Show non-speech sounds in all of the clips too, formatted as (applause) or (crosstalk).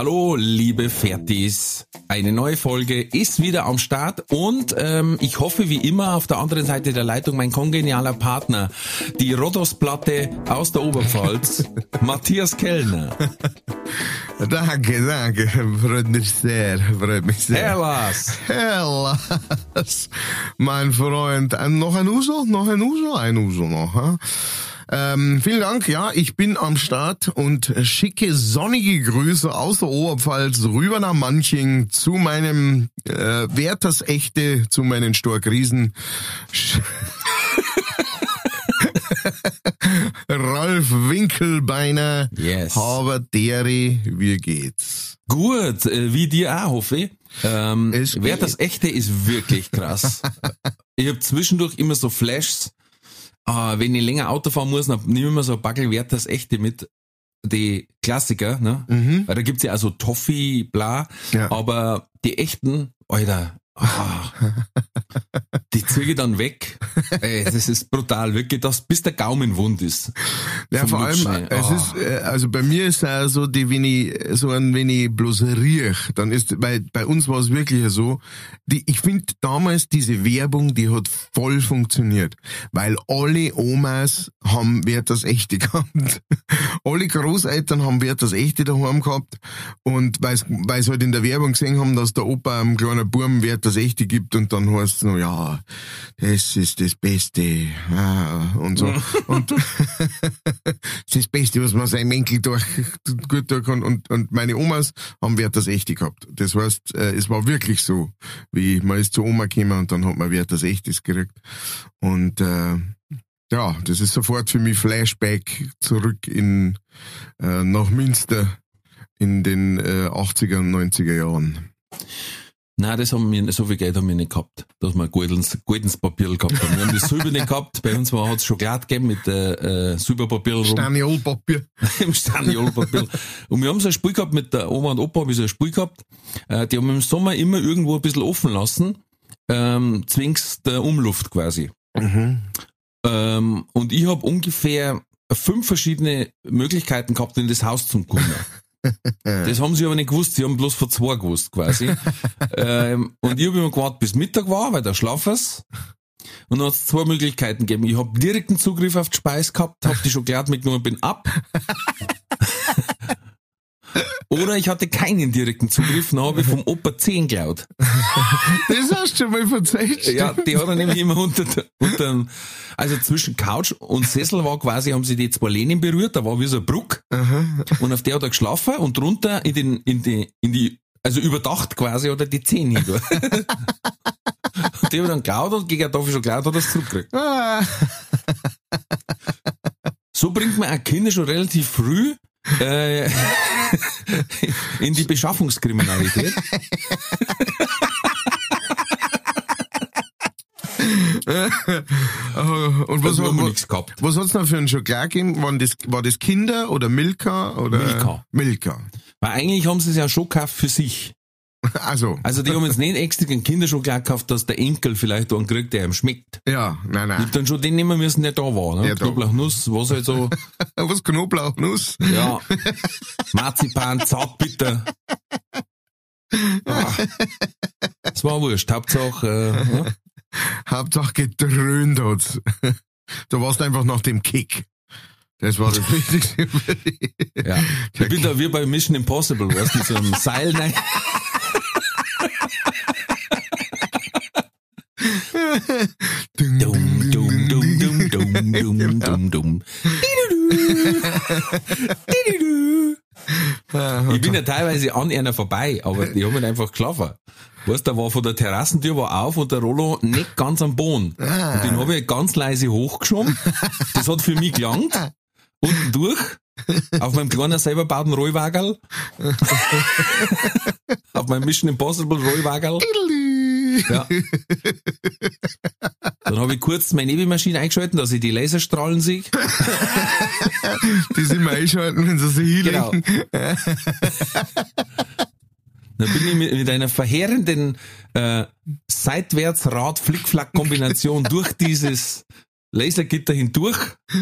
Hallo, liebe Fertis. Eine neue Folge ist wieder am Start und ähm, ich hoffe wie immer auf der anderen Seite der Leitung mein kongenialer Partner, die Rhodos-Platte aus der Oberpfalz, (laughs) Matthias Kellner. Danke, danke. Freut mich sehr. Freut mich sehr. Hellas. Hellas. Mein Freund. Äh, noch ein Uso? Noch ein Uso? Ein Uso noch. Hm? Ähm, vielen Dank. Ja, ich bin am Start und schicke sonnige Grüße aus der Oberpfalz rüber nach Manching zu meinem äh, Werthers Echte, zu meinen Storkriesen. (laughs) Ralf Winkelbeiner. Yes. Haberderi, wie geht's? Gut, äh, wie dir auch, hoffe ich. Ähm, wer das Echte ist wirklich krass. (laughs) ich habe zwischendurch immer so Flashs. Äh, wenn ich länger Auto fahren muss, dann nehme ich mir so ein Backel Wert das Echte mit. Die Klassiker, ne? Weil da gibt's ja also Toffee, bla. Ja. Aber die echten, Alter, die züge dann weg. Ey, das ist brutal, wirklich, das, bis der Gaumen wund ist. Ja, vor allem, Lutschen, ey. es Ah. ist, äh, also bei mir ist ja so, die, wenn ich, so ein, wenn ich bloß riech, dann ist, bei, bei uns war es wirklich so, die, ich finde damals diese Werbung, die hat voll funktioniert, weil alle Omas haben Wert das Echte (laughs) gehabt. alle Großeltern haben Wert das Echte daheim gehabt und weil sie halt in der Werbung gesehen haben, dass der Opa einem kleinen Burm Wert das Echte gibt und dann heißt es noch, ja, das ist das Beste, ah, und so. (laughs) und, das (laughs) ist das Beste, was man seinem Enkel durch, gut tun kann. Und, und meine Omas haben Wert das Echte gehabt. Das heißt, äh, es war wirklich so, wie man ist zur Oma gekommen und dann hat man Wert das Echtes gekriegt. Und äh, ja, das ist sofort für mich Flashback zurück in äh, nach Münster in den äh, 80er und 90er Jahren. Nein, das haben wir, so viel Geld haben wir nicht gehabt, dass wir goldenes, goldenes Papier gehabt haben. Wir haben das Silber nicht gehabt, bei uns hat es Schokolade gegeben mit äh, äh, Silberpapier rum, Staniolpapier. (laughs) im Staniolpapier. Und wir haben so ein Spiel gehabt mit der Oma und Opa, habe ich so ein Spiel gehabt, äh, die haben im Sommer immer irgendwo ein bisschen offen lassen, ähm, zwingst der Umluft quasi. Ähm, und ich habe ungefähr fünf verschiedene Möglichkeiten gehabt, in das Haus zu kommen. (laughs) Das haben sie aber nicht gewusst, sie haben bloß vor zwei gewusst quasi. (laughs) ähm, und ich habe immer gewartet, bis Mittag war, weil da schlafen sie. Und dann hat es zwei Möglichkeiten gegeben. Ich habe direkten Zugriff auf die Speise gehabt, habe die Schokolade mitgenommen, bin ab. Oder ich hatte keinen direkten Zugriff, dann habe ich vom Opa 10 geklaut. (laughs) Das hast du schon mal verzeiht. Ja, die hat er nämlich immer unter, der- unter also zwischen Couch und Sessel war quasi, haben sie die zwei Lehnen berührt, da war wie so ein Bruck. Und auf der hat er geschlafen und drunter in den, in die, in die, also überdacht quasi hat er die Zehen hin. (laughs) und die hat er dann geklaut und gegen eine Tafel Schokolade hat er es zurückgekriegt. Ah. So bringt man auch Kinder schon relativ früh äh, (laughs) in die Beschaffungskriminalität. Oh, (laughs) Und was, Also haben wir was, nichts gehabt. was hat's noch für einen Schokolade gegeben? Waren das, war das Kinder oder Milka? Oder? Milka. Milka. Weil eigentlich haben sie es ja schon gekauft für sich. (laughs) Also, Also die haben jetzt nicht extra einen Kinderschokolade gekauft, dass der Enkel vielleicht einen kriegt, der ihm schmeckt. ja, nein, Ich nein. hab dann schon den nehmen müssen, der da war. Ne? Ja. Knoblauchnuss, was halt so, (laughs) Was Knoblauchnuss? ja, (laughs) Marzipan, Zartbitter. Ah. Das war wurscht. Hauptsache, äh, ja. Hauptsache gedröhnt hat's. Du warst einfach nach dem Kick. Das war das Wichtigste für dich. ja. Ich bin da wie bei Mission Impossible, weißt du, mit so einem Seil rein. Ding, Dum, dum, dum, dum, dum, dum, dum, dum. Ich bin ja teilweise an einer vorbei, aber die haben mich einfach geschlafen. Weißt du, war von der Terrassentür war auf und der Rollo nicht ganz am Boden. Und den habe ich ganz leise hochgeschoben. Das hat für mich gelangt. Unten durch. auf meinem kleinen selber bauten Rollwagerl. auf meinem Mission Impossible Rollwagerl. Ja. (laughs) Dann habe ich kurz meine Nebelmaschine eingeschalten, dass ich die Laserstrahlen sehe. (laughs) Die sind mal einschalten, wenn sie sich Genau. Dann bin ich mit, mit einer verheerenden äh, Seitwärts-Rad-Flickflack-Kombination durch dieses Lasergitter hindurch. (laughs)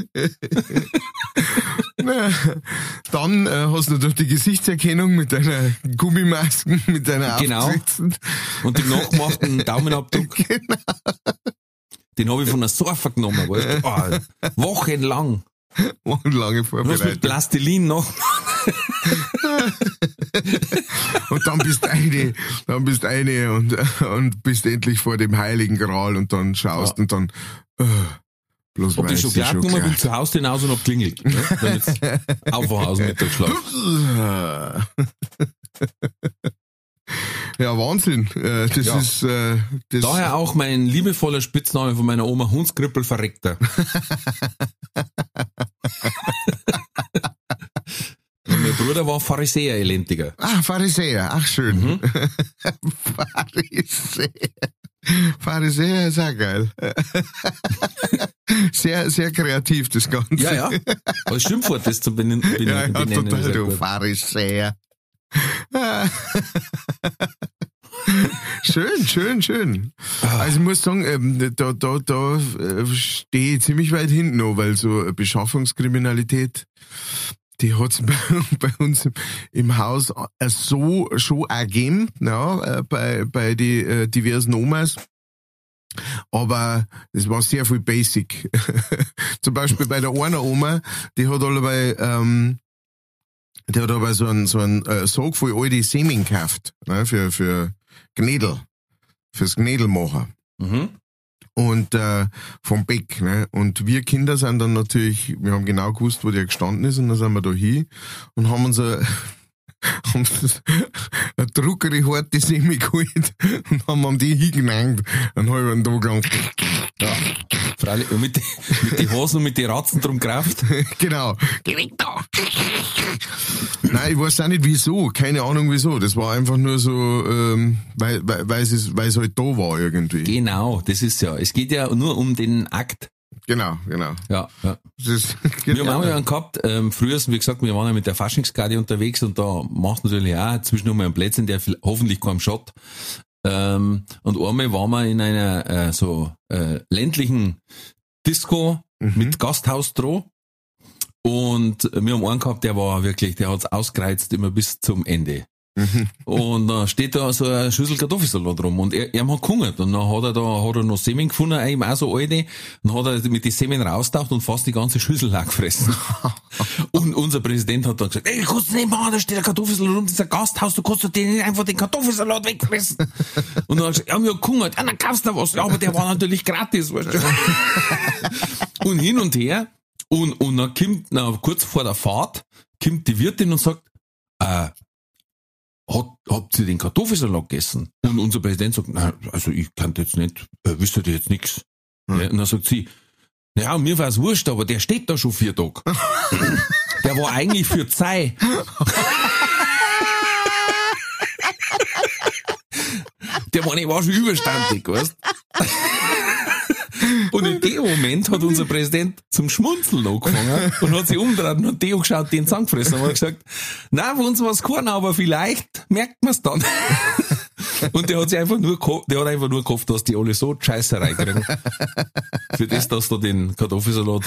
Dann äh, hast du natürlich die Gesichtserkennung mit deiner Gummimasken, mit deiner Genau. Aufsätzen. Und den nachgemachten (laughs) Daumenabdruck. Den habe ich von der Surfer genommen, weißt du? Oh, (laughs) wochenlang. Und lange Was mit. Plastilin noch. (laughs) Und dann bist du eine, dann bist du eine und, und bist endlich vor dem Heiligen Gral und dann schaust Ja. und dann, äh, bloß Hab die weißt du Schokolade genommen, bin Schokolade. zu Hause hinaus und hab klingelt. Ne? Damit (laughs) aufwachen aus dem Mittagsschlaf. (laughs) Ja, Wahnsinn. Äh, das Ja. ist, äh, das, Daher auch mein liebevoller Spitzname von meiner Oma Hundskrippel Verreckter. (laughs) Mein Bruder war Pharisäer Elentiger. Ah, Pharisäer, ach schön. Mhm. Pharisäer. Pharisäer ist auch geil. Sehr, sehr kreativ, das Ganze. Ja, ja. Als Schimpfwort das zu (laughs) benennen. benennen, Ja, ja total, du. Pharisäer. (laughs) schön, schön, schön. Ah. Also ich muss sagen, ähm, da, da, da äh, stehe ich ziemlich weit hinten noch, weil so Beschaffungskriminalität, die hat's (laughs) bei, bei uns im, Haus äh, so schon gegeben, ja, äh, bei, bei die äh, diversen Omas. Aber es war sehr viel Basic. (laughs) Zum Beispiel bei der einen Oma, die hat allebei, ähm, die hat aber so einen, so einen äh, Sog voll alte Semen gekauft, ne, für, für Gnädel, fürs Gnädelmachen. Mhm. Und äh, vom Beck, ne? Und wir Kinder sind dann natürlich, wir haben genau gewusst, wo der gestanden ist, und dann sind wir da hin und haben uns haben eine druckere harte Semi geholt (laughs) und haben an die hingenangt, einen halben Tag lang. Ja. (laughs) Freilich, mit, die- mit die Hosen und mit die Ratzen drum Kraft. (laughs) genau. Geh weg da! Nein, ich weiß auch nicht wieso, keine Ahnung wieso. Das war einfach nur so, ähm, weil, weil, weil es, weil es halt da war irgendwie. Genau, das ist ja. Es geht ja nur um den Akt. Genau, genau. Ja, ja. Das ist, Wir genau. haben auch einen gehabt, ähm, früher, wie gesagt, wir waren ja mit der Faschingsgarde unterwegs und da macht natürlich auch zwischen mal einen Plätzchen, der viel- hoffentlich keinem Schatt. Ähm, und einmal waren wir in einer äh, so äh, ländlichen Disco Mhm. mit Gasthaus dran. Und wir haben einen gehabt, der war wirklich, der hat's ausgereizt immer bis zum Ende. Und dann steht da so eine Schüssel Kartoffelsalat rum und er, er hat gehungert und dann hat er da, hat er noch Semen gefunden, eben auch so alte, und hat er mit den Semen raustaucht und fast die ganze Schüssel (laughs) gefressen. und unser Präsident hat dann gesagt, ey, kannst du nicht machen, da steht ein Kartoffelsalat rum, das ist ein Gasthaus, du kannst doch den nicht einfach den Kartoffelsalat wegfressen. und dann hat er gesagt, ja, wir gehungert, ja, dann kaufst du was. Ja, aber der war natürlich gratis, weißt du. und hin und her, und, und dann kommt, na, kurz vor der Fahrt, kommt die Wirtin und sagt, äh, hat, habt ihr den Kartoffelsalat gegessen? Und unser Präsident sagt, nein, also ich kann jetzt nicht, äh, wisst ihr jetzt nix. Ja, und dann sagt sie, naja, mir war's wurscht, aber der steht da schon vier Tage. (laughs) der war eigentlich für zwei. (laughs) der war, nicht, war schon überstandig, weißt (laughs) Und in dem Moment hat unser Präsident zum Schmunzeln angefangen und hat sich umgedreht und hat Theo geschaut, den zusammengefressen und hat gesagt, na, für uns war's keiner, aber vielleicht merkt man's dann. (laughs) Und der hat sich einfach nur, der hat einfach nur gehofft, dass die alle so Scheiße reinkriegen. Für das, dass da den Kartoffelsalat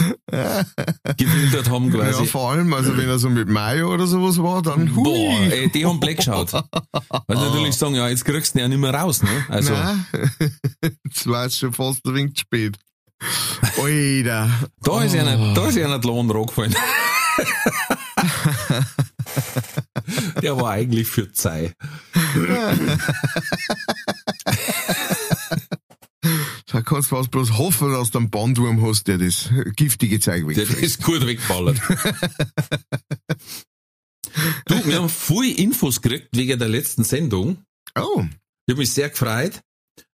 gewildert haben Ja, quasi. vor allem, also wenn er so mit Mayo oder sowas war, dann hui. Boah, ey, die haben Black geschaut. Weil sie natürlich sagen, ja, jetzt kriegst du den ja nicht mehr raus, ne? Also, Nein, das war jetzt schon fast ein wenig zu spät. Alter. da ist einer, da ist einer der Lohn gefallen. (laughs) Der war eigentlich für Zei. Da kannst du fast bloß hoffen, dass du einen Bandwurm hast, der das giftige Zeug Der wegfrisst. ist gut wegballert. du, wir haben viel Infos gekriegt wegen der letzten Sendung. Oh, Ich habe mich sehr gefreut.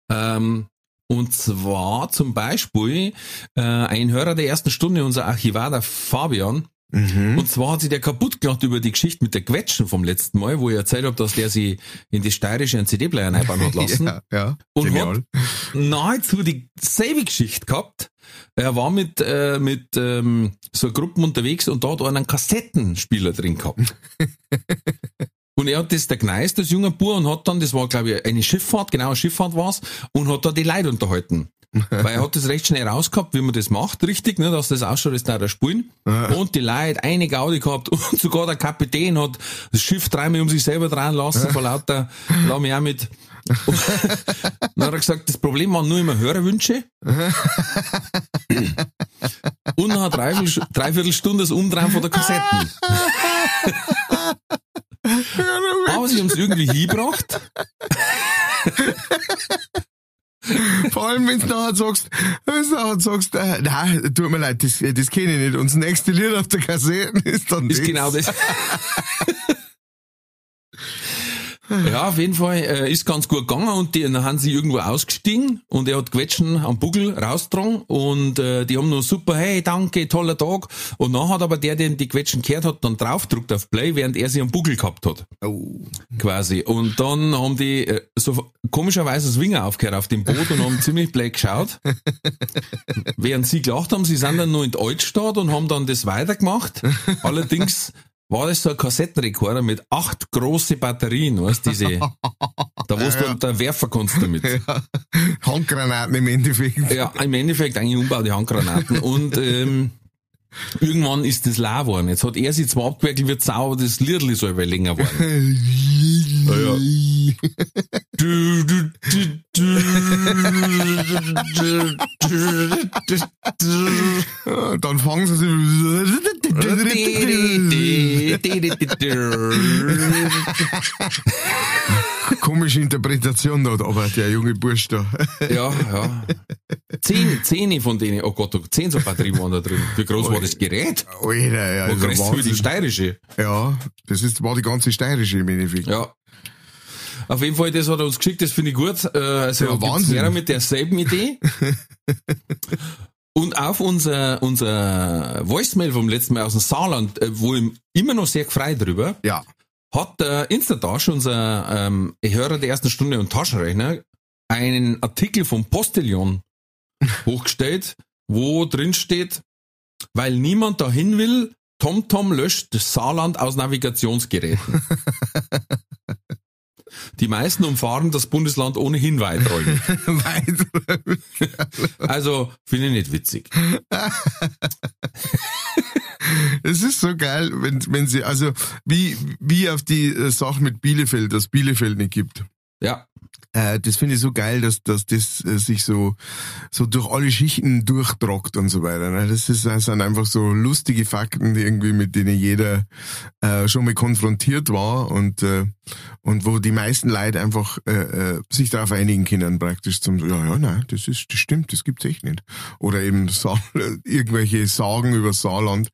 Ähm, und zwar zum Beispiel äh, ein Hörer der ersten Stunde, unser Archivar, der Fabian, Und zwar hat sich der kaputt gemacht über die Geschichte mit der Quetschen vom letzten Mal, wo ich erzählt habe, dass der sie in die steirische einen CD-Player reinbauen hat (laughs) lassen. Ja, ja. Und Genial. hat nahezu die selbe Geschichte gehabt. Er war mit, äh, mit ähm, so Gruppen unterwegs und da hat er einen Kassettenspieler drin gehabt. (laughs) Und er hat das der Gneis, das junge Bur, und hat dann, das war glaube ich eine Schifffahrt, genau eine Schifffahrt war's, und hat da die Leute unterhalten. (laughs) Weil er hat das recht schnell rausgehabt, wie man das macht, richtig, ne, dass das ausschaut, als da der Spielen. Und die Leute eine Gaudi gehabt (laughs) und sogar der Kapitän hat das Schiff dreimal um sich selber drehen lassen, vor lauter, lass mich auch mit. Und (laughs) dann hat er gesagt, das Problem waren nur immer Hörerwünsche. Und nach einer Dreiviertel, Dreiviertelstunde das Umdrehen von der Kassetten. Aber sie haben es irgendwie hingebracht. Vor allem, wenn du nachher sagst, wenn du nachher sagst, äh, nein, tut mir leid, das, das kenne ich nicht. Und das nächste Lied auf der Kassette ist dann Ist das. genau das. (laughs) Ja, auf jeden Fall äh, ist ganz gut gegangen und die, dann haben sie irgendwo ausgestiegen und er hat Quetschen am Buckel rausgetragen und äh, die haben nur super, hey, danke, toller Tag. Und dann hat aber der, der die Quetschen gehört hat, dann draufgedruckt auf Play, während er sie am Buckel gehabt hat. Oh. Quasi. Und dann haben die äh, so komischerweise das Winger aufgehört auf dem Boot und haben (laughs) ziemlich blöd geschaut. Während sie gelacht haben, sie sind dann nur in die Altstadt und haben dann das weitergemacht. Allerdings war das so ein Kassettenrekorder mit acht große Batterien, weißt du, diese, (laughs) da wo du da werfen kannst damit. (laughs) Ja. Handgranaten im Endeffekt. Ja, im Endeffekt eigentlich umbaute Handgranaten und ähm, irgendwann ist das leer geworden. Jetzt hat er sich zwar abgewickelt, wird sauer, das Liedl ist aber länger geworden. (laughs) Du, du, du. Ja, Dann fangen sie Komische Interpretation da, aber der junge Bursch da. Ja, ja. Zehn, zehn von denen, oh Gott, zehn so Batterien waren da drin. Wie groß war das Gerät? Alter, ja, Wo also größer wie die steirische. Ja, das ist, war die ganze steirische im Endeffekt. Ja. Auf jeden Fall, das hat er uns geschickt, das finde ich gut. Äh, also Ja, Wahnsinn. mit derselben Idee. (laughs) Und auf unser, unser Voicemail vom letzten Mal aus dem Saarland, äh, wo ich immer noch sehr gefreut drüber, Ja. hat der Instatasch, unser ähm, Hörer der ersten Stunde und Taschenrechner, einen Artikel vom Postillon (laughs) hochgestellt, wo drin steht, weil niemand dahin will, TomTom löscht das Saarland aus Navigationsgeräten. (laughs) Die meisten umfahren das Bundesland ohnehin weiträumig. (laughs) Weiter. Also, finde ich nicht witzig. (laughs) Es ist so geil, wenn, wenn sie, also, wie, wie auf die äh, Sache mit Bielefeld, das Bielefeld nicht gibt. Ja, Äh, das finde ich so geil, dass, dass das äh, sich so, so durch alle Schichten durchtrockt und so weiter. Ne? Das, ist, das sind einfach so lustige Fakten, die irgendwie mit denen jeder äh, schon mal konfrontiert war und, äh, und wo die meisten Leute einfach äh, äh, sich darauf einigen können, praktisch zum, ja, ja, nein, das ist, das stimmt, das gibt's echt nicht. Oder eben (laughs) Sa irgendwelche Sagen über Saarland.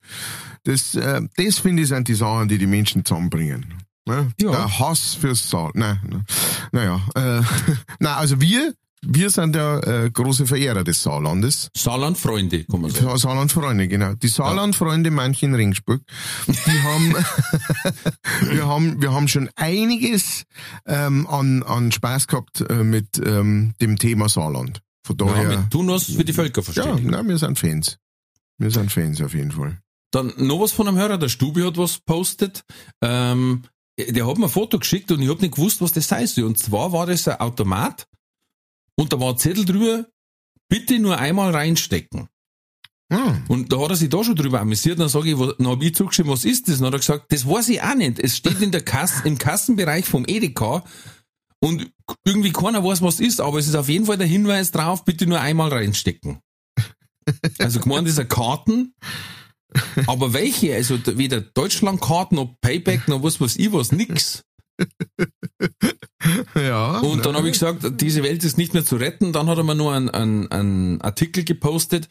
Das, äh, das finde ich sind die Sachen, die die Menschen zusammenbringen. Ne? Ja. Der Hass fürs Saal. Nein, nein. Naja, äh, (laughs) na also wir, wir sind ja äh, große Verehrer des Saarlandes. Saarland-Freunde, kann man sagen. Sa- Saarlandfreunde, genau. Die Saarlandfreunde manchen Ringsburg, die haben, (laughs) wir haben, wir haben schon einiges ähm, an, an Spaß gehabt äh, mit ähm, dem Thema Saarland. Von Ja, daher, wir tun was für die Völker ja, verstehen. na, wir sind Fans. Wir sind Fans auf jeden Fall. Dann noch was von einem Hörer, der Stubi hat was postet. Ähm, der hat mir ein Foto geschickt und ich hab nicht gewusst, was das soll. Und zwar war das ein Automat und da war ein Zettel drüber, bitte nur einmal reinstecken. Hm. Und da hat er sich da schon drüber amüsiert. Dann sage ich, was- dann hab ich zugeschrieben, was ist das? Dann hat er gesagt, das weiß ich auch nicht. Es steht in der Kasse, im Kassenbereich vom Edeka und irgendwie keiner weiß, was ist, aber es ist auf jeden Fall der Hinweis drauf, bitte nur einmal reinstecken. Also gemeint ist eine Karten, (laughs) aber welche? Also weder Deutschlandkarten noch Payback noch was weiß ich was, nix. (laughs) Ja. Und dann habe ich gesagt, diese Welt ist nicht mehr zu retten. Dann hat er mir nur einen, einen, einen Artikel gepostet.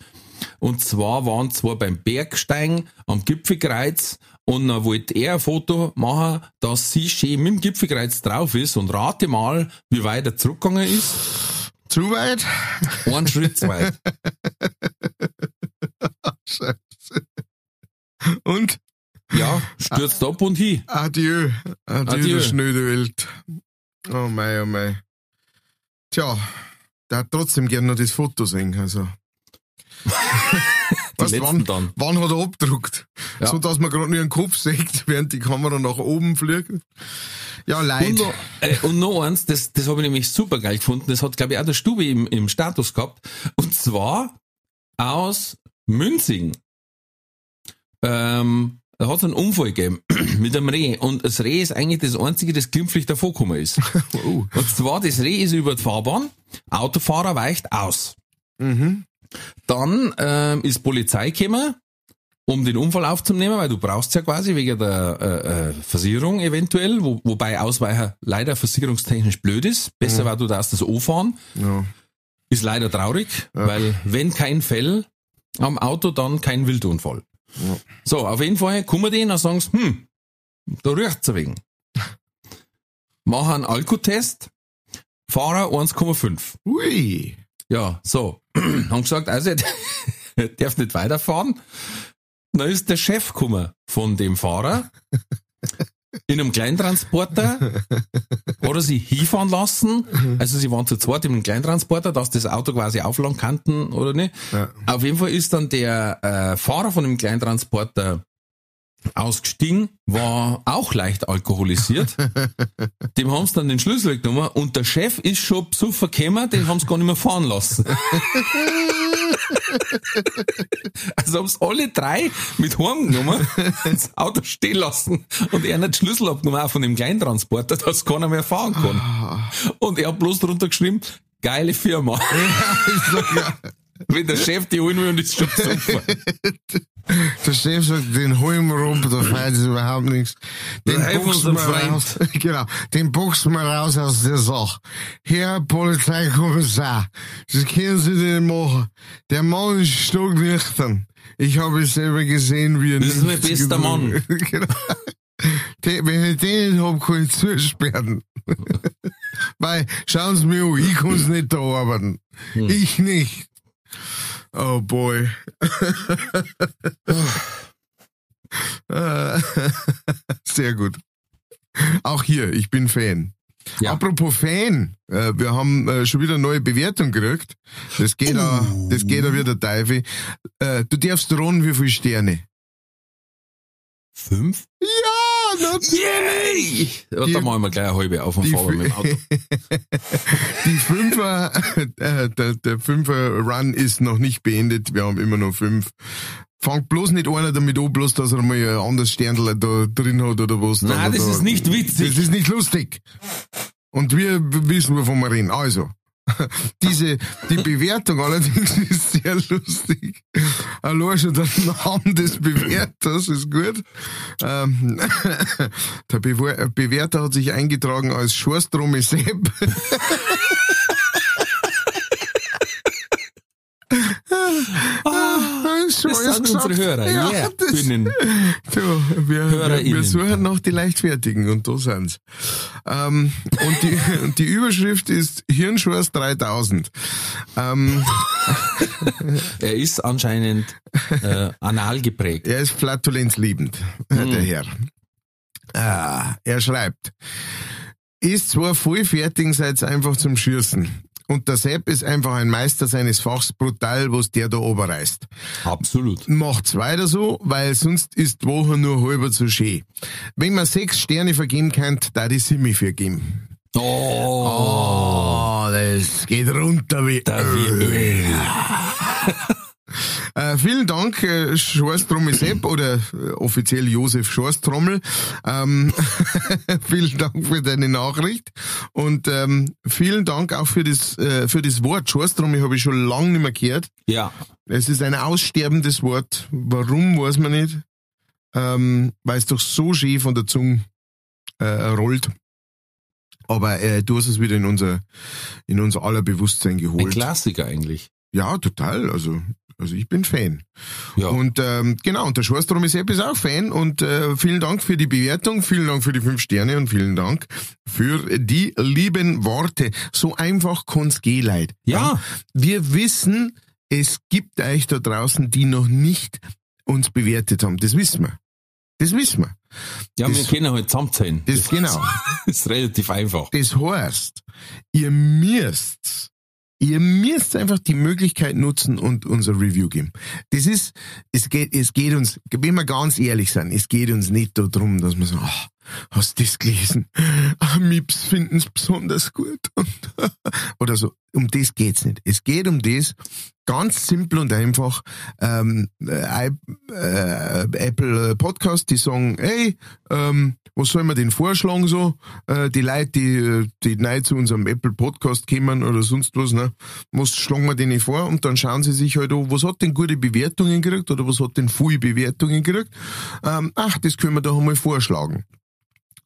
Und zwar waren zwar beim Bergsteigen am Gipfelkreuz und dann wollte er ein Foto machen, dass sie schön mit dem Gipfelkreuz drauf ist und rate mal, wie weit er zurückgegangen ist. Zu weit? Einen Schritt zu weit. (laughs) Scheiße. Und Ja, stürzt ab und hin. Adieu. Adieu, Adieu. du schnöde Welt. Oh mei, oh mei. Tja, der hat trotzdem gern noch das Foto sehen, also. (laughs) Weißt, wann, dann. wann hat er abgedruckt? Ja. So, dass man gerade nur den Kopf sieht, (laughs) während die Kamera nach oben fliegt. Ja, leid. Und noch, äh, und noch eins, das, das habe ich nämlich super geil gefunden, das hat, glaube ich, auch der Stube im, im Status gehabt. Und zwar aus Münzing. Ähm, da hat es einen Unfall gegeben (clears throat) mit einem Reh. Und das Reh ist eigentlich das einzige, das glimpflich davor gekommen ist. (laughs) Oh. Und zwar, das Reh ist über die Fahrbahn, Autofahrer weicht aus. Mhm. Dann ähm, ist Polizei gekommen, um den Unfall aufzunehmen, weil du brauchst ja quasi wegen der äh, äh, Versicherung eventuell, wo, wobei Ausweicher leider versicherungstechnisch blöd ist. Besser war, du darfst das O-fahren. Ja. Ist leider traurig, weil wenn kein Fell am Auto, dann kein Wildunfall. Ja. So, auf jeden Fall kommen die und sagen, sie, hm, da riecht's ein wenig. Machen einen Alkotest, Fahrer 1,5. Ui. Ja, so. (clears throat) Haben gesagt, also, (laughs) er darf nicht weiterfahren. Dann ist der Chef gekommen von dem Fahrer. In einem Kleintransporter (laughs) hat er sie hinfahren lassen. Also sie waren zu zweit in einem Kleintransporter, dass das Auto quasi aufladen kannten oder nicht. Ja. Auf jeden Fall ist dann der äh, Fahrer von dem Kleintransporter ausgestiegen, war auch leicht alkoholisiert. (laughs) Dem haben sie dann den Schlüssel genommen und der Chef ist schon besoffen gekommen, den haben sie gar nicht mehr fahren lassen. (laughs) also haben sie alle drei mit heimgenommen, das Auto stehen lassen und er hat den Schlüssel abgenommen, auch von dem Kleintransporter, dass keiner mehr fahren kann. Und er hat bloß drunter geschrieben, geile Firma. Wenn der Chef die holen will und ist schon besoffen. (laughs) Der Chef sagt, den holen wir rum, da feiert es überhaupt nichts. Den wir ein raus. (laughs) Genau, den boxen wir raus aus der Sache. Herr Polizeikommissar, das können Sie nicht machen. Der Mann ist stocknüchtern. Ich habe es selber gesehen, wie er Das ist mein bester Mann. (laughs) genau. Den, wenn ich den nicht hab, kann ich zusperren. Weil, schauen Sie mir an, ich kann's nicht da arbeiten. Hm. Ich nicht. Oh boy. Sehr gut. Auch hier, ich bin Fan. Ja. Apropos Fan, äh, wir haben äh, schon wieder eine neue Bewertung gekriegt. Das geht da, das geht da wie der Teufel. Äh, du darfst drohen, wie viele Sterne? Fünf? Ja, Yay! Ja, da machen wir gleich eine halbe auf dem Die Fahrer mit dem Auto. (laughs) Die Fünfer, äh, der, der Fünfer-Run ist noch nicht beendet. Wir haben immer noch fünf. Fangt bloß nicht einer damit an, bloß dass er mal ein anderes Sternl da drin hat oder was. Nein, das da- ist nicht witzig. Das ist nicht lustig. Und wir wissen, wovon wir reden. Also, (laughs) diese, die Bewertung allerdings (laughs) ist sehr lustig. Allein schon der Name des Bewerters ist gut. Ähm, (laughs) der Bewer Bewerter hat sich eingetragen als Schorstrome Sepp. Das sind unsere Hörer. Ja, das, Binnen. Du, wir, wir, HörerInnen. wir suchen noch die Leichtfertigen und da sind's. Ähm, und, die, und (laughs) die Überschrift ist Hirnschwurz 3000. Ähm, (laughs) Er ist anscheinend äh, anal geprägt. er ist flatulenzliebend, äh, der Herr. Ah, er schreibt, ist zwar voll fertig, seid einfach zum Schießen. Und der Sepp ist einfach ein Meister seines Fachs, brutal, was der da oberreißt. Absolut. Macht's weiter so, weil sonst ist die Woche nur halber zu schön. Wenn man sechs Sterne vergeben kann, da die Simi vergeben. Oh, Oh, das geht runter wie wie Öl. (laughs) Äh, vielen Dank, äh, Schorsttrommel Sepp oder äh, offiziell Josef Schorsttrommel. Ähm, (laughs) vielen Dank für deine Nachricht und ähm, vielen Dank auch für das äh, für das Wort Schorsttrommel habe ich schon lange nicht mehr gehört. Ja, Es ist ein aussterbendes Wort. Warum, weiß man nicht. Ähm, weil es doch so schön von der Zunge äh, rollt. Aber äh, du hast es wieder in unser, in unser aller Bewusstsein ein geholt. Klassiker eigentlich. Ja, total. Also, also ich bin Fan. Ja. Und ähm, genau, und der Schorstrom ist ist auch Fan. Und äh, vielen Dank für die Bewertung, vielen Dank für die fünf Sterne und vielen Dank für die lieben Worte. So einfach kann's gehen, Leid. Ja. Wir wissen, es gibt euch da draußen, die noch nicht uns bewertet haben. Das wissen wir. Das wissen wir. Ja, Das- wir können halt zusammenzählen. Das genau. (laughs) Das ist relativ einfach. Das heißt, ihr müsst, ihr müsst einfach die Möglichkeit nutzen und unser Review geben. Das ist, es geht, es geht uns, wenn wir ganz ehrlich sind, es geht uns nicht darum, dass wir sagen, oh, hast du das gelesen? Mips finden es besonders gut. (laughs) Oder so. Um das geht's nicht. Es geht um das, ganz simpel und einfach, ähm, äh, äh, Apple Podcast, die sagen, hey, ähm, was soll man denn vorschlagen so? Äh, die Leute, die, äh, die neu zu unserem Apple Podcast kommen oder sonst was, ne? Was schlagen wir denen vor? Und dann schauen sie sich halt an, was hat denn gute Bewertungen gekriegt oder was hat denn viele Bewertungen gekriegt? Ähm, ach, das können wir doch einmal vorschlagen.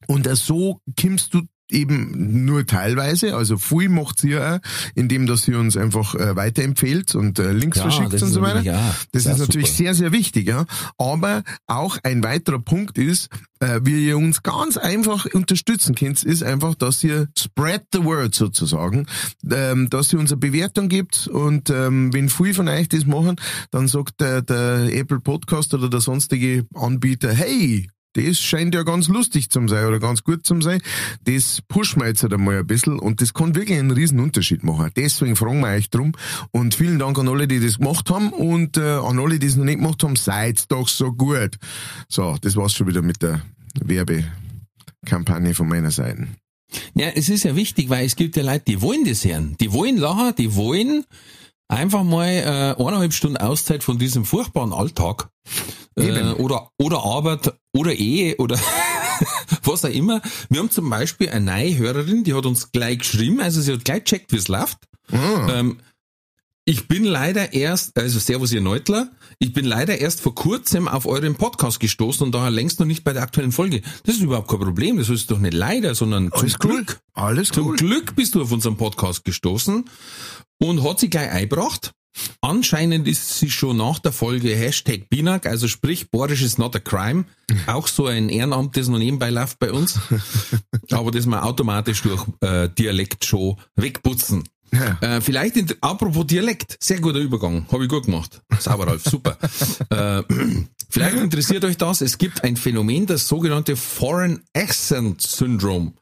Und so kommst du eben nur teilweise, also viel macht sie ja auch, indem dass sie uns einfach äh, weiterempfehlt und äh, Links verschickt das und so weiter. auch Das ist natürlich super. sehr, sehr wichtig, ja. Aber auch ein weiterer Punkt ist, äh, wie ihr uns ganz einfach unterstützen könnt, ist einfach, dass ihr spread the word sozusagen, ähm, dass ihr uns eine Bewertung gibt und ähm, wenn viele von euch das machen, dann sagt der, der Apple Podcast oder der sonstige Anbieter, hey, das scheint ja ganz lustig zum sein oder ganz gut zum sein. Das pushen wir jetzt halt einmal ein bisschen und das kann wirklich einen riesen Unterschied machen. Deswegen fragen wir euch drum und vielen Dank an alle, die das gemacht haben und äh, an alle, die es noch nicht gemacht haben, seid doch so gut. So, das war's schon wieder mit der Werbekampagne von meiner Seite. Ja, es ist ja wichtig, weil es gibt ja Leute, die wollen das hören. Die wollen lachen, die wollen einfach mal äh, eineinhalb Stunden Auszeit von diesem furchtbaren Alltag. Äh, oder, oder Arbeit oder Ehe oder (laughs) was auch immer. Wir haben zum Beispiel eine neue Hörerin, die hat uns gleich geschrieben, also sie hat gleich gecheckt, wie es läuft. Ah, Ähm, ich bin leider erst, also Servus ihr Neutler, ich bin leider erst vor kurzem auf euren Podcast gestoßen und daher längst noch nicht bei der aktuellen Folge. Das ist überhaupt kein Problem, das ist doch nicht leider, sondern zum alles cool. Glück. Alles Zum cool. Glück bist du auf unserem Podcast gestoßen und hat sie gleich eingebracht. Anscheinend ist sie schon nach der Folge Hashtag Binak, also sprich, Borisch is not a crime. (laughs) Auch so ein Ehrenamt, das noch nebenbei läuft bei uns. Aber das wir automatisch durch äh, Dialekt schon wegputzen. Ja. Äh, vielleicht, in, apropos Dialekt, sehr guter Übergang, habe ich gut gemacht. Sauber, Ralf, super. (laughs) äh, vielleicht interessiert euch das, es gibt ein Phänomen, das sogenannte Foreign Accent Syndrome,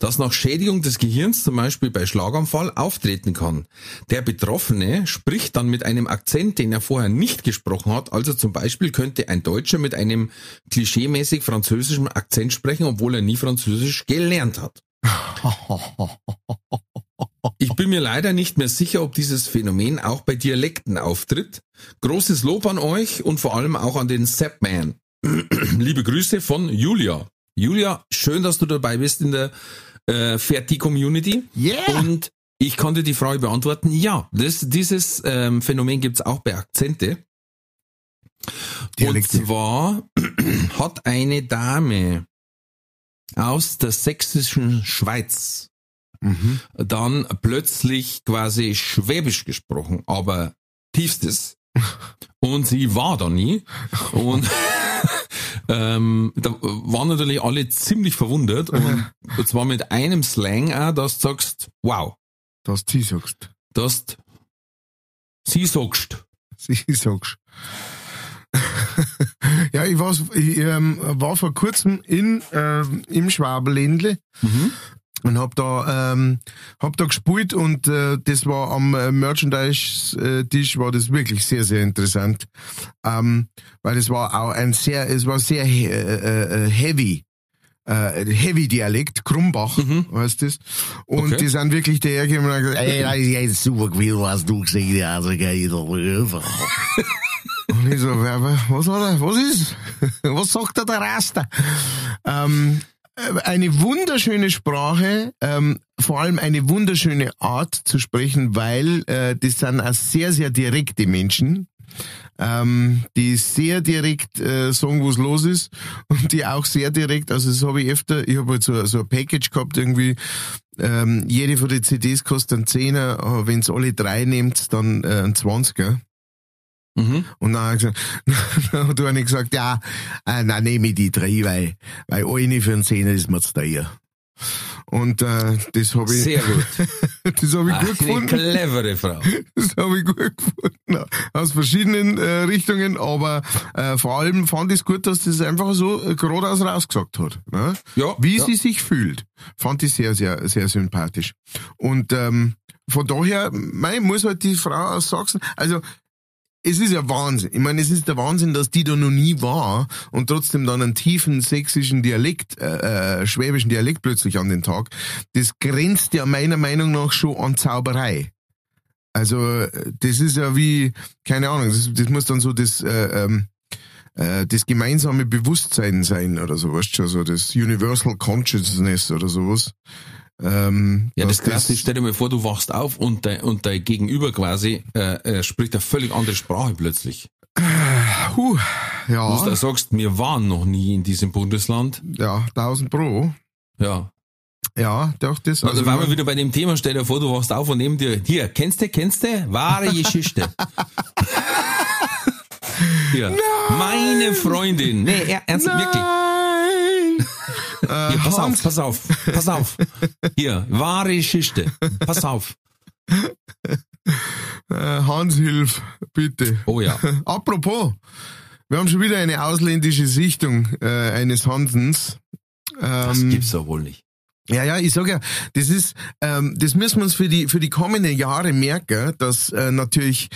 das nach Schädigung des Gehirns zum Beispiel bei Schlaganfall auftreten kann. Der Betroffene spricht dann mit einem Akzent, den er vorher nicht gesprochen hat, also zum Beispiel könnte ein Deutscher mit einem klischeemäßig französischen Akzent sprechen, obwohl er nie Französisch gelernt hat. Ich bin mir leider nicht mehr sicher, ob dieses Phänomen auch bei Dialekten auftritt. Großes Lob an euch und vor allem auch an den Sapman. (clears throat) Liebe Grüße von Julia. Julia, schön, dass du dabei bist in der äh, Ferti-Community. Yeah. Und ich konnte die Frage beantworten, ja, das, dieses ähm, Phänomen gibt's auch bei Akzente. Dialekte. Und zwar (clears throat) hat eine Dame aus der sächsischen Schweiz Mhm. dann plötzlich quasi Schwäbisch gesprochen, aber tiefstes. (laughs) Und sie war da nie. Und (laughs) ähm, da waren natürlich alle ziemlich verwundert. Und, (laughs) und zwar mit einem Slang auch, dass du sagst, wow, Dass du sagst. dass du sie sagst. Sie sagst. (laughs) ja, ich, war, ich ähm, war vor kurzem in, ähm, im Schwabenländle Mhm. Und hab da, ähm, hab da gespielt und äh, das war am äh, Merchandise-Tisch war das wirklich sehr, sehr interessant. Ähm, weil es war auch ein sehr, es war sehr he äh, äh, heavy. Äh, heavy Dialekt, Krumbach, weißt du das? Und Okay. die sind wirklich dahergekommen und haben gesagt, ey, das ist jetzt super gewesen, was du gesehen hast, also geht doch rüber. Und ich so, was hat er, was ist? (laughs) Was sagt er der Raster? Ähm, äh, eine wunderschöne Sprache, ähm, vor allem eine wunderschöne Art zu sprechen, weil äh, das sind auch sehr, sehr direkte Menschen, ähm, die sehr direkt äh, sagen, was los ist und die auch sehr direkt, also das habe ich öfter, ich habe halt so, so ein Package gehabt irgendwie, ähm, jede von den CDs kostet einen Zehner, wenn alle drei nehmt, dann äh, einen Zwanziger. Mhm. Und dann hat, er gesagt, (laughs) dann hat einer gesagt, ja, äh, dann nehme ich die drei, weil, weil eine für einen Zehner ist mir zu teuer. Und äh, das habe ich, Sehr gut. (laughs) das habe ich gut Eine gefunden. clevere Frau. (laughs) Das habe ich gut gefunden. Aus verschiedenen äh, Richtungen, aber äh, vor allem fand ich es gut, dass das einfach so äh, geradeaus rausgesagt hat. Ne? Ja, Wie ja. sie sich fühlt. Fand ich sehr, sehr, sehr sympathisch. Und ähm, von daher, mein, muss halt die Frau aus Sachsen, also es ist ja Wahnsinn. Ich meine, es ist der Wahnsinn, dass die da noch nie war und trotzdem dann einen tiefen sächsischen Dialekt, äh, äh, schwäbischen Dialekt plötzlich an den Tag. Das grenzt ja meiner Meinung nach schon an Zauberei. Also das ist ja wie, keine Ahnung, das, das muss dann so das, äh, ähm, äh, das gemeinsame Bewusstsein sein oder so, weißt du schon, so das Universal Consciousness oder sowas. Ähm, Ja, das Krasse ist, stell dir mal vor, du wachst auf und dein, und dein Gegenüber quasi äh, äh, spricht eine völlig andere Sprache plötzlich. Puh, Du ja, da sagst, wir waren noch nie in diesem Bundesland. ja, 1000 Pro. Ja. Ja, doch, das. Also, waren wir man- wieder bei dem Thema, stell dir vor, du wachst auf und neben dir, hier, kennst du, kennst du? Wahre Geschichte. (laughs) Hier, meine Freundin. Nee, er, ernst, wirklich. Nein! äh, Hier, pass auf, pass auf, pass (laughs) auf. Hier, wahre Geschichte. Pass auf. äh, Hans, hilf, bitte. Oh ja. (laughs) Apropos, wir haben schon wieder eine ausländische Sichtung äh, eines Hansens. Das Ähm, gibt's doch wohl nicht. Ja, ja, ich sag ja, das ist, ähm, das müssen wir uns für die für die kommenden Jahre merken, dass äh, natürlich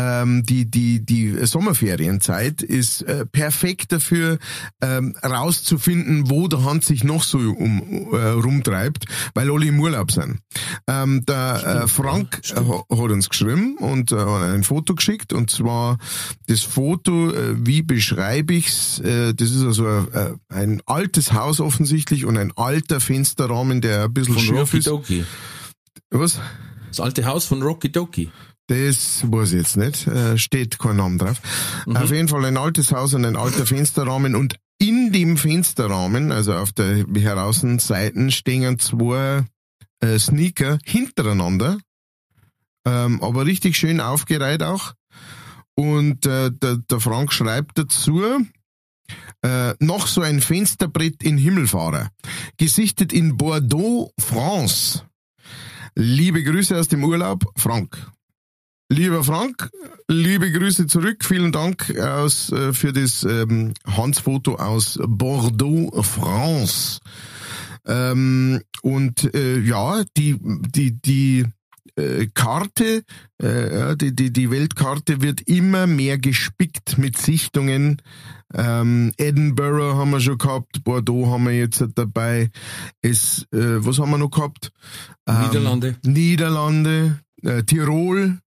ähm, die die die Sommerferienzeit ist äh, perfekt dafür ähm, rauszufinden, wo der Hans sich noch so um äh, rumtreibt, weil alle im Urlaub sind. Ähm, der äh, Frank äh, ha- hat uns geschrieben und äh, ein Foto geschickt und zwar das Foto, äh, wie beschreibe ich's? Äh, das ist also äh, ein altes Haus offensichtlich und ein alter Fensterrahmen, der ein bisschen Von schief Rocky ist. Doki. Was? Das alte Haus von Rocky Doki. Das weiß ich jetzt nicht. Äh, steht kein Name drauf. Auf jeden Fall ein altes Haus und ein alter Fensterrahmen und in dem Fensterrahmen, also auf der Heraußenseiten, stehen zwei äh, Sneaker hintereinander, ähm, aber richtig schön aufgereiht auch. Und äh, der, der Frank schreibt dazu, äh, noch so ein Fensterbrett in Himmelfahrer. Gesichtet in Bordeaux, France. Liebe Grüße aus dem Urlaub, Frank. Lieber Frank, liebe Grüße zurück. Vielen Dank aus, äh, für das ähm, Hans-Foto aus Bordeaux, France. Ähm, und äh, ja, die, die, die äh, Karte, äh, die, die, die Weltkarte wird immer mehr gespickt mit Sichtungen. Ähm, Edinburgh haben wir schon gehabt, Bordeaux haben wir jetzt dabei. Es, äh, was haben wir noch gehabt? Ähm, Niederlande. Niederlande, äh, Tirol.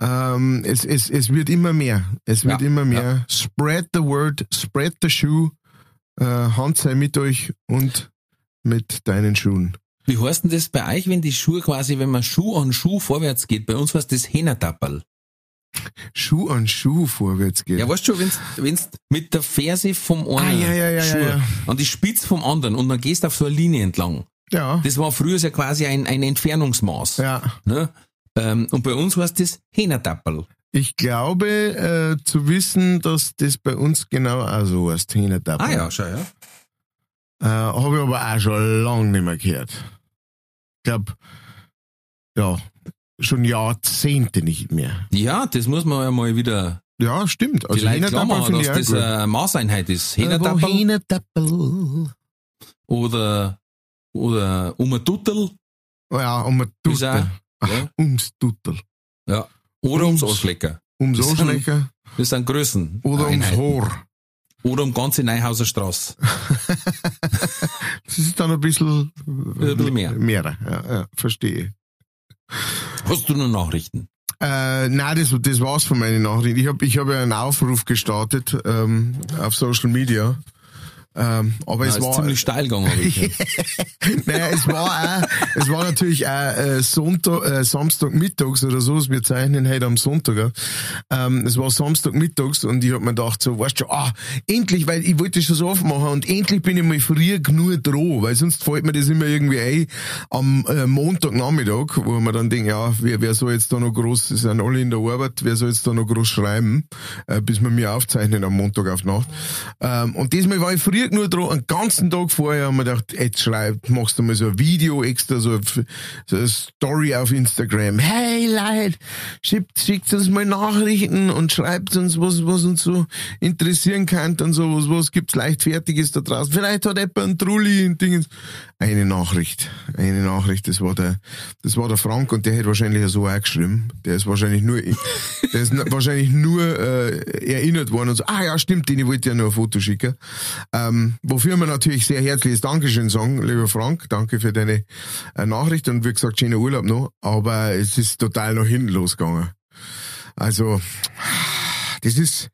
Ähm, es, es, es wird immer mehr. Es wird Ja, immer mehr. Spread the word, spread the shoe. Äh, Hand sei mit euch und mit deinen Schuhen. Wie heißt denn das bei euch, wenn die Schuhe quasi, wenn man Schuh an Schuh vorwärts geht? Bei uns heißt das Hähnertapperl. Schuh an Schuh vorwärts geht. Ja, weißt du schon, wenn's, wenn's mit der Ferse vom einen Ah, ja, ja, ja, Schuh ja, ja. an die Spitze vom anderen und dann gehst du auf so eine Linie entlang. ja. Das war früher ja quasi ein, ein Entfernungsmaß. ja. Ne? Ähm, und bei uns heißt das Hähnertapperl. Ich glaube äh, zu wissen, dass das bei uns genau auch so heißt, Hähnertappen. Ah ja, schau, ja. Äh, Habe ich aber auch schon lange nicht mehr gehört. Ich glaube, ja, schon Jahrzehnte nicht mehr. Ja, das muss man ja mal wieder Ja, stimmt. die Also Leute Hähnertappen machen, finde dass das gut. eine Maßeinheit ist. Äh, wo Hähnertapperl Hähnertappel. oder, oder um ein Tuttel. Ja, um Ja. ums Tuttel. Ja. Oder ums Ums-. Ums Arschlecker Das sind Größen. oder ums Einheiten. Haar. Oder um ganze Neuhauser Straße. (laughs) Das ist dann ein bisschen, Ein bisschen mehr. Mehr, ja, ja, verstehe. Hast du noch Nachrichten? Äh, nein, das, das war's von meinen Nachrichten. Ich habe ich hab einen Aufruf gestartet ähm, auf Social Media. Ähm, aber Ja, es ist war ziemlich steil gegangen. (laughs) naja, es war auch, es war natürlich auch äh, Sonntag, äh, Samstagmittags oder so, wir zeichnen heute am Sonntag. Ähm, es war Samstagmittags und ich hab mir gedacht, so, weißt du, ah, endlich, weil ich wollte schon so oft machen und endlich bin ich mal früher genug dran, weil sonst fällt mir das immer irgendwie ein am äh, Montagnachmittag, wo man dann denkt, ja, wer, wer soll jetzt da noch groß, es sind alle in der Arbeit, wer soll jetzt da noch groß schreiben, äh, bis wir mir aufzeichnen am Montag auf Nacht. Ähm, und diesmal war ich früher lieg nur dran, einen ganzen Tag vorher haben wir gedacht, jetzt schreibt, machst du mal so ein Video extra, so, eine Story auf Instagram. Hey Leute, schickt, schickt uns mal Nachrichten und schreibt uns, was, was uns so interessieren kann und so, was, was gibt's leichtfertiges da draußen. Vielleicht hat jemand einen Trulli und Dingens. Eine Nachricht, eine Nachricht, das war der, das war der Frank und der hätte wahrscheinlich so auch geschrieben. Der ist wahrscheinlich nur, (laughs) der ist wahrscheinlich nur äh, erinnert worden und so, ah ja, stimmt, den ich wollte ja noch ein Foto schicken. Ähm, wofür wir natürlich sehr herzliches Dankeschön sagen, lieber Frank, danke für deine äh, Nachricht und wie gesagt, schöner Urlaub noch, aber es ist total nach hinten losgegangen. Also, das ist,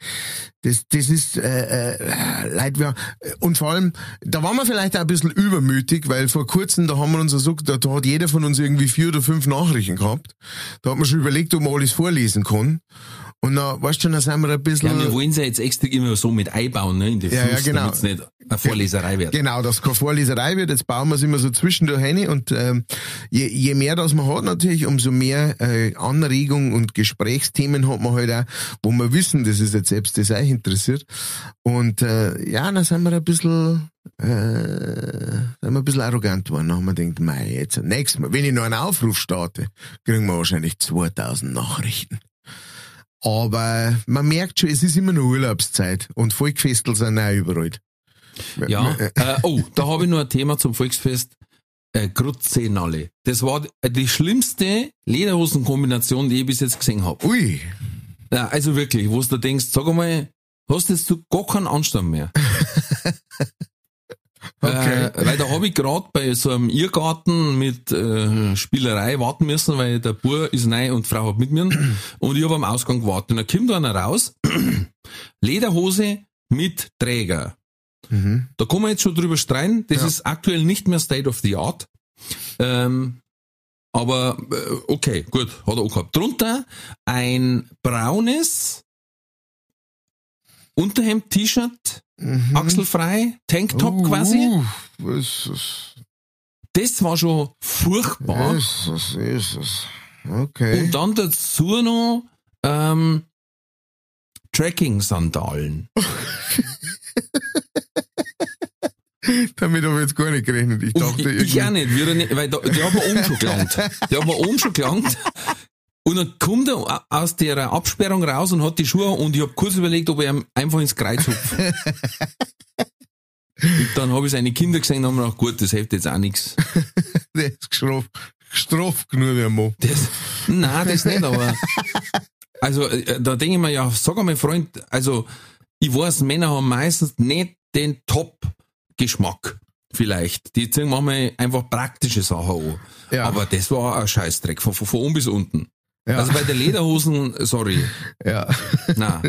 das, das ist, äh, äh, leid wir, und vor allem, da waren wir vielleicht auch ein bisschen übermütig, weil vor kurzem, da haben wir uns so, da, da hat jeder von uns irgendwie vier oder fünf Nachrichten gehabt. Da hat man schon überlegt, ob man alles vorlesen kann. Und dann, weißt du schon, da sind wir ein bisschen. Ja, wir wollen sie jetzt extra immer so mit einbauen, ne, in die Ja, ja, Fluss, genau. damit's nicht eine Vorleserei wird. Genau, dass keine Vorleserei wird. Jetzt bauen wir es immer so zwischendurch hin und ähm, je, je mehr das man hat natürlich, umso mehr äh, Anregung und Gesprächsthemen hat man halt auch, wo wir wissen, das ist jetzt selbst das euch interessiert. Und äh, ja, dann sind wir ein bisschen äh, sind wir ein bisschen arrogant geworden. Dann haben wir gedacht, mei, jetzt nächstes Mal, wenn ich noch einen Aufruf starte, kriegen wir wahrscheinlich 2000 Nachrichten. Aber man merkt schon, es ist immer noch Urlaubszeit und Volkfestel sind auch überall. Ja, äh, oh, da habe ich noch ein Thema zum Volksfest. Äh, Grutzenalle. Das war die schlimmste Lederhosenkombination, die ich bis jetzt gesehen habe. Ui, Ja, also wirklich, wo du denkst, sag einmal, hast jetzt du gar keinen Anstand mehr. (laughs) Okay. Äh, weil da habe ich gerade bei so einem Irrgarten mit äh, Spielerei warten müssen, weil der Bur ist neu und die Frau hat mit mir (clears throat) und ich habe am Ausgang gewartet. Und dann kommt einer raus, (clears throat) Lederhose mit Träger. Mhm. Da kann man jetzt schon drüber streiten. Das Ja. ist aktuell nicht mehr State of the Art. Ähm, aber äh, okay, gut, hat er auch gehabt. Drunter ein braunes Unterhemd, T-Shirt, Mhm. achselfrei, Tanktop Uh, quasi. Jesus, Das war schon furchtbar. Jesus, Jesus. Okay. Und dann dazu noch ähm, Trekking-Sandalen. (laughs) Damit habe ich jetzt gar nicht gerechnet. Ich dachte ich, ich auch nicht, nicht, weil da, die haben wir oben schon gelangt. Die haben wir oben schon gelangt. Und dann kommt er aus der Absperrung raus und hat die Schuhe und ich habe kurz überlegt, ob ich ihm einfach ins Kreuz hupfe. (laughs) und dann habe ich seine Kinder gesehen und haben mir gedacht, gut, das hilft jetzt auch nichts. (laughs) Der ist gestraft, gestraft genug, der Mann. Das, nein, das nicht, aber (laughs) also äh, da denke ich mir, ja, sag einmal, Freund, also ich weiß, Männer haben meistens nicht den Top-Geschmack. Vielleicht. Die ziehen manchmal einfach praktische Sachen an. Ja. Aber das war ein Scheißdreck, von, von, von oben bis unten. Ja. Also bei der Lederhosen, sorry, Ja. na.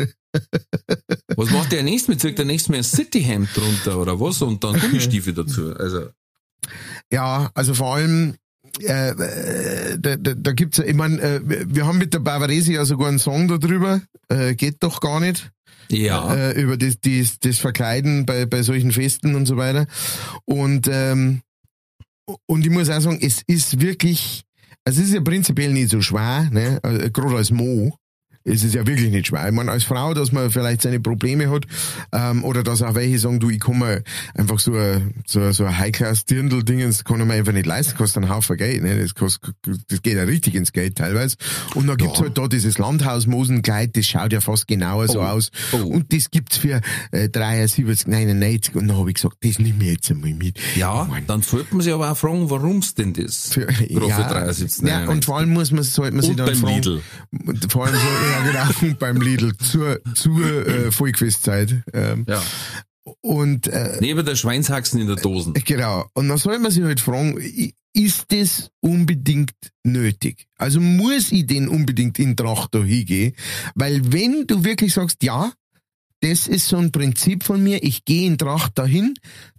Was macht der nächste mit? Zieht der nächste mehr ein Cityhemd drunter oder was? Und dann Gummistiefel dazu. Also, Ja, also vor allem, äh, äh, da, da, da gibt's ja, ich mein, äh, wir haben mit der Bavarese ja sogar einen Song darüber, äh, geht doch gar nicht. ja. äh, über das, das, das Verkleiden bei, bei solchen Festen und so weiter. Und, ähm, und ich muss auch sagen, es ist wirklich, es ist ja prinzipiell nicht so schwer, ne? äh, gerade als Mo. Es ist ja wirklich nicht schwer. Ich meine, als Frau, dass man vielleicht seine Probleme hat, ähm, oder dass auch welche sagen, du, ich kann mir einfach so ein, so, so High-Class-Dirndl-Dingens kann ich mir einfach nicht leisten, kostet einen Haufen Geld, ne? Das, kostet, das geht ja richtig ins Geld teilweise. Und dann gibt's halt da dieses Landhausmosenkleid, das schaut ja fast genauer so Oh. aus. Oh. Und das gibt's für äh, 73, 99. Und dann habe ich gesagt, das nehme ich jetzt einmal mit. Ja, Mann. dann sollte man sich aber auch fragen, warum's denn das? Für, ja, für 73, ja, und vor allem muss man, sollte man sich Und dann beim fragen, Lidl. Vor allem so, ja genau, (laughs) beim Lidl zur, zur äh, Volkfestzeit. Ähm, Ja. Und äh, Neben der Schweinshaxen in der Dosen. Genau. Und dann soll man sich halt fragen, ist das unbedingt nötig? Also muss ich denn unbedingt in Tracht da hingehen? Weil wenn du wirklich sagst, ja, das ist so ein Prinzip von mir, ich gehe in Tracht dahin,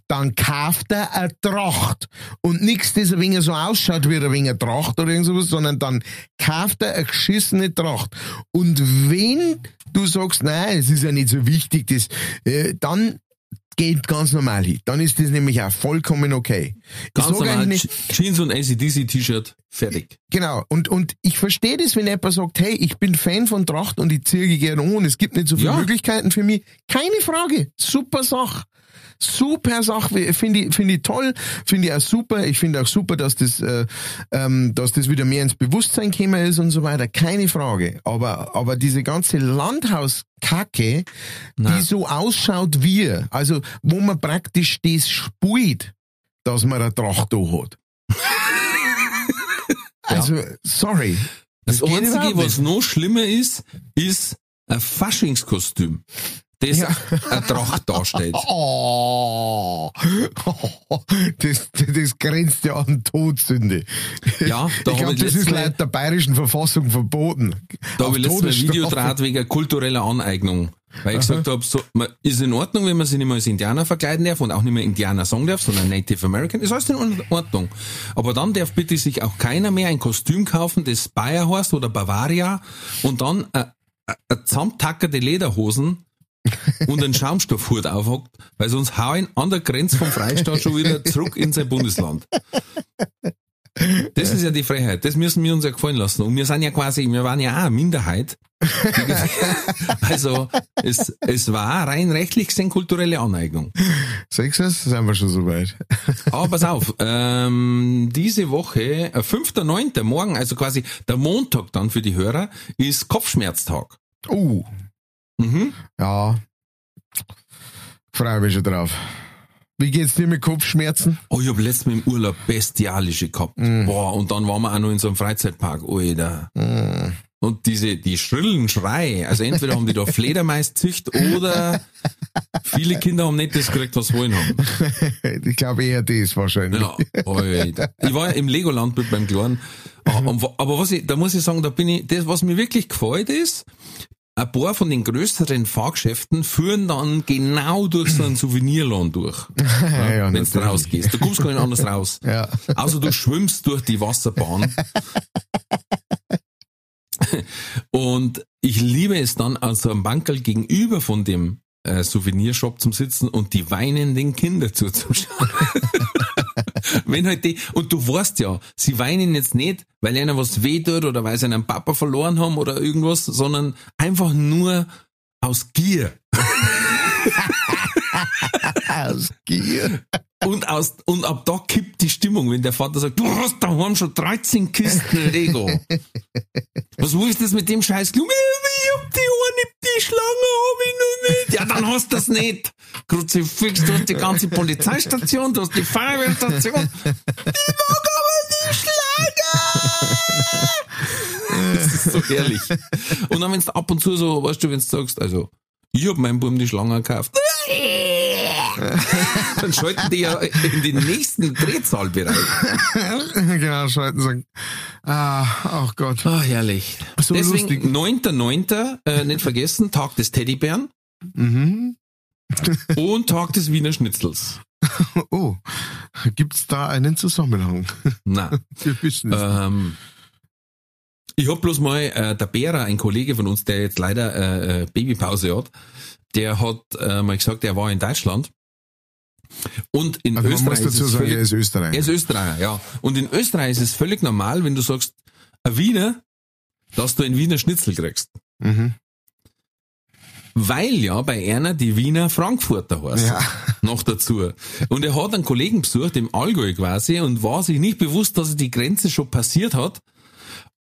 dann kauft er eine Tracht. Und nichts, das ein wenig so ausschaut wie ein wenig Tracht oder irgend sowas, sondern dann kauft er eine geschissene Tracht. Und wenn du sagst, nein, es ist ja nicht so wichtig, das, äh, dann geht ganz normal hin. Dann ist das nämlich auch vollkommen okay. Ganz normal, Je- Jeans und ACDC-T-Shirt, fertig. Genau. Und, und ich verstehe das, wenn jemand sagt, hey, ich bin Fan von Tracht und ich ziehe gerne an und es gibt nicht so viele Ja. Möglichkeiten für mich. Keine Frage. Super Sache. Super Sache, finde ich, finde ich toll, finde ich auch super. Ich finde auch super, dass das, äh, ähm, dass das wieder mehr ins Bewusstsein gekommen ist und so weiter. Keine Frage. Aber, aber diese ganze Landhauskacke, die so ausschaut wie, also wo man praktisch das spielt, dass man eine Tracht da hat. (laughs) also, sorry. Das, geht Einzige, was noch schlimmer ist, ist ein Faschingskostüm, das eine Tracht darstellt. (laughs) Oh, (laughs) das, das grenzt ja an Todsünde. Ja, da ich glaube, das ist laut der bayerischen Verfassung verboten. Da habe ich letztes Mal ein Video draht wegen kultureller Aneignung. Weil ich gesagt habe, so, man, ist in Ordnung, wenn man sich nicht mehr als Indianer verkleiden darf und auch nicht mehr Indianer sagen darf, sondern Native American, ist alles in Ordnung. Aber dann darf bitte sich auch keiner mehr ein Kostüm kaufen, das Bayer heißt oder Bavaria und dann äh, äh, zusammentackerte Lederhosen und einen Schaumstoffhut aufhockt, weil sonst hau ihn an der Grenze vom Freistaat schon wieder zurück in sein Bundesland. Das ist ja die Freiheit. Das müssen wir uns ja gefallen lassen. Und wir sind ja quasi, wir waren ja auch eine Minderheit. (laughs) also, es, es war rein rechtlich gesehen kulturelle Aneignung. Sechs ist, sind wir schon so weit. Aber pass auf, ähm, diese Woche, äh, 5.9., morgen, also quasi der Montag dann für die Hörer, ist Kopfschmerztag. Oh, Mhm. ja. Freue mich schon drauf. Wie geht's dir mit Kopfschmerzen? Oh, ich hab letztes Mal im Urlaub bestialische gehabt. Boah, und dann waren wir auch noch in so einem Freizeitpark, Alter. Und diese, die schrillen Schreie, also entweder haben die da (laughs) Fledermaus zücht oder viele Kinder haben nicht das gekriegt, was sie wollen haben. (laughs) Ich glaube eher das wahrscheinlich. Ja, Alter. Ich war ja im Legoland mit meinem Kleinen. Aber aber was ich, da muss ich sagen, da bin ich, das, was mir wirklich gefällt ist, ein paar von den größeren Fahrgeschäften führen dann genau durch so einen Souvenirland durch. (laughs) Ja, ja, wenn du rausgehst. Du kommst gar nicht anders raus. (laughs) Ja. Also du schwimmst durch die Wasserbahn. (laughs) Und ich liebe es dann, an so einem Bankerl gegenüber von dem äh, Souvenirshop zum Sitzen und die weinenden Kinder zuzuschauen. Wenn halt die, und du weißt ja, sie weinen jetzt nicht, weil ihnen was wehtut oder weil sie einen Papa verloren haben oder irgendwas, sondern einfach nur aus Gier. (laughs) Aus Gier. Und, aus, und ab da kippt die Stimmung, wenn der Vater sagt, du hast daheim schon 13 Kisten Lego. Was willst du das mit dem Scheiß? Ich hab die eine, die Schlange hab ich noch nicht. Ja, dann hast du das nicht. Kruzifix, du hast die ganze Polizeistation, du hast die Feuerwehrstation. Ich mag aber die Schlange. Das ist so herrlich. Und dann, wenn du ab und zu so, weißt du, wenn du sagst, also, ich hab meinem Buben die Schlange gekauft. (laughs) Dann schalten die ja in den nächsten Drehzahlbereich. (laughs) genau, schalten sagen. Ah, ach Gott. Ah, herrlich. So. Deswegen 9.9., äh, nicht vergessen, Tag des Teddybären Mhm. (laughs) und Tag des Wiener Schnitzels. Oh, gibt's da einen Zusammenhang? Na, Wir wissen es. ähm, ich hab bloß mal, äh, der Bärer, ein Kollege von uns, der jetzt leider äh, äh, Babypause hat, der hat äh, mal gesagt, er war in Deutschland und in Also man Österreich muss dazu ist es sagen, völlig, er ist Österreicher. Er ist Österreicher, ja. Und in Österreich ist es völlig normal, wenn du sagst, ein Wiener, dass du ein Wiener Schnitzel kriegst. Mhm. Weil ja bei einer die Wiener Frankfurter heißt. Ja. (laughs) Noch dazu. Und er hat einen Kollegen besucht, im Allgäu quasi, und war sich nicht bewusst, dass er die Grenze schon passiert hat.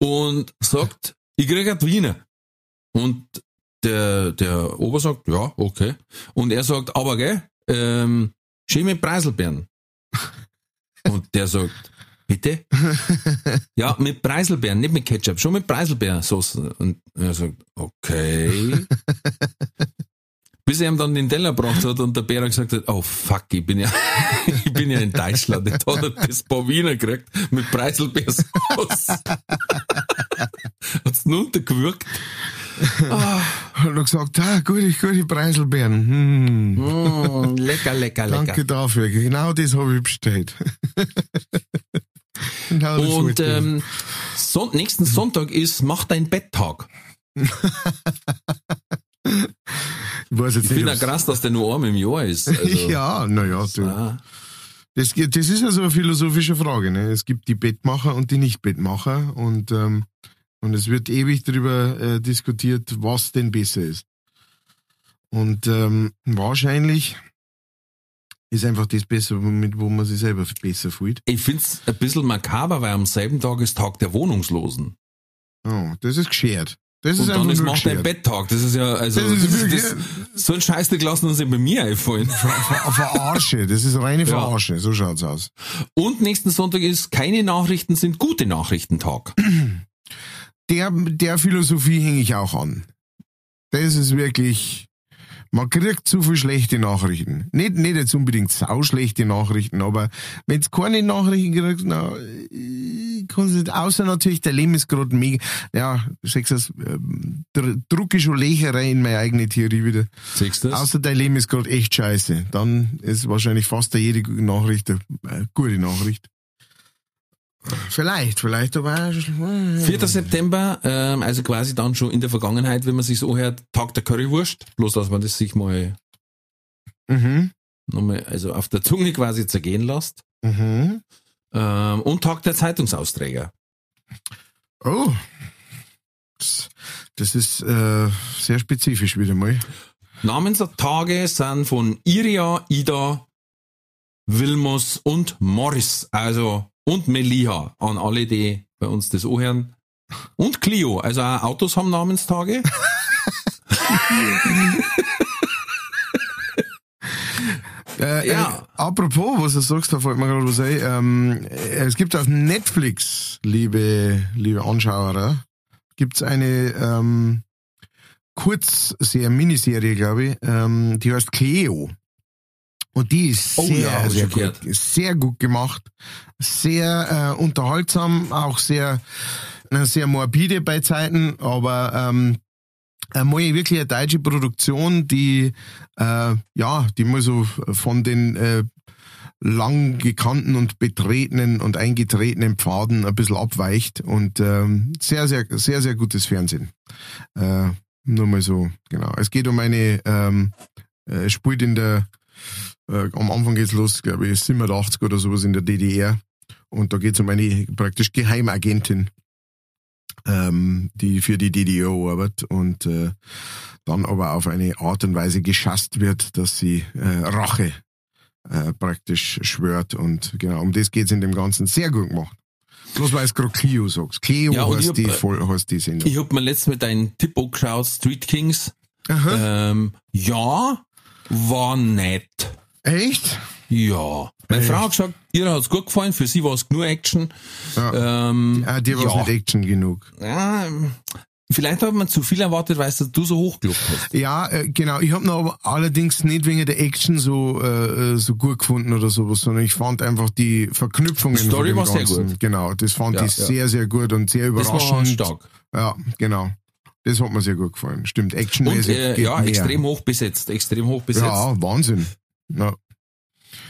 Und sagt, ich krieg einen Wiener. Und der, der Ober sagt, ja, okay. Und er sagt, aber gell, ähm, schön mit Preiselbeeren. (laughs) Und der sagt, bitte? Ja, mit Preiselbeeren, nicht mit Ketchup, schon mit Preiselbeersauce. Und er sagt, okay. (laughs) Bis er ihm dann den Teller gebracht hat und der Bär gesagt hat, oh fuck, ich bin ja, (laughs) ich bin ja in Deutschland. Jetzt hat er das paar Wiener gekriegt mit Preiselbeersauce. (laughs) Hat's nur untergewürgt. Hat er gesagt, ah, gute, gute Preiselbeeren. Hm. Mm, lecker, lecker, lecker. Danke dafür. Genau das habe ich bestellt. (laughs) genau das Und ähm, Son nächsten Sonntag ist Mach dein Betttag. Ich weiß jetzt Ich finde ja krass, dass der nur einmal im Jahr ist. Also, (laughs) ja, naja, du. ah, Das, das ist ja so eine philosophische Frage. Ne? Es gibt die Bettmacher und die Nicht-Bettmacher und, ähm, und es wird ewig darüber äh, diskutiert, was denn besser ist. Und ähm, wahrscheinlich ist einfach das besser, mit wo man sich selber besser fühlt. Ich find's ein bisschen makaber, weil am selben Tag ist Tag der Wohnungslosen. Oh, das ist geschert. Das ist Und dann einfach ist nur Macht dein. Betttag. Das ist ja, also, Das ist das wirklich- das, so ein Scheiß, der lassen uns ja bei mir einfallen. Ver Verarsche, das ist reine (laughs) Verarsche, so schaut's aus. Und nächsten Sonntag ist keine Nachrichten sind gute Nachrichtentag. Der, der Philosophie hänge ich auch an. Das ist wirklich, man kriegt zu viel schlechte Nachrichten. Nicht, nicht jetzt unbedingt sauschlechte Nachrichten, aber wenn's keine Nachrichten kriegst, na, äh, kannst du nicht, außer natürlich, der Leben ist gerade mega, ja, sagst du, ähm, dr- drucke schon Löcher rein in meine eigene Theorie wieder. Du das? Außer dein Leben ist gerade echt scheiße. Dann ist wahrscheinlich fast jede Nachricht eine äh, gute Nachricht. Vielleicht, vielleicht aber auch. 4. September, ähm, also quasi dann schon in der Vergangenheit, wenn man sich so hört, Tag der Currywurst. Bloß, dass man das sich mal Mhm. nochmal, also auf der Zunge quasi zergehen lässt. Mhm. Ähm, und Tag der Zeitungsausträger. Oh. Das, das ist äh, sehr spezifisch wieder mal. Namenstage sind von Iria, Ida, Wilmus und Morris, also und Melia an alle, die bei uns das anhören. Und Clio, also auch Autos haben Namenstage. (laughs) Äh, Ja. Äh, apropos, was du sagst, da fällt mir gerade was ein. Ähm, äh, es gibt auf Netflix, liebe, liebe Anschauer, gibt's eine ähm, Kurzserie, Miniserie, glaube ich, ähm, die heißt Cleo. Und die ist Oh sehr, ja, sehr gut, sehr gut gemacht, sehr äh, unterhaltsam, auch sehr, äh, sehr morbide bei Zeiten, aber ähm, einmal wirklich eine deutsche Produktion, die äh, ja, die mal so von den äh, lang gekannten und betretenen und eingetretenen Pfaden ein bisschen abweicht und ähm, sehr, sehr, sehr, sehr gutes Fernsehen. Äh, nur mal so, genau. Es geht um eine, ähm, äh, spielt in der, äh, am Anfang geht's los, glaube ich, 87 oder sowas in der DDR. Und da geht's um eine praktisch Geheimagentin, ähm, die für die DDR arbeitet und äh, dann aber auf eine Art und Weise geschasst wird, dass sie äh, Rache äh, praktisch schwört. Und genau, um das geht's in dem Ganzen sehr gut gemacht. Bloß weil es gerade Clio sagst. Clio Ja, heißt, hab, die, äh, voll, heißt die Sendung. Ich hab mir letztens mit deinem Tipp angeschaut, Street Kings. Ähm, ja, war nett. Echt? Ja. Meine Echt? Frau hat gesagt, ihr hat's gut gefallen, für sie war es nur Action. Ja. Ähm, Ah, dir war's ja. nicht Action genug. ja, vielleicht hat man zu viel erwartet, weil du so hoch gelobt hast. Ja, äh, genau. Ich habe noch aber allerdings nicht wegen der Action so äh, äh, so gut gefunden oder sowas, sondern ich fand einfach die Verknüpfungen Die Story war sehr gut. Genau, das fand Ja, ich ja. sehr, sehr gut und sehr Das war überraschend. stark. Ja, genau. Das hat mir sehr gut gefallen. Stimmt, actionmäßig. äh, ja, mehr. extrem hoch besetzt, extrem hoch besetzt. Ja, Wahnsinn. Ja.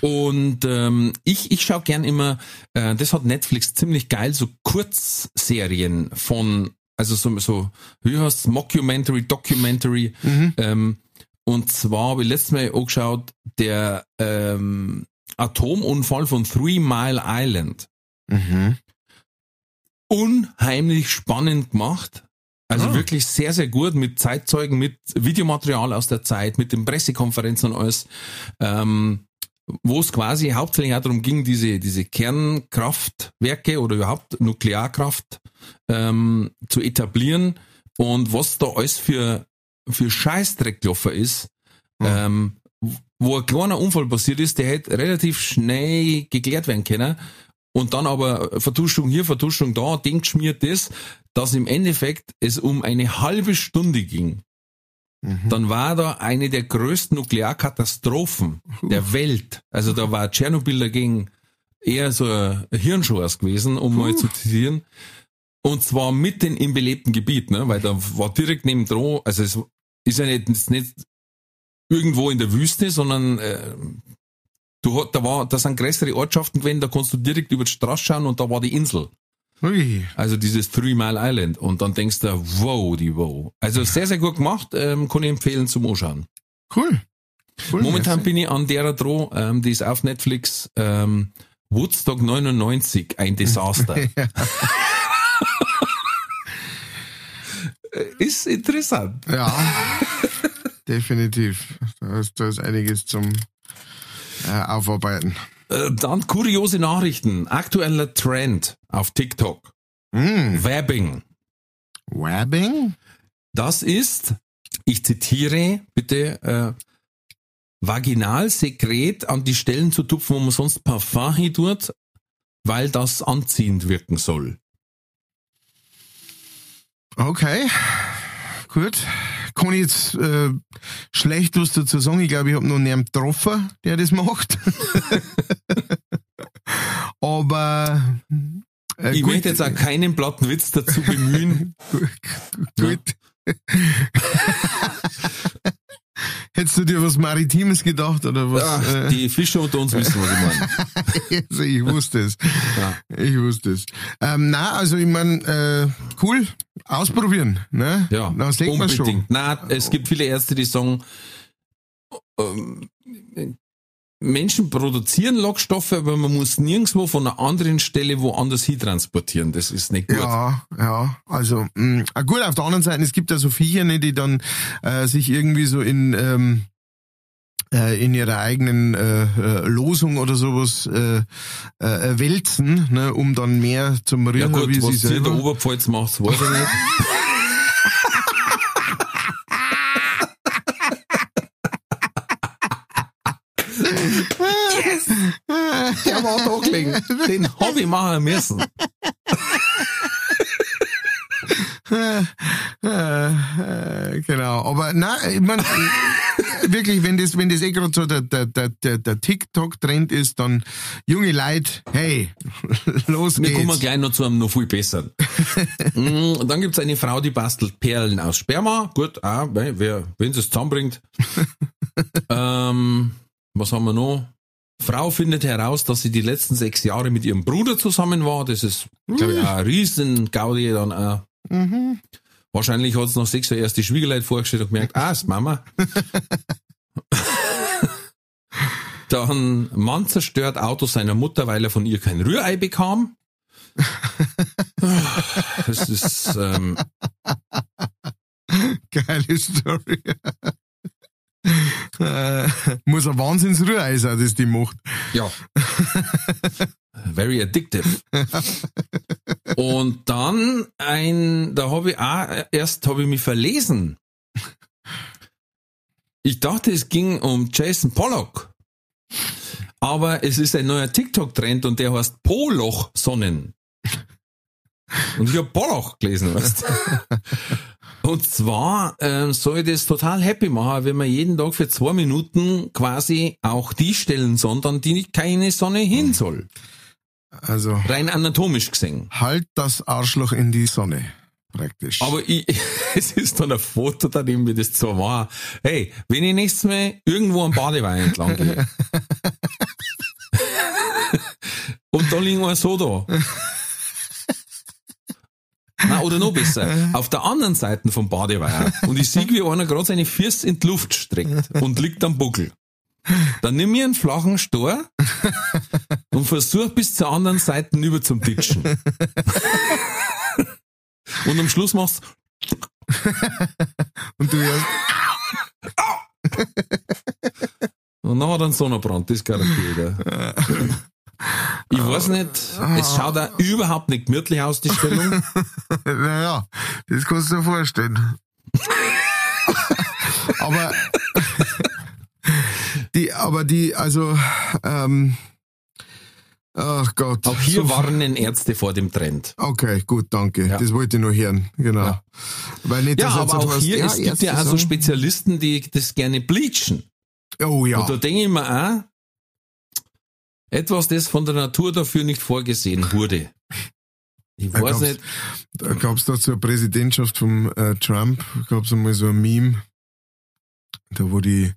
Und ähm, ich, ich schaue gern immer, äh, das hat Netflix ziemlich geil, so Kurzserien von, also so, so wie heißt Mockumentary, Documentary. Mhm. Ähm, und zwar habe ich letztes Mal angeschaut, der ähm, Atomunfall von Three Mile Island. Mhm. Unheimlich spannend gemacht. Also Ah. wirklich sehr, sehr gut mit Zeitzeugen, mit Videomaterial aus der Zeit, mit den Pressekonferenzen und alles. Ähm, wo es quasi hauptsächlich auch darum ging, diese, diese Kernkraftwerke oder überhaupt Nuklearkraft ähm, zu etablieren und was da alles für, für Scheißdreck gelaufen ist, Ja. ähm, wo ein kleiner Unfall passiert ist, der hätte relativ schnell geklärt werden können und dann aber Vertuschung hier, Vertuschung da, Ding geschmiert das, dass im Endeffekt es um eine halbe Stunde ging Mhm. dann war da eine der größten Nuklearkatastrophen der Welt. Also da war Tschernobyl dagegen eher so ein Hirnschoß gewesen, um mal zu zitieren. Und zwar mitten im belebten Gebiet, ne? weil da war direkt neben dran, also es ist ja nicht, nicht irgendwo in der Wüste, sondern äh, du, hat- da war, da sind größere Ortschaften gewesen, da kannst du direkt über die Straße schauen und da war die Insel. Ui. Also dieses Three Mile Island. Und dann denkst du, wow, die wow. Also sehr, sehr gut gemacht, ähm, kann ich empfehlen zum Anschauen. Cool. cool. Momentan merci. bin ich an der dran, ähm, die ist auf Netflix, ähm, Woodstock 99, ein Desaster. (laughs) Äh, ist interessant. Ja, definitiv. Da ist, da ist einiges zum, äh, aufarbeiten. Äh, dann kuriose Nachrichten. Aktueller Trend auf TikTok. Mm. Webbing. Webbing? Das ist, ich zitiere bitte, äh, Vaginalsekret an die Stellen zu tupfen, wo man sonst Parfum hin tut, weil das anziehend wirken soll. Okay, gut. Kann ich jetzt äh, schlecht was dazu sagen. Ich glaube, ich habe noch niemanden getroffen, der das macht. (laughs) Aber äh, ich gut, möchte jetzt auch keinen platten Witz dazu bemühen. (laughs) gut. (laughs) Hättest du dir was Maritimes gedacht oder was? Ach, äh, die Fischer unter uns wissen, was ich meine. (laughs) also ich wusste es. Ja. Ich wusste es. Ähm, na, also ich meine, äh, cool, ausprobieren. Ne? Ja, sieht man schon. unbedingt. Na, es gibt viele Ärzte, die sagen, ähm, Menschen produzieren Lockstoffe, aber man muss nirgendwo von einer anderen Stelle woanders hin transportieren. Das ist nicht gut. Ja, ja, also mh, ah, gut, auf der anderen Seite, es gibt ja so Viecher, ne, die dann äh, sich irgendwie so in ähm, äh, in ihrer eigenen äh, äh, Losung oder sowas äh, äh, wälzen, ne, um dann mehr zum Ja Rühren gut, wie sie was ihr in der selber. Oberpfalz macht, weiß ich nicht. (laughs) (laughs) Der war da gelegen. Den hab ich machen müssen. (laughs) Genau, aber na, ich mein, wirklich, wenn das, wenn das eh gerade so der, der, der, der, TikTok-Trend ist, dann junge Leute, hey, (laughs) los Wir kommen geht's. gleich noch zu einem noch viel besseren. Mm, dann gibt's eine Frau, die bastelt Perlen aus Sperma. Gut, ah, wer, wer- wenn sie es zusammenbringt. ähm, was haben wir noch? Frau findet heraus, dass sie die letzten sechs Jahre mit ihrem Bruder zusammen war. Das ist, glaube ich, auch ein riesen Gaudi dann auch. Mhm. Wahrscheinlich hat es nach sechs Jahren erst die Schwiegerleute vorgestellt und gemerkt, ah, ist Mama. (laughs) Dann Mann zerstört Auto seiner Mutter, weil er von ihr kein Rührei bekam. (laughs) Das ist, ähm, Geile Story. Äh, (laughs) muss ein Wahnsinnsrührei sein, das die macht. ja, (laughs) very addictive. Und dann ein, da habe ich auch, erst habe ich mich verlesen. Ich dachte, es ging um Jason Pollock. Aber es ist ein neuer TikTok-Trend und der heißt Poloch-Sonnen. Und ich habe Polloch gelesen, weißt du? (laughs) Und zwar ähm, soll ich das total happy machen, wenn man jeden Tag für zwei Minuten quasi auch die Stellen sondern, die keine Sonne hin soll. Also, Rein anatomisch gesehen. halt das Arschloch in die Sonne, praktisch. Aber ich, (laughs) es ist dann ein Foto daneben, wie das so war. Hey, wenn ich nächstes Mal irgendwo am Badewein entlang gehe. (laughs) und da liegen wir so da. Na, oder noch besser, (laughs) auf der anderen Seite vom Badeweiher. Und ich sehe, wie einer gerade seine Füße in die Luft streckt und liegt am Buckel. Dann nimm mir einen flachen Stor und versuch bis zur anderen Seite über zum Ditschen. (laughs) Und am Schluss machst Und du hörst, Und dann hat er einen Sonnenbrand, das garantiert. (laughs) Ja. Ich weiß nicht, es schaut da überhaupt nicht gemütlich aus, die Stellung. (laughs) naja, das kannst du dir vorstellen. (laughs) aber die, aber die, also, ähm, ach Gott. Auch hier So- warnen Ärzte vor dem Trend. Okay, gut, danke. Ja. Das wollte ich nur hören. Genau. Ja. Weil nicht, Ja, aber auch hier, es gibt ja also Spezialisten, die das gerne bleachen. Oh ja. Und da denke ich mir auch, etwas, das von der Natur dafür nicht vorgesehen wurde. Ich weiß gab's- nicht, Da gab es da zur Präsidentschaft vom äh, Trump, gab es einmal so ein Meme, da wo die,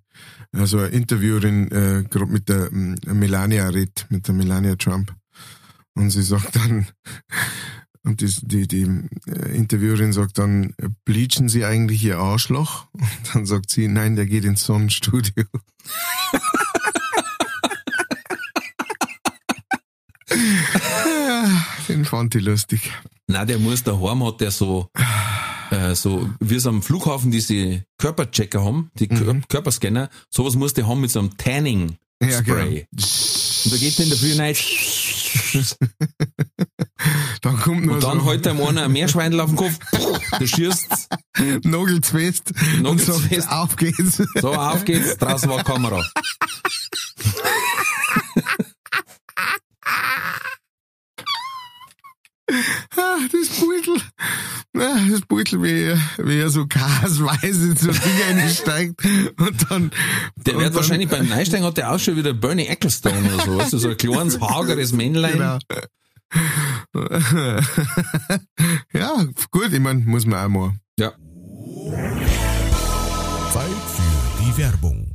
also eine Interviewerin äh, gerade mit der ähm, Melania redet, mit der Melania Trump. Und sie sagt dann, (laughs) und die, die, die äh, Interviewerin sagt dann, bleachen Sie eigentlich Ihr Arschloch? (laughs) Und dann sagt sie, nein, der geht ins Sonnenstudio. (laughs) (laughs) Den fand ich lustig. na, der muss daheim hat der so, äh, so, wie es am Flughafen diese Körperchecker haben, die Kör Mhm. Körperscanner, sowas muss der haben mit so einem Tanning Ja, Spray. genau. Und da geht in der Früh rein. (laughs) Dann kommt nur Und dann so heute einem einer ein Meerschweinel auf den Kopf. (laughs) Du schießt. Nagels fest und Nagels sagt, fest. auf geht's. So, auf geht's. Draußen war Kamera. Ah, das Beutel, ah, das Beutel, wie, wie er so gasweise in so Dinger einsteigt und dann. Der und wird dann- wahrscheinlich beim Neisteigen hat der auch schon wieder Bernie Ecclestone oder so. Also so ein kleines, (laughs) hageres Männlein. Genau. ja, gut, ich mein, muss man auch mal. Ja. Zeit für die Werbung.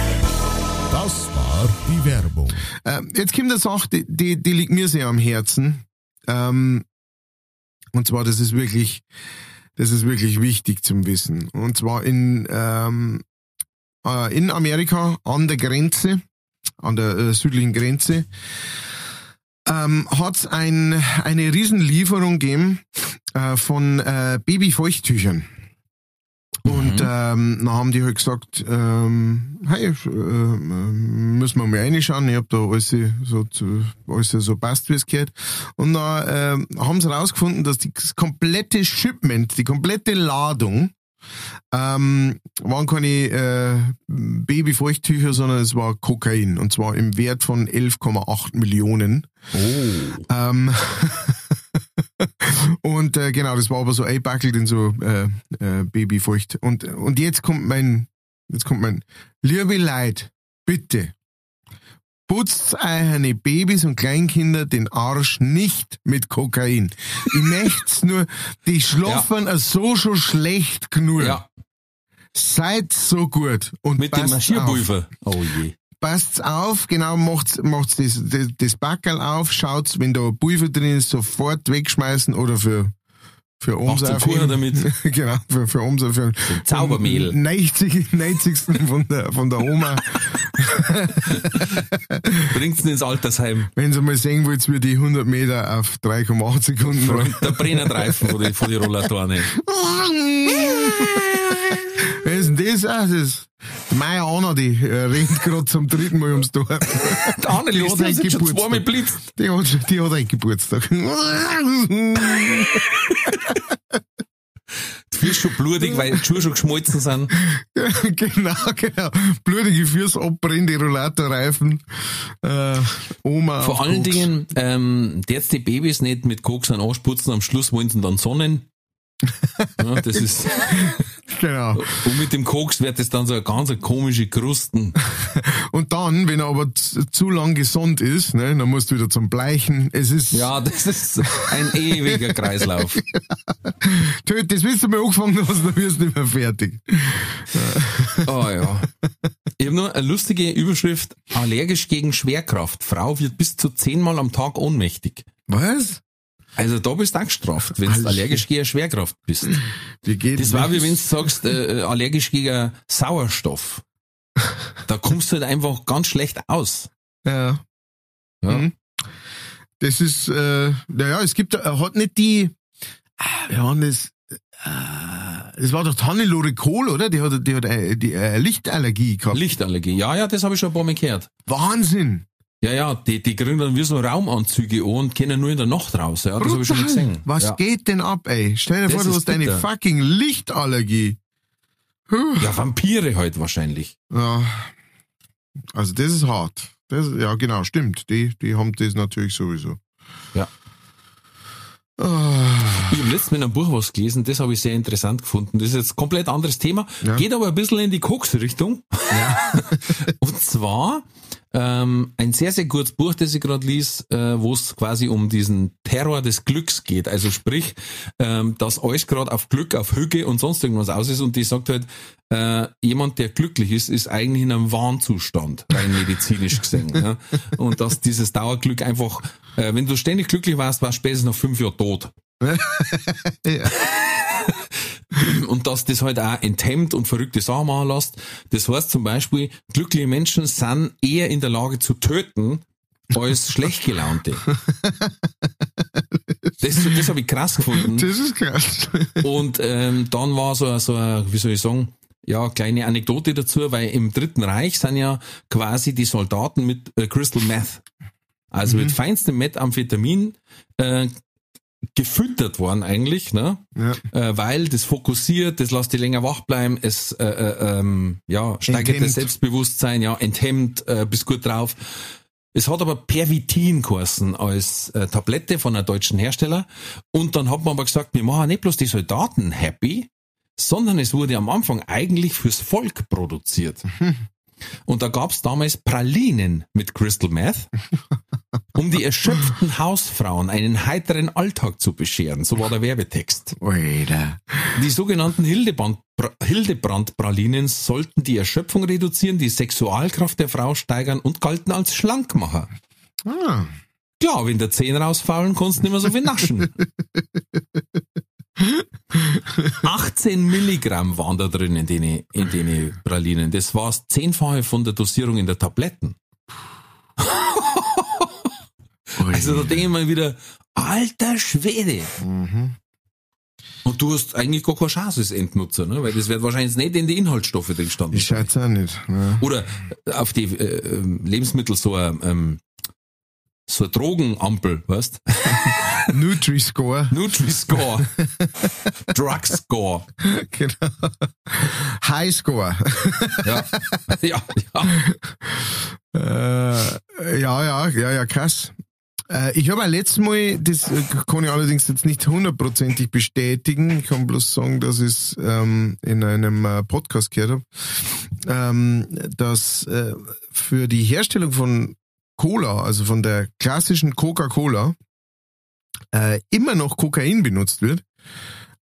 Das war die Werbung. Äh, jetzt kommt eine Sache, die, die, die liegt mir sehr am Herzen. Ähm, und zwar, das ist wirklich, das ist wirklich wichtig zum Wissen. Und zwar in, ähm, äh, in Amerika an der Grenze, an der äh, südlichen Grenze, ähm, hat es ein, eine Riesenlieferung gegeben äh, von äh, Babyfeuchttüchern. Und ähm, dann haben die halt gesagt, ähm, hey, äh, müssen wir mal reinschauen. Ich hab da alles so, alles so passt, wie es gehört. Und dann ähm, haben sie rausgefunden, dass die- das komplette Shipment, die komplette Ladung, ähm, waren keine äh, Babyfeuchttücher, sondern es war Kokain. Und zwar im Wert von 11,8 Millionen. Oh. Ähm, (laughs) und äh, genau, das war aber so einbackelt in so äh, äh, Babyfeucht. Und, und jetzt kommt mein, jetzt kommt mein, liebe Leid, bitte, putzt eure Babys und Kleinkinder den Arsch nicht mit Kokain. Ich möcht's (laughs) nur, die schlafen so schon schlecht genug. Ja, Seid so gut. Und mit dem passt auf. Marschierpulver. Oh je. Passt's auf, genau, macht's, macht's das, das, das Backerl auf, schaut's, wenn da Pulver drin ist, sofort wegschmeißen oder für, für einen Kuchen damit. (laughs) genau, für, für uns, für Zaubermehl. 90, 90. von der, von der Oma. (laughs) Bringt's ins Altersheim. wenn Sie mal sehen wollt, wie die 100 Meter auf 3,8 Sekunden. Der Brennerdreifen von die, von die Rollatoren. (laughs) Das? Ah, das Anna, die äh, rennt gerade zum dritten Mal ums Dorf. (laughs) Der Anneli Die hat einen Geburtstag. Die hat, die hat einen Geburtstag. Die Füße schon blutig, weil die Schuhe schon geschmolzen sind. genau, genau. Blutige Füße abbrennen, die Rollatorreifen. Äh, Oma. Vor allen Koks. Dingen, ähm, der jetzt die Babys nicht mit Koks an ansputzen, am Schluss wollen sie dann sonnen. Ja, das ist, (laughs) Genau. und mit dem Koks wird das dann so eine ganz komische Krusten. (laughs) Und dann, wenn er aber zu, zu lang gesund ist, ne, dann musst du wieder zum Bleichen. Es ist, Ja, das ist ein (laughs) ewiger Kreislauf. töt, das willst du mal angefangen hast, dann wirst du nicht mehr fertig. Oh ja. Ich habe nur eine lustige Überschrift. Allergisch gegen Schwerkraft. Frau wird bis zu zehnmal am Tag ohnmächtig. Was? Also da bist du auch gestraft, wenn du allergisch gegen Schwerkraft bist. Wie geht Das war wie wenn du sagst, äh, äh, allergisch gegen Sauerstoff. Da kommst du halt einfach ganz schlecht aus. Ja. Ja. Mhm. Das ist, äh, naja, es gibt, er hat nicht die, ah, wir haben das, äh, das war doch Hannelore Kohl, oder? Die hat, die hat äh, die äh, Lichtallergie gehabt. Lichtallergie. Ja, ja, das habe ich schon ein paar Mal gehört. Wahnsinn! Ja, ja, die, die kriegen dann wie so Raumanzüge an und können nur in der Nacht raus. Ja, das habe ich schon Brutal. gesehen. Was ja. geht denn ab, ey? Stell dir Das vor, du hast eine bitter. fucking Lichtallergie. Ja, Vampire halt wahrscheinlich. Ja. Also das ist hart. Das, ja, genau, stimmt. Die, die haben das natürlich sowieso. Ja. Ich habe letztens in einem Buch was gelesen, das habe ich sehr interessant gefunden. Das ist jetzt ein komplett anderes Thema, Ja. geht aber ein bisschen in die Koks-Richtung. ja. (laughs) Und zwar ähm, ein sehr, sehr gutes Buch, das ich gerade lies, äh, wo es quasi um diesen Terror des Glücks geht. Also sprich, ähm, dass alles gerade auf Glück, auf Hüge und sonst irgendwas aus ist und die sagt halt, äh, jemand, der glücklich ist, ist eigentlich in einem Warnzustand, rein medizinisch gesehen. ja? Und dass dieses Dauerglück einfach, äh, wenn du ständig glücklich warst, warst du spätestens nach fünf Jahren tot. (laughs) ja. (clears throat) und dass das halt auch enthemmt und verrückte Sachen machen lässt. Das heißt zum Beispiel, glückliche Menschen sind eher in der Lage zu töten, als (laughs) schlecht gelaunte. Das, das habe ich krass gefunden. Das ist krass. (laughs) Und ähm, dann war so, so wie soll ich sagen, ja, kleine Anekdote dazu, weil im Dritten Reich sind ja quasi die Soldaten mit äh, Crystal Meth, also mit feinstem Methamphetamin, äh, gefüttert worden eigentlich, ne? Ja. Äh, weil das fokussiert, das lässt die länger wach bleiben, es äh, äh, ähm, ja, steigert Enthemmt. das Selbstbewusstsein, ja, enthemmt, äh, bist gut drauf. Es hat aber Pervitin geheißen als äh, Tablette von einem deutschen Hersteller. Und dann hat man aber gesagt, wir machen nicht bloß die Soldaten happy, sondern es wurde am Anfang eigentlich fürs Volk produziert. (laughs) Und da gab's damals Pralinen mit Crystal Meth, (laughs) um die erschöpften Hausfrauen einen heiteren Alltag zu bescheren. So war der Werbetext. Alter. Die sogenannten Hildebrand, Hildebrand-Pralinen sollten die Erschöpfung reduzieren, die Sexualkraft der Frau steigern und galten als Schlankmacher. Ah. Klar, wenn der Zehen rausfallen, kannst du nicht mehr so viel naschen. 18 Milligramm waren da drin in den, in den Pralinen. Das war das Zehnfache von der Dosierung in der Tabletten. Also da denke ich mal wieder, alter Schwede. Und du hast eigentlich gar keine Chance als Endnutzer, ne? weil das wird wahrscheinlich nicht in die Inhaltsstoffe drin standen. Ich schätze auch nicht. Ne? Oder auf die äh, ähm, Lebensmittel so ein, ähm, so eine Drogenampel, weißt? (laughs) Nutri-Score. Nutri-Score. (laughs) Drug-Score. genau. High-Score. Ja. (laughs) ja, ja. Äh, ja, ja, ja, ja, krass. Äh, ich habe auch letztes Mal, das äh, kann ich allerdings jetzt nicht hundertprozentig bestätigen, ich kann bloß sagen, dass ich es ähm, in einem äh, Podcast gehört habe, ähm, dass äh, für die Herstellung von Cola, also von der klassischen Coca-Cola, äh, immer noch Kokain benutzt wird.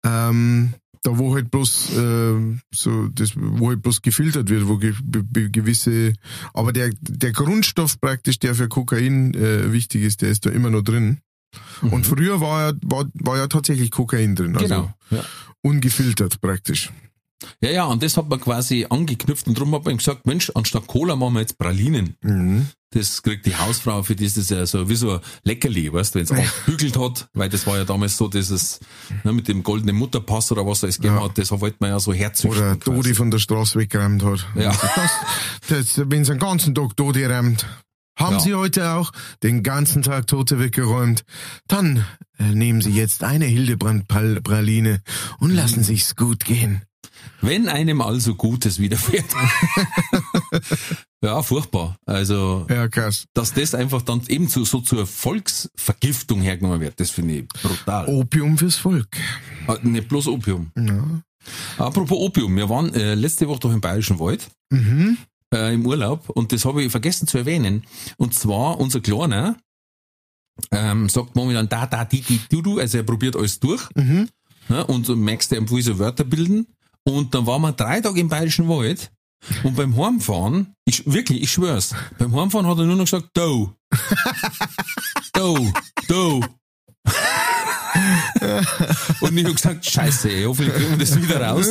Ähm, da wo halt bloß äh, so das wo halt bloß gefiltert wird, wo ge gewisse aber der der Grundstoff praktisch, der für Kokain äh, wichtig ist, der ist da immer noch drin. Und früher war ja war, war ja tatsächlich Kokain drin, also Genau. Ja. ungefiltert praktisch. Ja, ja, und das hat man quasi angeknüpft und darum hat man gesagt, Mensch, anstatt Cola machen wir jetzt Pralinen. Mhm. Das kriegt die Hausfrau, für die ist das ja so wie so ein Leckerli, weißt du, wenn es aufgebügelt hat, weil das war ja damals so dieses, ne, mit dem goldenen Mutterpass oder was da es gegeben Ja. hat, das wollte man ja so herzüchten. Oder quasi. Dodi von der Straße weggeräumt hat. Ja. (laughs) Das, das, wenn sie den ganzen Tag Dodi räumt. Haben Ja. Sie heute auch den ganzen Tag Tote weggeräumt? Dann äh, nehmen Sie jetzt eine Hildebrand-Praline und lassen sich's gut gehen. Wenn einem also Gutes widerfährt. (laughs) ja, furchtbar. Also, Ja, dass das einfach dann eben zu, so zur Volksvergiftung hergenommen wird, das finde ich brutal. Opium fürs Volk. Ah, Nicht bloß Opium. Ja. Apropos Opium, wir waren äh, letzte Woche doch im Bayerischen Wald Mhm. äh, im Urlaub und das habe ich vergessen zu erwähnen. Und zwar unser Kleiner ähm, sagt momentan da, da, die, die, du, du, also er probiert alles durch Mhm. ne, und merkst du, er will so Wörter bilden. Und dann waren wir drei Tage im Bayerischen Wald und beim Heimfahren, ich, wirklich, ich schwör's, beim Heimfahren hat er nur noch gesagt, do. do, do. und ich hab gesagt, scheiße, ey, hoffentlich kriegen wir das wieder raus.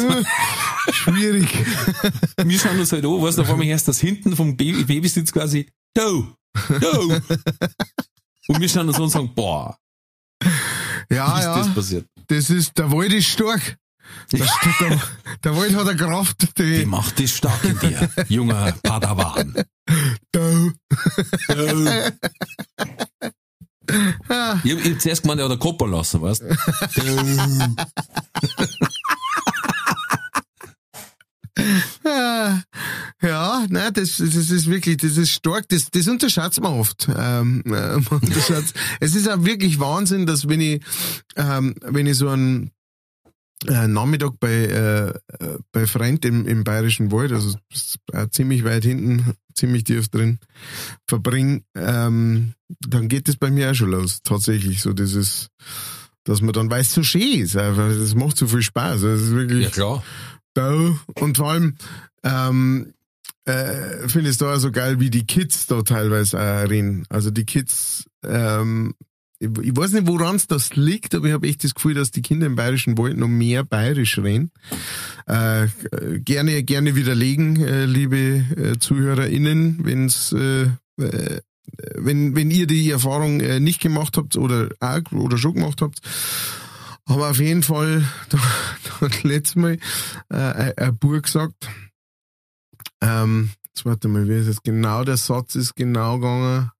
(laughs) Schwierig. (laughs) Wir schauen uns halt an, weißt du, auf einmal erst das hinten vom Baby, Babysitz quasi, do, do. Und wir schauen uns an und sagen, boah, Ja, ist ja. das passiert? Das ist, der Wald ist stark. Der, der, der Wald hat eine Kraft, Die die, Macht ist stark in dir, junger Padawan. da, Ich hab, ich hab zuerst gemeint, er hat einen Kopper lassen, weißt du? Ja, nein, das, das ist wirklich, das ist stark, das, das unterschätzt man oft. Ähm, äh, man unterschätzt. es ist auch wirklich Wahnsinn, dass wenn ich, ähm, wenn ich so einen äh, Nachmittag bei, äh, äh, bei Freund im, im Bayerischen Wald, also äh, ziemlich weit hinten ziemlich tief drin verbringe, ähm, dann geht das bei mir auch schon los. Tatsächlich so dieses, dass man dann weiß, so schön ist. Einfach. Das macht so viel Spaß. Das ist wirklich. Ja, klar. Da. Und vor allem, ähm, äh, finde ich es da so geil, wie die Kids da teilweise auch reden. Also die Kids, ähm, ich, weiß nicht, woran es das liegt, aber ich habe echt das Gefühl, dass die Kinder im Bayerischen Wald noch mehr bayerisch reden. Äh, gerne, gerne widerlegen, äh, liebe äh, ZuhörerInnen, wenn's, äh, äh, wenn, wenn ihr die Erfahrung äh, nicht gemacht habt oder auch, oder schon gemacht habt. Aber auf jeden Fall, (laughs) da, hat letztes Mal äh, ein, ein Bub gesagt, ähm, jetzt warte mal, wie ist es genau, der Satz ist genau gegangen,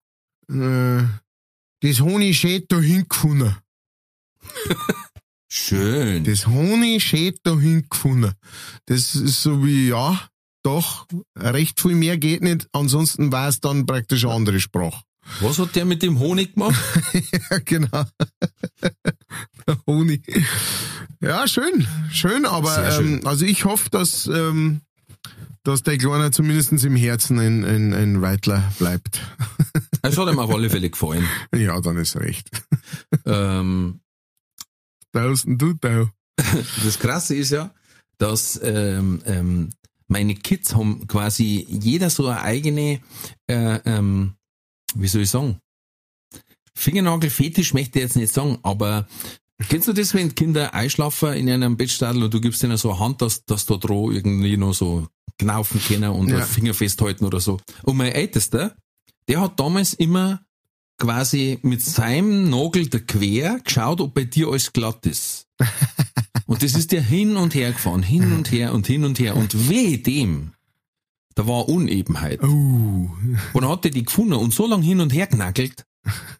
äh, das Honig schät da hingefunden. (laughs) Schön. Das Honig schät da hingefunden. Das ist so wie, ja, doch, recht viel mehr geht nicht, ansonsten war es dann praktisch eine andere Sprache. Was hat der mit dem Honig gemacht? (laughs) ja, genau. Der Honig. Ja, schön, schön, aber schön. Ähm, also ich hoffe, dass, ähm, dass der Kleine zumindest im Herzen ein, ein, ein Weitler bleibt. (laughs) Es hat ihm auf alle Fälle gefallen. (laughs) ja, dann ist recht. Ähm, Tausend du da. (laughs) das Krasse ist ja, dass ähm, ähm, meine Kids haben quasi jeder so eine eigene, äh, ähm, wie soll ich sagen, Fingernagel-Fetisch möchte ich jetzt nicht sagen, aber kennst du das, wenn Kinder einschlafen in einem Bettstadel und du gibst ihnen so eine Hand, dass, dass da dran irgendwie noch so knaufen können und Ja. Finger festhalten oder so. Und mein Ältester, der hat damals immer quasi mit seinem Nagel der quer geschaut, ob bei dir alles glatt ist. (laughs) Und das ist der hin und her gefahren, hin und her und hin und her. Und weh dem, da war Unebenheit. Uh. Und dann hat er die gefunden und so lang hin und her knackelt.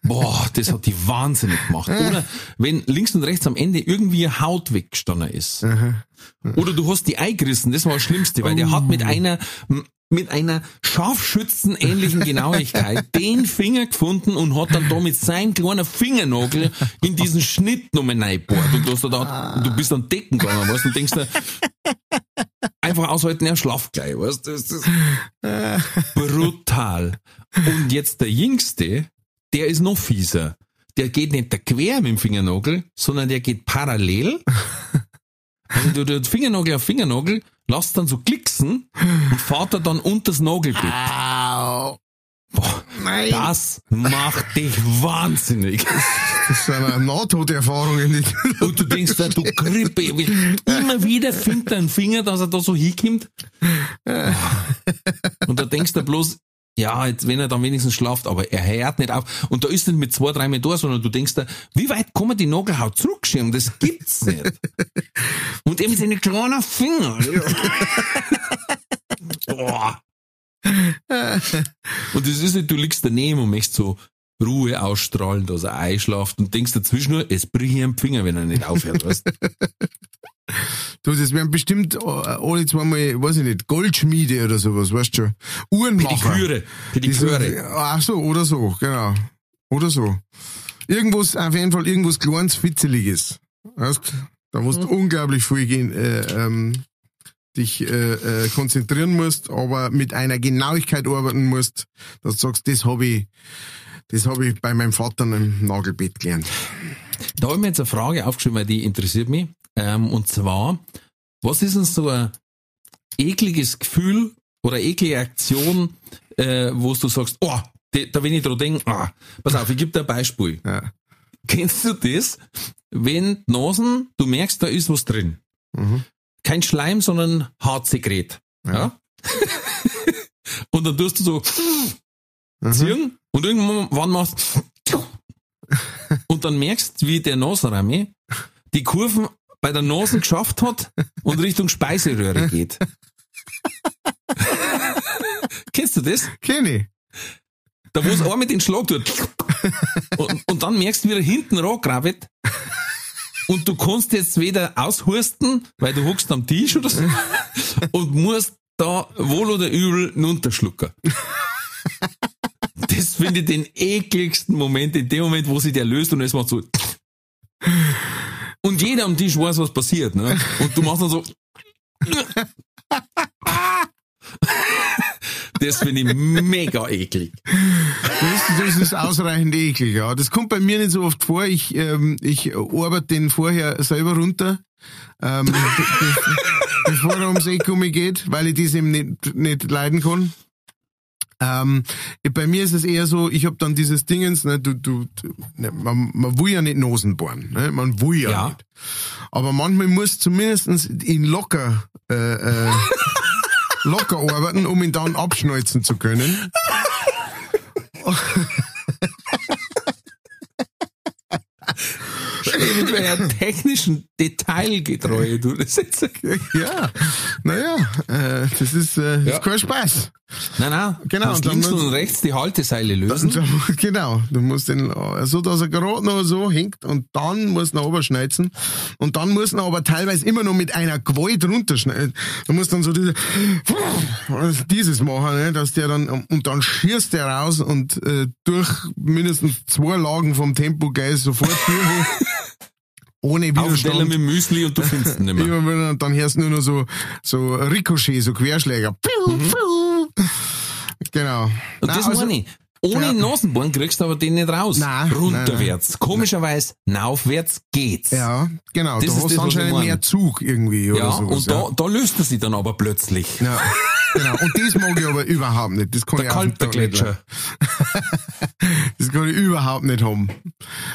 Boah, das hat die wahnsinnig gemacht. Oder wenn links und rechts am Ende irgendwie Haut weggestanden ist. Oder du hast die eingerissen, das war das Schlimmste, weil der hat mit einer, mit einer scharfschützenähnlichen Genauigkeit (laughs) den Finger gefunden und hat dann da mit seinem kleinen Fingernagel in diesen Schnitt nochmal reingebohrt. Und du, hast da, und du bist an Decken gegangen, weißt du, und denkst dir, einfach aushalten, er schlaft gleich, weißt du, das ist brutal. Und jetzt der Jüngste, der ist noch fieser. Der geht nicht der quer mit dem Fingernagel, sondern der geht parallel. Also du den Fingernagel auf Fingernagel, lässt dann so klicksen und fährt er dann unter das Nagelbett. Au. Boah, das macht dich wahnsinnig. Das sind eine Nahtoderfahrungen. die- Und du denkst du Krippe, immer wieder findet er einen Finger, dass er da so hinkommt. (laughs) Und da denkst du bloß, ja, jetzt, wenn er dann wenigstens schlaft, aber er hört nicht auf. Und da ist nicht mit zwei, drei Mal da, sondern du denkst dir, wie weit kann man die Nagelhaut zurückschieben? Das gibt's nicht. (laughs) Und mit seinen kleinen Finger. (laughs) Boah. Und das ist nicht, du liegst daneben und möchtest so Ruhe ausstrahlen, dass er einschlaft und denkst dazwischen nur, es bricht ihm Finger, wenn er nicht aufhört, weißt (laughs) Du, das wären bestimmt äh, alle zweimal, weiß ich nicht, Goldschmiede oder sowas, weißt du schon. Uhrenmacher. Pediküre, Pediküre. Ach so, oder so, genau. Oder so. Irgendwas, auf jeden Fall irgendwas kleines, fitzeliges. Weißt, da musst du unglaublich viel gehen, äh, ähm, dich äh, äh, konzentrieren musst, aber mit einer Genauigkeit arbeiten musst, dass du sagst, das habe ich, das habe ich bei meinem Vater im Nagelbett gelernt. Da habe ich mir jetzt eine Frage aufgeschrieben, weil die interessiert mich. Ähm, und zwar, was ist denn so ein ekliges Gefühl oder eklige Aktion, äh, wo du sagst, oh, die, da wenn ich dran denke, ah, pass auf, ich gebe dir ein Beispiel. Ja. Kennst du das? Wenn die Nasen, du merkst, da ist was drin. Mhm. Kein Schleim, sondern Hartsekret. Ja. (laughs) und dann tust du so Mhm. ziehen und irgendwann machst und dann merkst, wie der Nasenrami die Kurven bei der Nase geschafft hat und Richtung Speiseröhre geht. (laughs) Kennst du das? Kenn ich. Da wo es auch mit den Schlag tut. Und, und dann merkst du, wie er hinten rangrabbelt. Und du kannst jetzt weder aushusten, weil du hockst am Tisch oder so, und musst da wohl oder übel runterschlucken. Finde ich den ekligsten Moment, in dem Moment, wo sich der löst und es macht so. Und jeder am Tisch weiß, was passiert, ne? Und du machst dann so. Das finde ich mega eklig. Das, das ist ausreichend eklig, ja. Das kommt bei mir nicht so oft vor. Ich, ähm, ich arbeite den vorher selber runter, ähm, be be bevor er ums Eckgummi geht, weil ich das eben nicht, nicht leiden kann. Ähm, bei mir ist es eher so, ich habe dann dieses Dingens, ne, du, du, ne, man, man will ja nicht Nosen bohren, ne, man will ja, Ja. nicht. Aber manchmal muss zumindestens ihn locker, äh, äh, (laughs) locker arbeiten, um ihn dann abschneuzen zu können. Mit welcher technischen Detailgetreue du das jetzt. Ja, naja, äh, das ist, äh, das Ja. ist kein Spaß. Nein, nein. Genau, Musst dann links und rechts die Halteseile lösen. (laughs) Genau, du musst den so, dass er gerade noch so hängt und dann musst du ihn runterschneizen und dann musst du ihn aber teilweise immer noch mit einer Gewalt runterschneiden. Du musst dann so diese, (laughs) dieses machen, ne, dass der dann, und dann schießt der raus und äh, durch mindestens zwei Lagen vom Tempo gehst sofort durch, (laughs) ohne Widerstand. mit Müsli und du findest ihn nicht mehr. Und dann hörst du nur noch so, so Ricochet, so Querschläger. Piu, piu. Genau. Und Nein, das also- meine ich. Ohne Ja. Nasenbohren kriegst du aber den nicht raus. Nein, Runterwärts. Komischerweise, naufwärts geht's. Ja, genau. Das da ist hast du anscheinend mehr Zug irgendwie oder Ja, sowas. und da, da löst er sich dann aber plötzlich. ja. Genau. Und das mag ich aber überhaupt nicht. Das kann Der ich Tag nicht Kaltergletscher. (laughs) Das kann ich überhaupt nicht haben.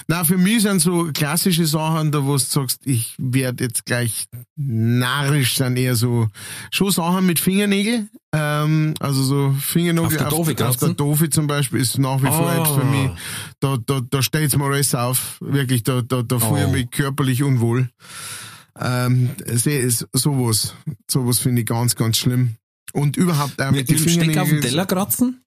Na, für mich sind so klassische Sachen, da wo du sagst, ich werde jetzt gleich narrisch, sind eher so, schon Sachen mit Fingernägel. Ähm, also so Fingernägel Auf der Doofe auf, auf der? Doofe zum Beispiel ist nach wie vor Ah. jetzt für mich, da, da, da stellt's mir alles auf. Wirklich, da, da, da fühle ich Oh. mich körperlich unwohl. Ähm, sowas, sowas finde ich ganz, ganz schlimm. Und überhaupt auch Mit mit, dem Steck auf den. Teller kratzen?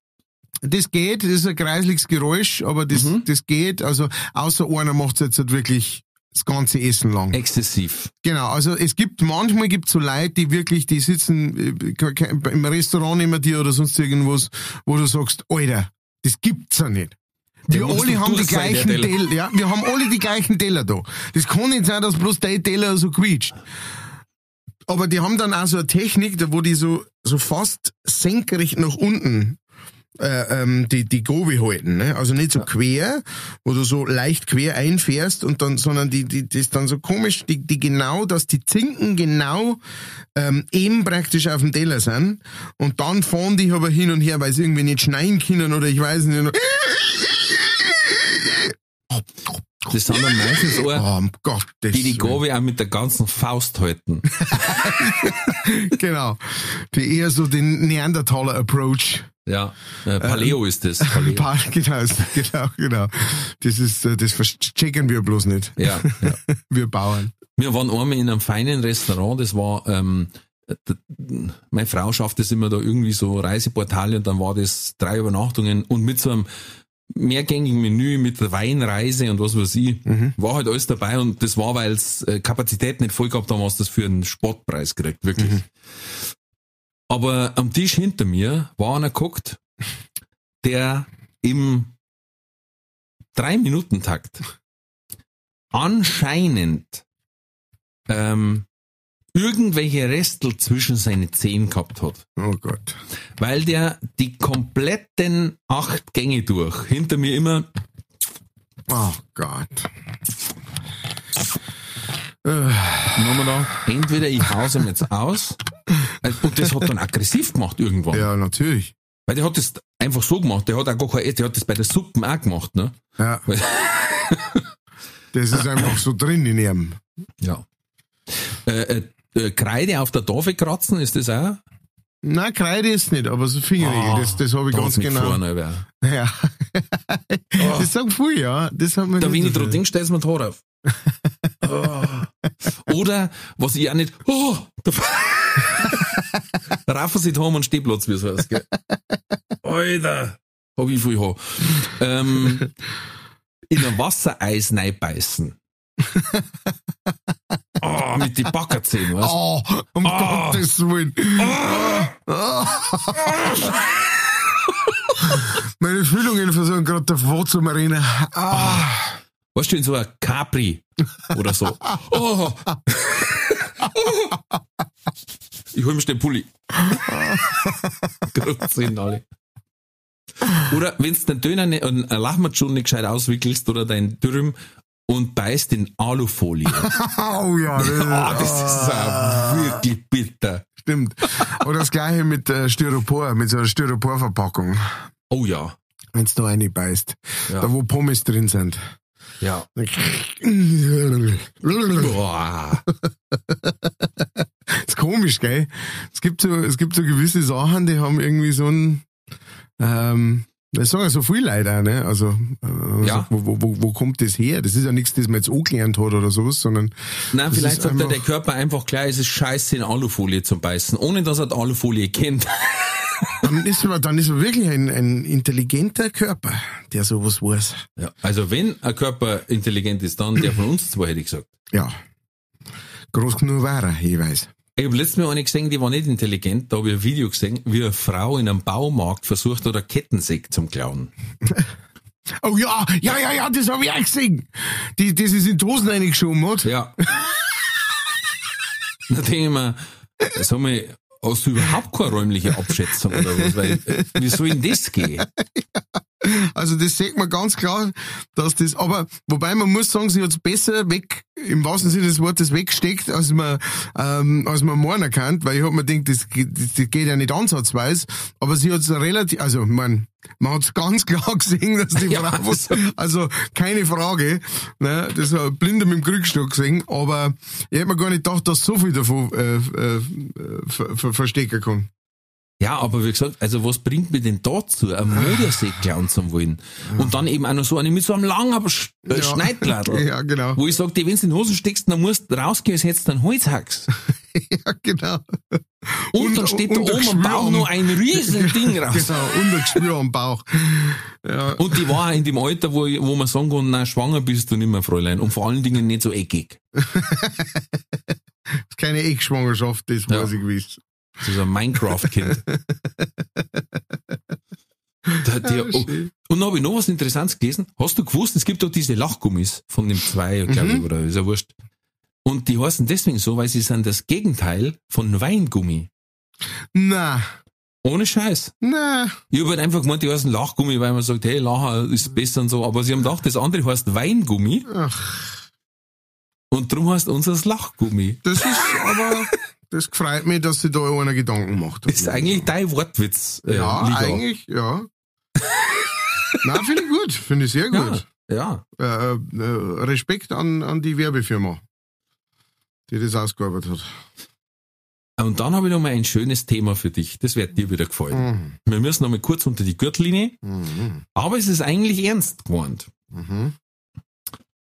Das geht, das ist ein kreisliches Geräusch, aber das, Mhm. das geht. Also außer einer macht jetzt halt wirklich das ganze Essen lang. Exzessiv. Genau, also es gibt, manchmal gibt so Leute, die wirklich, die sitzen äh, im Restaurant neben dir oder sonst irgendwas, wo du sagst, Alter, das gibt's ja nicht. Wir alle haben die gleichen Teller. Teller, ja, wir haben alle die gleichen Teller da. Das kann nicht sein, dass bloß der Teller so quietscht. Aber die haben dann auch so eine Technik, wo die so, so fast senkrecht nach unten äh, ähm, die, die Gobe halten. Ne? Also nicht so quer, wo du so leicht quer einfährst und dann, sondern die, die, das ist dann so komisch, die, die genau, dass die Zinken genau ähm, eben praktisch auf dem Teller sind und dann fahren die aber hin und her, weil sie irgendwie nicht schneiden können oder ich weiß nicht. Das sind dann meistens auch, Oh, Gottes die die. Gabe auch mit der ganzen Faust halten. (laughs) Genau. Die eher so den Neandertaler-Approach. Ja, äh, Paleo ist das. Paleo. (laughs) Pa- Genau, genau, genau. Das ist, äh, das checken wir bloß nicht. Ja, ja. (laughs) Wir Bauern. Wir waren einmal in einem feinen Restaurant, das war, ähm, meine Frau schafft es immer da irgendwie so Reiseportale und dann war das drei Übernachtungen und mit so einem mehrgängigen Menü mit Weinreise und was weiß ich, war halt alles dabei und das war, weil es äh, Kapazität nicht voll gehabt haben, du das für einen Spottpreis gekriegt, wirklich. Aber am Tisch hinter mir war einer geguckt, der im Drei-Minuten-Takt anscheinend ähm, irgendwelche Restel zwischen seine Zehen gehabt hat. Oh Gott. Weil der die kompletten acht Gänge durch hinter mir immer Oh Gott. Und dann haben wir da, entweder ich hause ihm jetzt aus, äh, und das hat dann aggressiv gemacht irgendwann. ja, natürlich. Weil der hat das einfach so gemacht, der hat auch gar kein, der hat das bei der Suppen auch gemacht, ne? Ja. Weil- (laughs) Das ist einfach so drin in ihm. Ja. Äh, äh, äh, Kreide auf der Tafel kratzen, ist das auch? Nein, Kreide ist nicht, aber so Fingernägel, Ah, das, das habe ich ganz genau. vorne, wer. Ja. (laughs) Das sagen viele, ja. Das haben wir Da so ich denke, stellst du mir Haare auf. (laughs) Oh. Oder, was ich auch nicht, oh, (laughs) raffen sie die Haare und Stehplatz, wie es heißt, gell? Alter, hab ich viel Haar. Ähm, in ein Wassereis reinbeißen. Oh, mit den Backerzähnen, weißt du? Oh, um Ah. Gottes Willen. Meine Fühlungen versuchen gerade davor zu marinen. Ah. Weißt du, in so ein Capri oder so. (laughs) Oh. Ich hol mir den Pulli. (laughs) Oder wenn du den Döner nicht, einen Lachmatschon nicht gescheit auswickelst oder dein Dürüm und beißt in Alufolie. (laughs) Oh ja, das, Ah, das ist auch wirklich bitter. Stimmt. Oder das gleiche mit äh, Styropor, mit so einer Styroporverpackung. Oh ja. Wenn du eine beißt. Ja. Da wo Pommes drin sind. Ja. Boah. ist komisch, gell? Es gibt so, es gibt so gewisse Sachen, die haben irgendwie so ein, ähm, das sagen ja so viel auch, ne? Also, äh, Ja. wo, wo, wo, wo kommt das her? Das ist ja nichts, das man jetzt angelernt hat oder sowas, sondern Nein, vielleicht sagt einfach- der Körper einfach klar, es ist scheiße in Alufolie zu beißen, ohne dass er die Alufolie kennt. Dann ist man, dann ist man wirklich ein, ein intelligenter Körper, der sowas weiß. Ja. Also wenn ein Körper intelligent ist, dann der von uns zwei, hätte ich gesagt. Ja. Groß genug war er, jeweils. Ich habe letztes Mal eine gesehen, die war nicht intelligent. Da habe ich ein Video gesehen, wie eine Frau in einem Baumarkt versucht hat, eine Kettensäge zum klauen. (laughs) Oh ja, ja, ja, ja, das habe ich auch gesehen. Die, das ist in die Hosen reingeschoben hat. Ja. (laughs) da denke ich mir, sag mal, hast du überhaupt keine räumliche Abschätzung oder was? Weil, äh, wie soll denn das gehen? (laughs) Also das sieht man ganz klar, dass das, aber wobei man muss sagen, sie hat's besser weg, im wahrsten Sinne des Wortes weggesteckt, als man, ähm, als man morgen erkannt, weil ich hab mir gedacht, das, geht- das geht ja nicht ansatzweise, aber sie hat's relativ, also man, man hat's ganz klar (laughs) gesehen, dass die (laughs) Ja, Frau, also keine Frage, ne, das hat ein Blinder mit dem Krückstock gesehen, aber ich hätte mir gar nicht gedacht, dass so viel davon äh, äh, ver, ver, verstecken kann. Ja, aber wie gesagt, also was bringt mir denn dazu, ein Modersee klauen zu wollen? Und dann eben auch noch so eine mit so einem langen Sch äh, Ja. Schneidladel. (laughs) Ja, genau. Wo ich sag, dir, wenn du in die Hosen steckst, dann musst du rausgehen, als hättest du einen Holzhax. (laughs) Ja, genau. Und, Und- dann steht und da oben am Bauch noch ein riesen Ding (laughs) raus. Genau, und ein Geschwür am Bauch. Ja. Und die war in dem Alter, wo, wo man sagen kann, nein, schwanger bist du nicht mehr, Fräulein. Und vor allen Dingen nicht so eckig. ist keine Eckschwangerschaft, das Ja. weiß ich gewiss. Das ist ein Minecraft-Kind. Die- oh, und dann habe ich noch was Interessantes gelesen. Hast du gewusst, es gibt doch diese Lachgummis von dem zwei, glaube ich, Mhm. oder ist ja wurscht. Und die heißen deswegen so, weil sie sind das Gegenteil von Weingummi. Na, Ohne Scheiß. na, Ich habe halt einfach gemeint, die heißen Lachgummi, weil man sagt, hey, Lacher ist besser und so. Aber sie haben gedacht, das andere heißt Weingummi ach, und drum heißt unseres Lachgummi. das ist aber, das freut mich, dass sich da einer Gedanken macht. Das ist eigentlich dein Wortwitz. Äh, ja, Liga. eigentlich, ja. (laughs) Na, finde ich gut, finde ich sehr Ja, gut. ja. Äh, äh, Respekt an, an die Werbefirma, die das ausgearbeitet hat. Und dann habe ich noch mal ein schönes Thema für dich. Das wird dir wieder gefallen. Mhm. Wir müssen noch mal kurz unter die Gürtellinie, Mhm. aber es ist eigentlich ernst gemeint. Mhm.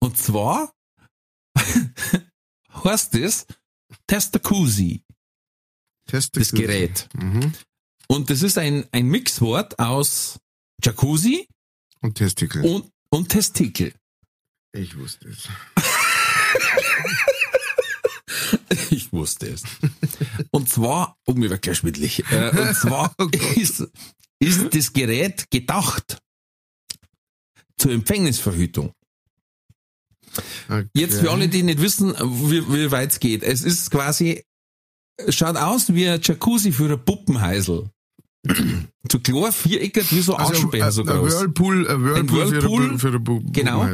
Und zwar (laughs) heißt es Testacusi, das Testikel. Gerät. Mhm. Und das ist ein, ein Mixwort aus Jacuzzi Und Testikel. und, und Testikel. Ich wusste es. (laughs) Ich wusste es. Und zwar, oh, gleich schwindelig. Äh, und zwar (laughs) ist, ist das Gerät gedacht zur Empfängnisverhütung. Okay. Jetzt für alle, die nicht wissen, wie, wie weit es geht. Es ist quasi, schaut aus wie ein Jacuzzi für ein Puppenheisel. so (clears throat) klar, viereckig, wie so Also, Aschenbecher so ein, ein groß. Whirlpool, ein Whirlpool, Ein Whirlpool, für eine Bu genau.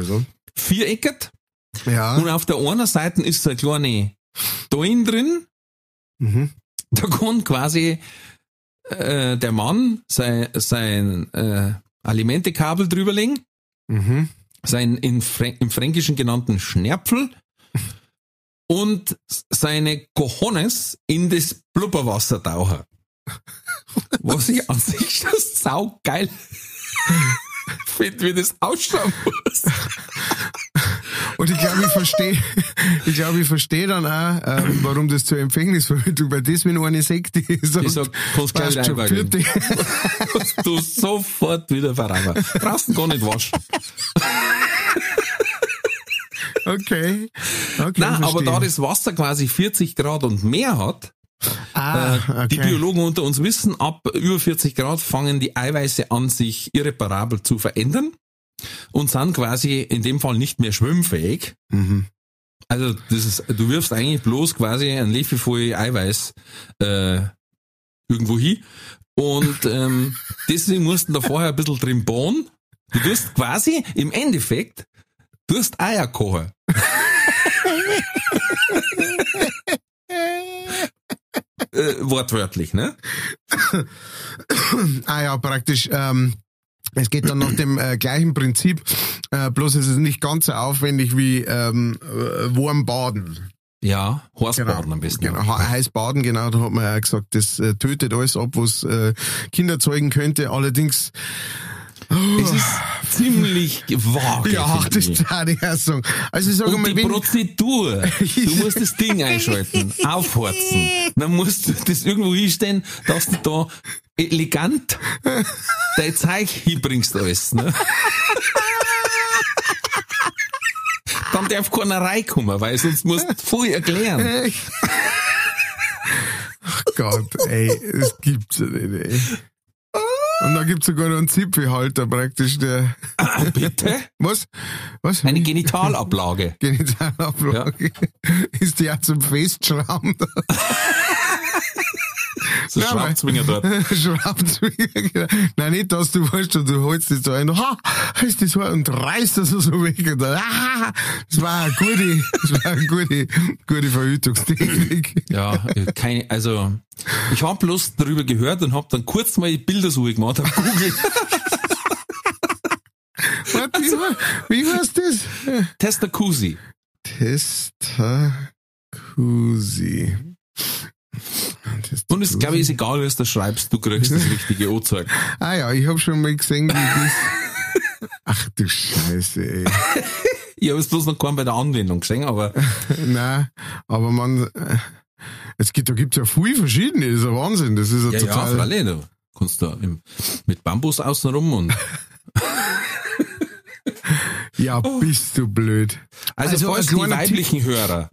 Viereckig. Ja. Und auf der einen Seite ist so eine kleine Doin drin. Mhm. Da kann quasi äh, der Mann sein, sein äh, Alimentekabel drüberlegen, Mhm. Sein in Frän im Fränkischen genannten Schnärpfel und seine Cojones in das Blubberwasser tauchen. Was ich an sich schon saugeil (laughs) finde, wie das ausschauen muss. Und ich glaube, ich verstehe, (laughs) ich glaube, ich verstehe dann auch, ähm, warum das zur Empfängnisverhütung, weil das, wenn eine Sekte sagt, Ich sag, kannst gleich passt schon, (laughs) du sofort wieder verraten. Brauchst gar nicht waschen. (laughs) Okay. okay Nein, aber da das Wasser quasi 40 Grad und mehr hat, ah, äh, okay. die Biologen unter uns wissen, ab über 40 Grad fangen die Eiweiße an, sich irreparabel zu verändern und sind quasi in dem Fall nicht mehr schwimmfähig. Mhm. Also das ist, du wirfst eigentlich bloß quasi ein Löffel voll Eiweiß äh, irgendwo hin. Und ähm, (laughs) deswegen mussten da vorher ein bisschen drin bohren. Du tust quasi im Endeffekt, du hast Eier kochen. (laughs) äh, wortwörtlich, ne? Ah ja, praktisch. Ähm, es geht dann nach dem äh, gleichen Prinzip, äh, bloß es ist nicht ganz so aufwendig wie ähm, äh, warm baden. Ja, Horstbaden am besten. Genau, he- heiß baden, genau, da hat man ja gesagt, das äh, tötet alles ab, was äh, Kinder zeugen könnte. Allerdings, Es ist ziemlich vage. ja, das ich auch sagen. Also ich sage Und mal, die Prozedur. Du musst das Ding (laughs) einschalten, aufhorzen. Dann musst du das irgendwo hinstellen, dass du da elegant dein Zeug hinbringst alles. Ne? Dann darf keiner reinkommen, weil sonst musst du voll erklären. Ach Gott, ey, das gibt's ja nicht, ey. Und da gibt's sogar noch einen Zipfelhalter praktisch, der, (laughs) Bitte? was? Was? Eine Genitalablage. Genitalablage. (laughs) Ist die auch zum Festschrauben da? (laughs) So Ja, Schraubzwinger dort. (laughs) Schraubzwinge, genau. Nein, nicht, dass du weißt, du holst das da ein, ha, ist das so, und reißt das so weg, und dann, ah, das war eine gute, das war eine gute, gute Verhütungstechnik. Ja, äh, keine, also ich habe bloß darüber gehört und habe dann kurz mal die Bildersuche gemacht auf Google. (laughs) Warte, wie, war- wie heißt das? Testacusi. Testacusi. Und es glaube ich ist egal, was du schreibst, du kriegst das richtige Anzeige. (laughs) Ah ja, ich habe schon mal gesehen, wie das. Ach du Scheiße, ey. Ich habe es bloß noch keinen bei der Anwendung gesehen, aber (laughs) Nein, aber man, äh, es gibt, da gibt's ja viel verschiedene, das ist ein Wahnsinn, das ist ja, ja, ja, total. freilich, du kannst da im, mit Bambus außenrum und (laughs) Ja, bist du blöd. also, Also, falls die weiblichen Hörer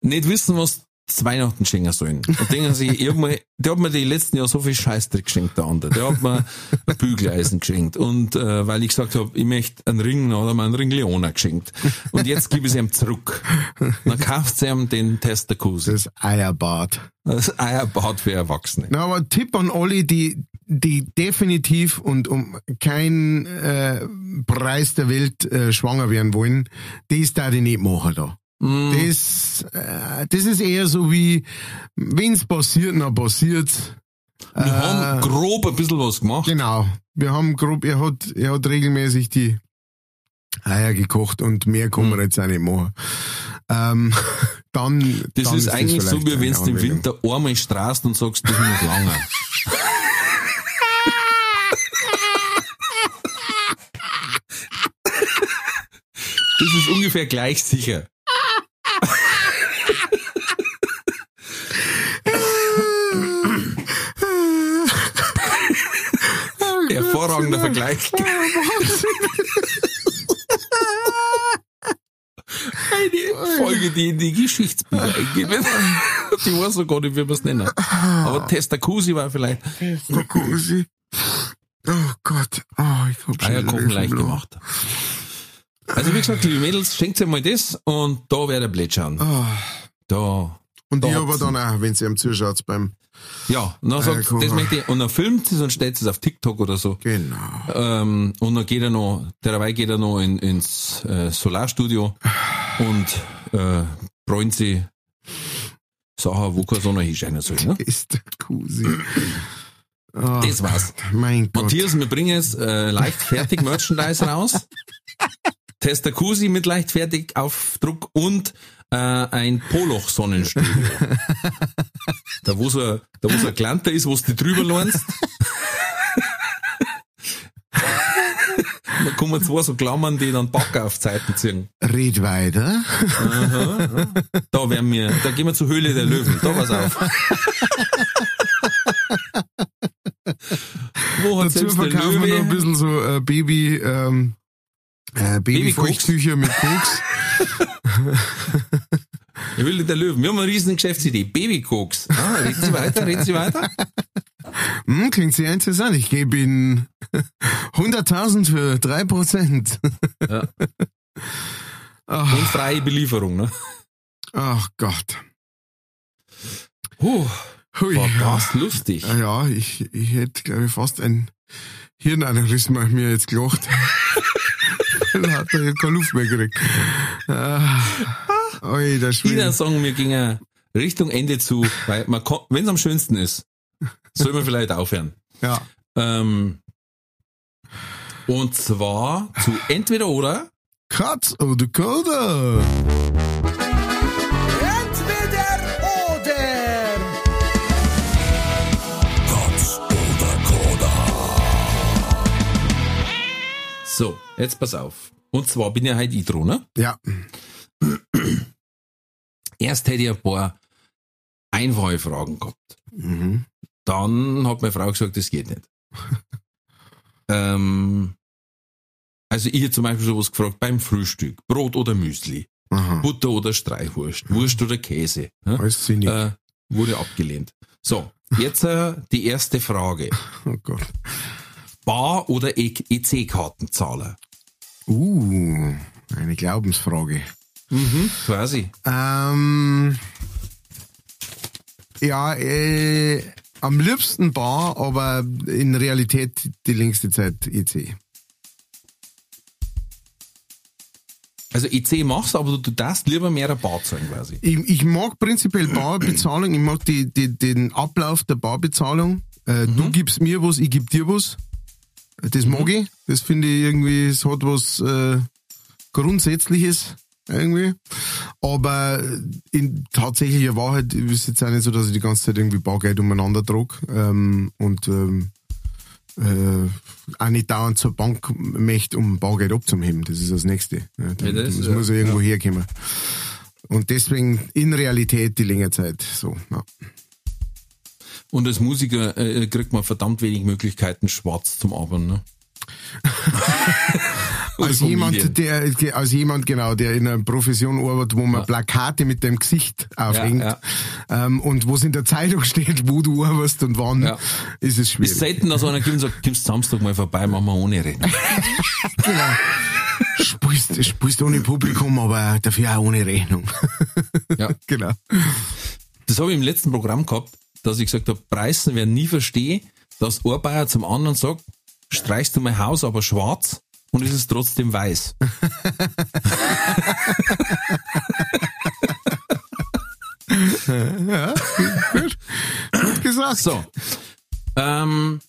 nicht wissen, was zu Weihnachten schenken sollen. Und denken sie, ich hab mir, der hat mir die letzten Jahre so viel Scheißdreck geschenkt, der andere. Der hat mir ein Bügeleisen geschenkt. Und äh, weil ich gesagt habe, ich möchte einen Ring, hat er mir einen Ring Leona geschenkt. Und jetzt gebe ich es ihm zurück. Dann kauft sie ihm den Testacusi. Das Eierbad. Das Eierbad für Erwachsene. Na, aber Tipp an alle, die, die definitiv und um keinen äh, Preis der Welt äh, schwanger werden wollen, das da die nicht machen da. Mm. Das, äh, das ist eher so wie, wenn's passiert, dann passiert. Wir haben grob ein bisschen was gemacht. Genau. Wir haben grob, er hat, er hat regelmäßig die Eier gekocht und mehr kann man jetzt auch nicht machen. Ähm, (laughs) dann. Das dann ist eigentlich so, vielleicht wie wenn du im. Winter einmal strast und sagst, das ist noch lange. (laughs) Das ist ungefähr gleich sicher. Hervorragender Vergleich. (laughs) Eine Folge, die in die Geschichtsbücher eingeht. Die weiß so gar nicht, wie wir es nennen. Aber Testacusi war vielleicht Kokosi. Oh Gott. Oh, ich hab schon Eierkochen Löwen leicht blau. gemacht. Also wie gesagt, liebe Mädels, schenkt euch mal das und da werdet ihr plätschern. Oh. Da. Und Da ich aber dann auch, wenn sie ihm zuschaut beim, Ja, und dann sagt, das möchte ich, und dann filmt es und stellt es auf TikTok oder so. genau. Ähm, und dann geht er noch, derweil geht er noch in, ins äh, Solarstudio und äh, bräunt sie Sachen, wo keine Sonne hinscheinen soll. Ne? Ist der Kusi. Oh, Das war's. mein Gott. Matthias, wir bringen jetzt äh, leichtfertig Merchandise raus. (laughs) Testacusi mit leichtfertig Aufdruck und äh, ein Poloch-Sonnenstudio. (laughs) da wo so ein, da wo so ein Klanter ist, wo du dich drüber lernst. da kommen zwei so Klammern, die dann Backer auf Zeiten ziehen. Red weiter. Da werden wir, da gehen wir zur Höhle der Löwen. Da pass auf. Wo hat Dazu verkaufen wir noch ein bisschen so äh, Baby, ähm, äh, Babykoks. Babyfeuchttücher mit Koks. (laughs) (laughs) Die Höhle der Löwen. Wir haben eine riesen Geschäftsidee. Babykoks. Ah, reden Sie weiter, reden Sie weiter. (laughs) Hm, klingt sehr interessant. Ich gebe Ihnen (laughs) 100.000 für 3%. Ja. Und freie Belieferung, ne? Ach Gott. Puh, Hui. war das lustig. Ja, ich, ich hätte, glaube ich, fast ein Hirnaneurysma mir jetzt gelacht. (laughs) Hat er keine Luft mehr gekriegt. Ah, Ui, der Ina Schwede. sagen, wir gingen Richtung Ende zu, weil man wenn es am schönsten ist, soll man vielleicht aufhören. Ja. Ähm, und zwar zu entweder oder Katz oder Koda? Jetzt pass auf. Und zwar bin ich heute ich dran, ne? Ja. Erst hätte ich ein paar einfache Fragen gehabt. Mhm. Dann hat meine Frau gesagt, das geht nicht. (laughs) ähm, also ich hätte zum Beispiel sowas gefragt beim Frühstück. Brot oder Müsli? Aha. Butter oder Streichwurst? Wurst oder Käse? Ne? Alles sinnig. Äh, wurde abgelehnt. So, jetzt äh, die erste Frage. (laughs) Oh Gott. Bar- oder E- EC-Kartenzahler? Uh, eine Glaubensfrage. Mhm, quasi. Ähm, ja, äh, am liebsten Bar, aber in Realität die längste Zeit EC. Also EC machst, aber du darfst lieber mehr Bar zahlen quasi. Ich, ich mag prinzipiell Barbezahlung, ich mag die, die, den Ablauf der Barbezahlung. Äh, Du gibst mir was, ich geb dir was. Das mag ich. Das finde ich irgendwie, es hat was äh, Grundsätzliches irgendwie. Aber in tatsächlicher Wahrheit ist es jetzt auch nicht so, dass ich die ganze Zeit irgendwie Bargeld umeinander trage ähm, und ähm, äh, auch nicht dauernd zur Bank möchte, um Bargeld abzuheben. Das ist das Nächste. Ja, dann, Ja, das, das ja, muss ja irgendwo herkommen. Und deswegen in Realität die längere Zeit so. Ja. Und als Musiker äh, kriegt man verdammt wenig Möglichkeiten, schwarz zum Arbeiten. Ne? (laughs) Als jemand, der, als jemand, genau, der in einer Profession arbeitet, wo man Plakate mit dem Gesicht aufhängt Ja, Ähm, und wo es in der Zeitung (laughs) steht, wo du arbeitest und wann, Ja. ist es Ist schwierig. selten, dass einer kommt und sagt, kommst Samstag mal vorbei, machen wir ohne Reden. (laughs) Genau. Spielst, spielst ohne Publikum, aber dafür auch ohne Rechnung. Ja. genau. Das habe ich im letzten Programm gehabt, dass ich gesagt habe, Preisen werden nie verstehen, dass ein Bayer zum anderen sagt, streichst du mein Haus aber schwarz und es ist trotzdem weiß. (laughs) Gut gesagt. So. Ähm,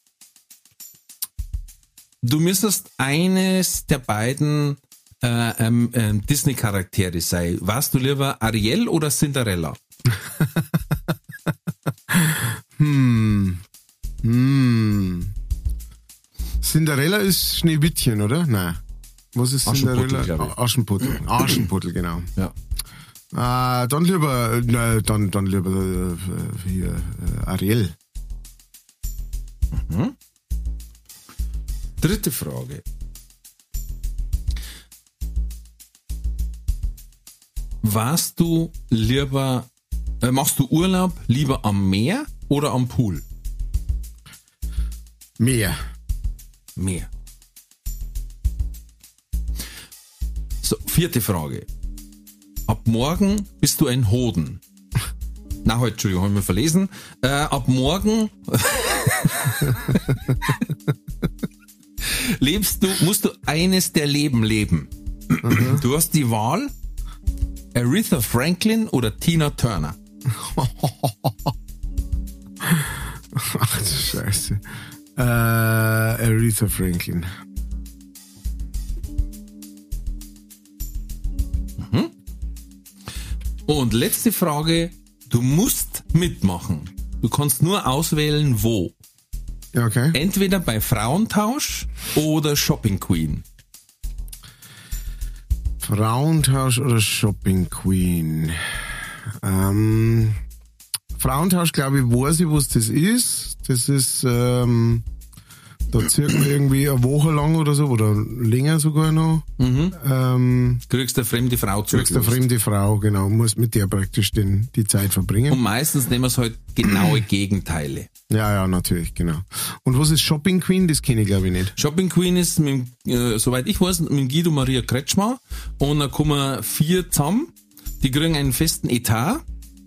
du müsstest eines der beiden äh, ähm, ähm, Disney-Charaktere sein. Warst du lieber Ariel oder Cinderella? (laughs) Hm. Hm. Cinderella ist Schneewittchen, oder? Nein. Was ist Cinderella? Aschenputtel. Aschenputtel, genau. (clears throat) Ja. Ah, dann lieber, ne, dann, dann lieber äh, hier äh, Ariel. Dritte Frage. Warst du lieber, äh, machst du Urlaub lieber am Meer oder am Pool? Mehr. Meer. So, vierte Frage. Ab morgen bist du ein Hoden. Na, halt, Entschuldigung, haben wir verlesen. Äh, ab morgen (laughs) lebst du, musst du eines der Leben leben. Du hast die Wahl, Aretha Franklin oder Tina Turner. (laughs) Ach du Scheiße. Äh, Aretha Franklin. Und letzte Frage, du musst mitmachen. Du kannst nur auswählen, wo. Ja, okay. Entweder bei Frauentausch oder Shopping Queen. Frauentausch oder Shopping Queen? Ähm, Frauentausch, glaube ich, weiß ich, was das ist. Das ist, ähm, Da man irgendwie eine Woche lang oder so, oder länger sogar noch. Ähm, Kriegst eine fremde Frau zu. kriegst eine fremde Frau, genau, muss mit der praktisch den, die Zeit verbringen. Und meistens nehmen wir es halt genaue (clears throat) Gegenteile. Ja, ja, natürlich, genau. Und was ist Shopping Queen? Das kenne ich glaube ich nicht. Shopping Queen ist, mit, äh, soweit ich weiß, mit Guido Maria Kretschmer. Und da kommen vier zusammen. Die kriegen einen festen Etat.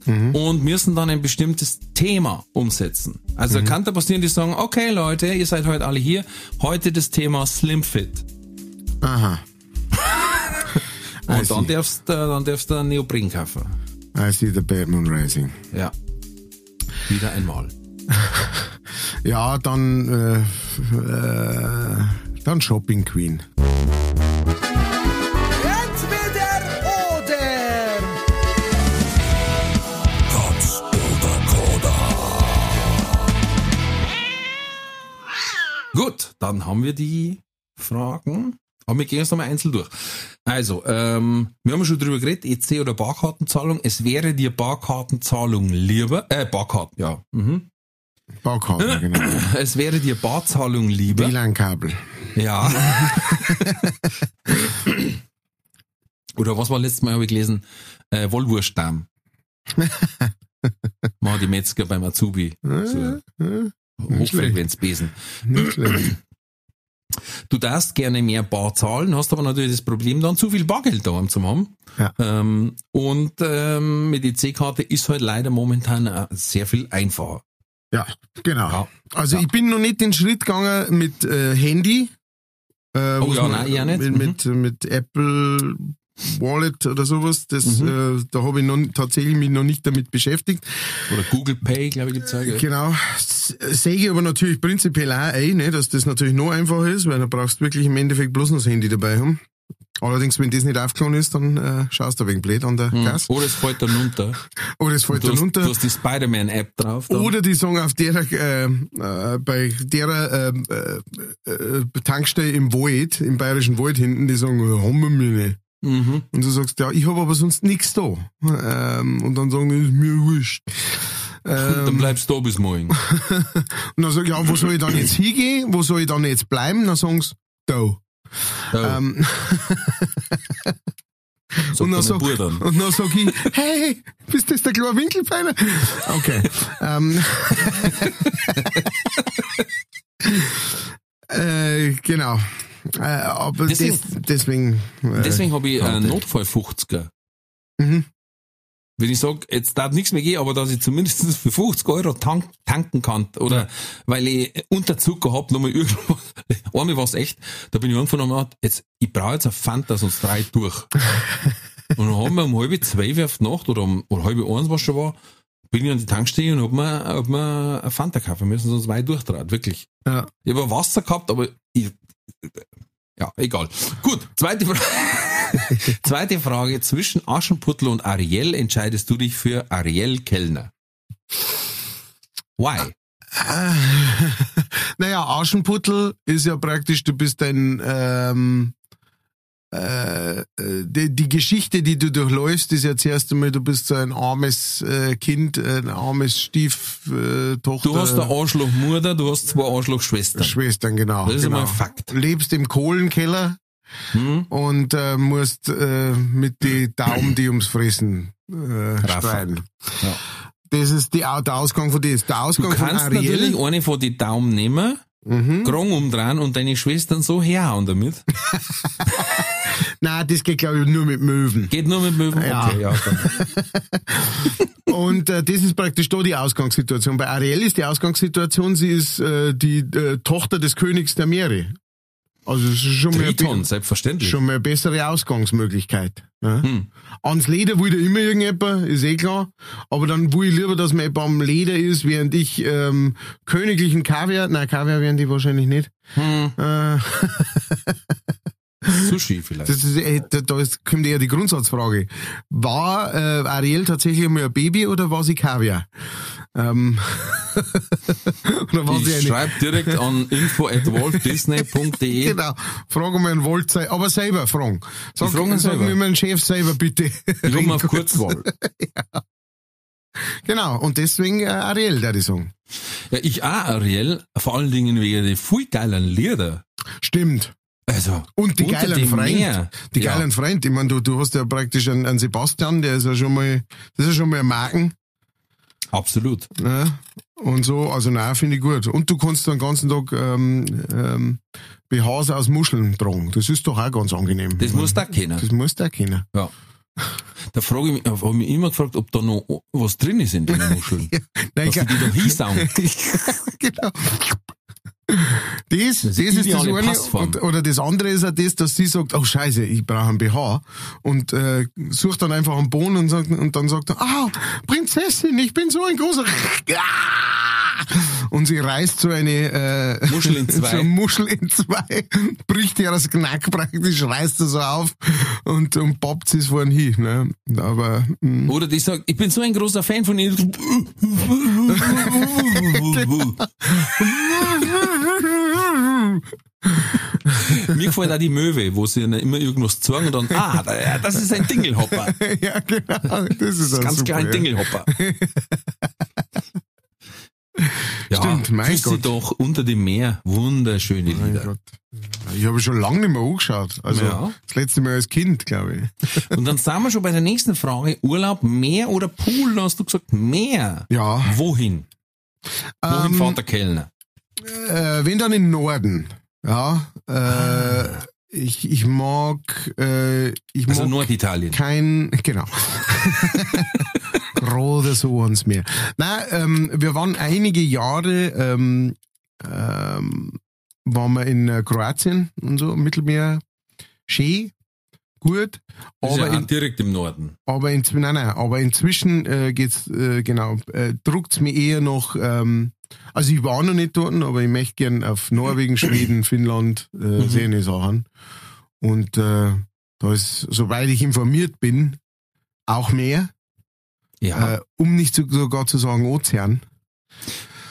Und müssen dann ein bestimmtes Thema umsetzen. Also kann da passieren, die sagen, okay Leute, ihr seid heute alle hier. Heute das Thema Slim Fit. Aha. (laughs) Und dann darfst du, dann darfst du einen Neopren kaufen. I see the Bad Moon Rising. Ja. Wieder einmal. (laughs) Ja, dann, äh, äh, dann Shopping Queen. Gut, dann haben wir die Fragen. Aber wir gehen jetzt nochmal einzeln durch. Also, ähm, wir haben schon drüber geredet, EC oder Barkartenzahlung. Es wäre dir Barkartenzahlung lieber, äh, Barkarten, ja. Mhm. Baukarte, genau. (clears throat) Es wäre dir Barzahlung lieber. WLAN-Kabel. Ja. (laughs) oder was war letztes Mal, habe ich gelesen, äh, Wollwurstdarm. Machen (laughs) die Metzger beim Azubi. So, Hochfrequenzbesen. Du darfst gerne mehr Bar zahlen, hast aber natürlich das Problem, dann zu viel Bargeld daheim zu haben. Ja. Ähm, und ähm, mit EC-Karte ist halt leider momentan äh, sehr viel einfacher. Ja, genau. Ja. Also Ja. ich bin noch nicht den Schritt gegangen mit äh, Handy. Äh, Oh ja, nein, auch nicht. Mhm. Mit, mit, mit Apple Wallet oder sowas. Das, Mhm. äh, da habe ich noch, tatsächlich mich noch nicht damit beschäftigt. Oder Google Pay, glaube ich, gibt's auch. gell? Genau. Sehe ich aber natürlich prinzipiell auch ein, ne, dass das natürlich noch einfacher ist, weil du brauchst wirklich im Endeffekt bloß noch das Handy dabei haben. Allerdings, wenn das nicht aufgeladen ist, dann äh, schaust du wenig blöd an der Gas. Oder es fällt dann runter. Oder es fällt Du dann runter. du hast die Spider-Man-App drauf. Dann. Oder die sagen auf der, äh, äh, bei der äh, äh, äh, Tankstelle im Wald, im bayerischen Wald hinten, die sagen, haben wir mir nicht. Mhm. Und du sagst, ja, ich habe aber sonst nichts da. Ähm, und dann sagen die, ist mir wurscht. (laughs) Dann Ähm, bleibst du da bis morgen. (laughs) und dann sag ich, ja, wo soll ich dann jetzt hingehen? Wo soll ich dann jetzt bleiben? Dann sagen sie, da. Da, Ähm, und, dann dann sag, dann. und dann sag ich, hey, bist das der kleine Winkelbeiner? Okay. ähm, (laughs) äh, genau. Äh, aber Deswegen- deswegen, deswegen, äh, Deswegen habe ich einen Karte. Notfall 50er. Mhm. Wenn ich sag, jetzt darf nichts mehr gehen, aber dass ich zumindest (laughs) für 50 Euro tank, tanken kann, oder weil ich Unterzucker hab, nochmal (laughs) irgendwas, einmal war's echt, da bin ich hab gedacht, jetzt, ich brauche jetzt ein Fanta, sonst drei durch. (laughs) und dann haben wir um halbe zwölf auf die Nacht, oder um oder halbe eins, was schon war, bin ich an die Tankstelle und hab mir, hab mir ein Fanta kaufen müssen, sonst war ich durchdraht, wirklich. Ja. Ich habe Wasser gehabt, aber ich, ja, egal. Gut, zweite Frage. (laughs) zweite Frage. Zwischen Aschenputtel und Ariel entscheidest du dich für Ariel Kellner. Why? (laughs) Naja, Aschenputtel ist ja praktisch, du bist ein, ähm, äh, die, die Geschichte, die du durchläufst, ist ja zuerst einmal, du bist so ein armes äh, Kind, ein armes Stieftochter. Äh, Tochter, Du hast eine Arschlochmutter, du hast zwei Arschlochschwestern. Schwestern, genau. Das ist genau. einmal ein Fakt. Lebst im Kohlenkeller Hm? und äh, musst äh, mit die Daumen, die ums Fressen äh, streiten. Ja. Das ist die, der Ausgang von das. Der Du Ausgang von kannst Ariel. natürlich eine von die Daumen nehmen, Mhm. Grong umdrehen und deine Schwestern so herhauen damit. (laughs) Nein, das geht glaube ich nur mit Möwen. Geht nur mit Möwen? Ja. Okay, ja. (laughs) Und äh, das ist praktisch da die Ausgangssituation. Bei Ariel ist die Ausgangssituation, sie ist äh, die äh, Tochter des Königs der Meere. Also es ist schon Triton, be- selbstverständlich. schon eine bessere Ausgangsmöglichkeit. Ne? Hm. Ans Leder will da immer irgendjemand, ist eh klar. Aber dann will ich lieber, dass man beim Leder ist, während ich ähm, königlichen Kaviar, nein, Kaviar werden die wahrscheinlich nicht. Hm. Äh, (laughs) Sushi vielleicht. das ist, äh, da, da ist, kommt eher die Grundsatzfrage. War äh, Ariel tatsächlich einmal ein Baby oder war sie Kaviar? Ähm, (laughs) oder war sie Ich eine schreibe direkt an info at (laughs) waltdisney.de. Genau, fragen wir einen Volt, aber selber fragen. Sag, fragen sag mir meinen Chef selber bitte. Ich komme (laughs) auf Kurzwahl. Genau, und deswegen äh, Ariel, der die sagen. Ja, ich auch, Ariel, vor allen Dingen wegen der viel geilen Lieder. Stimmt. Also, Und die geilen dem Freund. Meer. Die Ja. geilen Freund. Ich meine, du, du hast ja praktisch einen, einen Sebastian, der ist ja schon mal, das ist ja schon mal ein Marken. Absolut. Ne? Und so, also nein, finde ich gut. Und du kannst den ganzen Tag ähm, ähm, BHs aus Muscheln tragen. Das ist doch auch ganz angenehm. Das musst du auch kennen. Das musst du auch kennen. Ja. Da frage ich mich, habe ich mich immer gefragt, ob da noch was drin ist in den (laughs) Muscheln. Nein, Dass die die da hinsaugen. (laughs) genau. Das, das, ist ist das eine. Und, oder das andere ist auch das, dass sie sagt, oh scheiße, ich brauche einen BH. Und äh, sucht dann einfach einen Bohnen und, sagt, und dann sagt er, ah, Prinzessin, ich bin so ein großer... (laughs) Und sie reißt so eine äh, Muschel in (laughs) zwei. so eine Muschel in zwei, bricht ihr das Knack praktisch, reißt er so auf und, und poppt sie es vorhin hin. Ne? Aber mh, Oder die sagt, ich bin so ein großer Fan von ihnen. (laughs) Mir gefällt auch die Möwe, wo sie immer irgendwas zeigen und dann, ah, da- das ist ein Dingelhopper. (laughs) ja, genau. Das ist, auch Ganz super, klar ein ja. Dingelhopper. (laughs) Ja, Stimmt, mein Gott. doch unter dem Meer. Wunderschöne Mein Lieder. Gott. Ich habe schon lange nicht mehr angeschaut. Also Ja. das letzte Mal als Kind, glaube ich. (laughs) Und dann sind wir schon bei der nächsten Frage. Urlaub, Meer oder Pool? Da hast du gesagt, Meer. Ja. Wohin? Wohin Ähm, fährt der Kellner? Äh, wenn dann im Norden. Ja. Äh, ich, ich mag, äh, ich Also mag Norditalien. kein, genau. (laughs) Gerade so ans Meer. Nein, ähm, wir waren einige Jahre, ähm, ähm, waren wir in äh, Kroatien und so, Mittelmeer, schön, gut, aber ja in, direkt im Norden. aber inzwischen, nein, nein, aber inzwischen äh, geht's, äh, genau, äh, druckt's mir eher noch, ähm, also ich war noch nicht dort, aber ich möchte gern auf Norwegen, (clears throat) Schweden, Finnland äh, sehen die Sachen. Und äh, da ist, soweit ich informiert bin, auch mehr, Ja, äh, um nicht sogar zu sagen Ozean.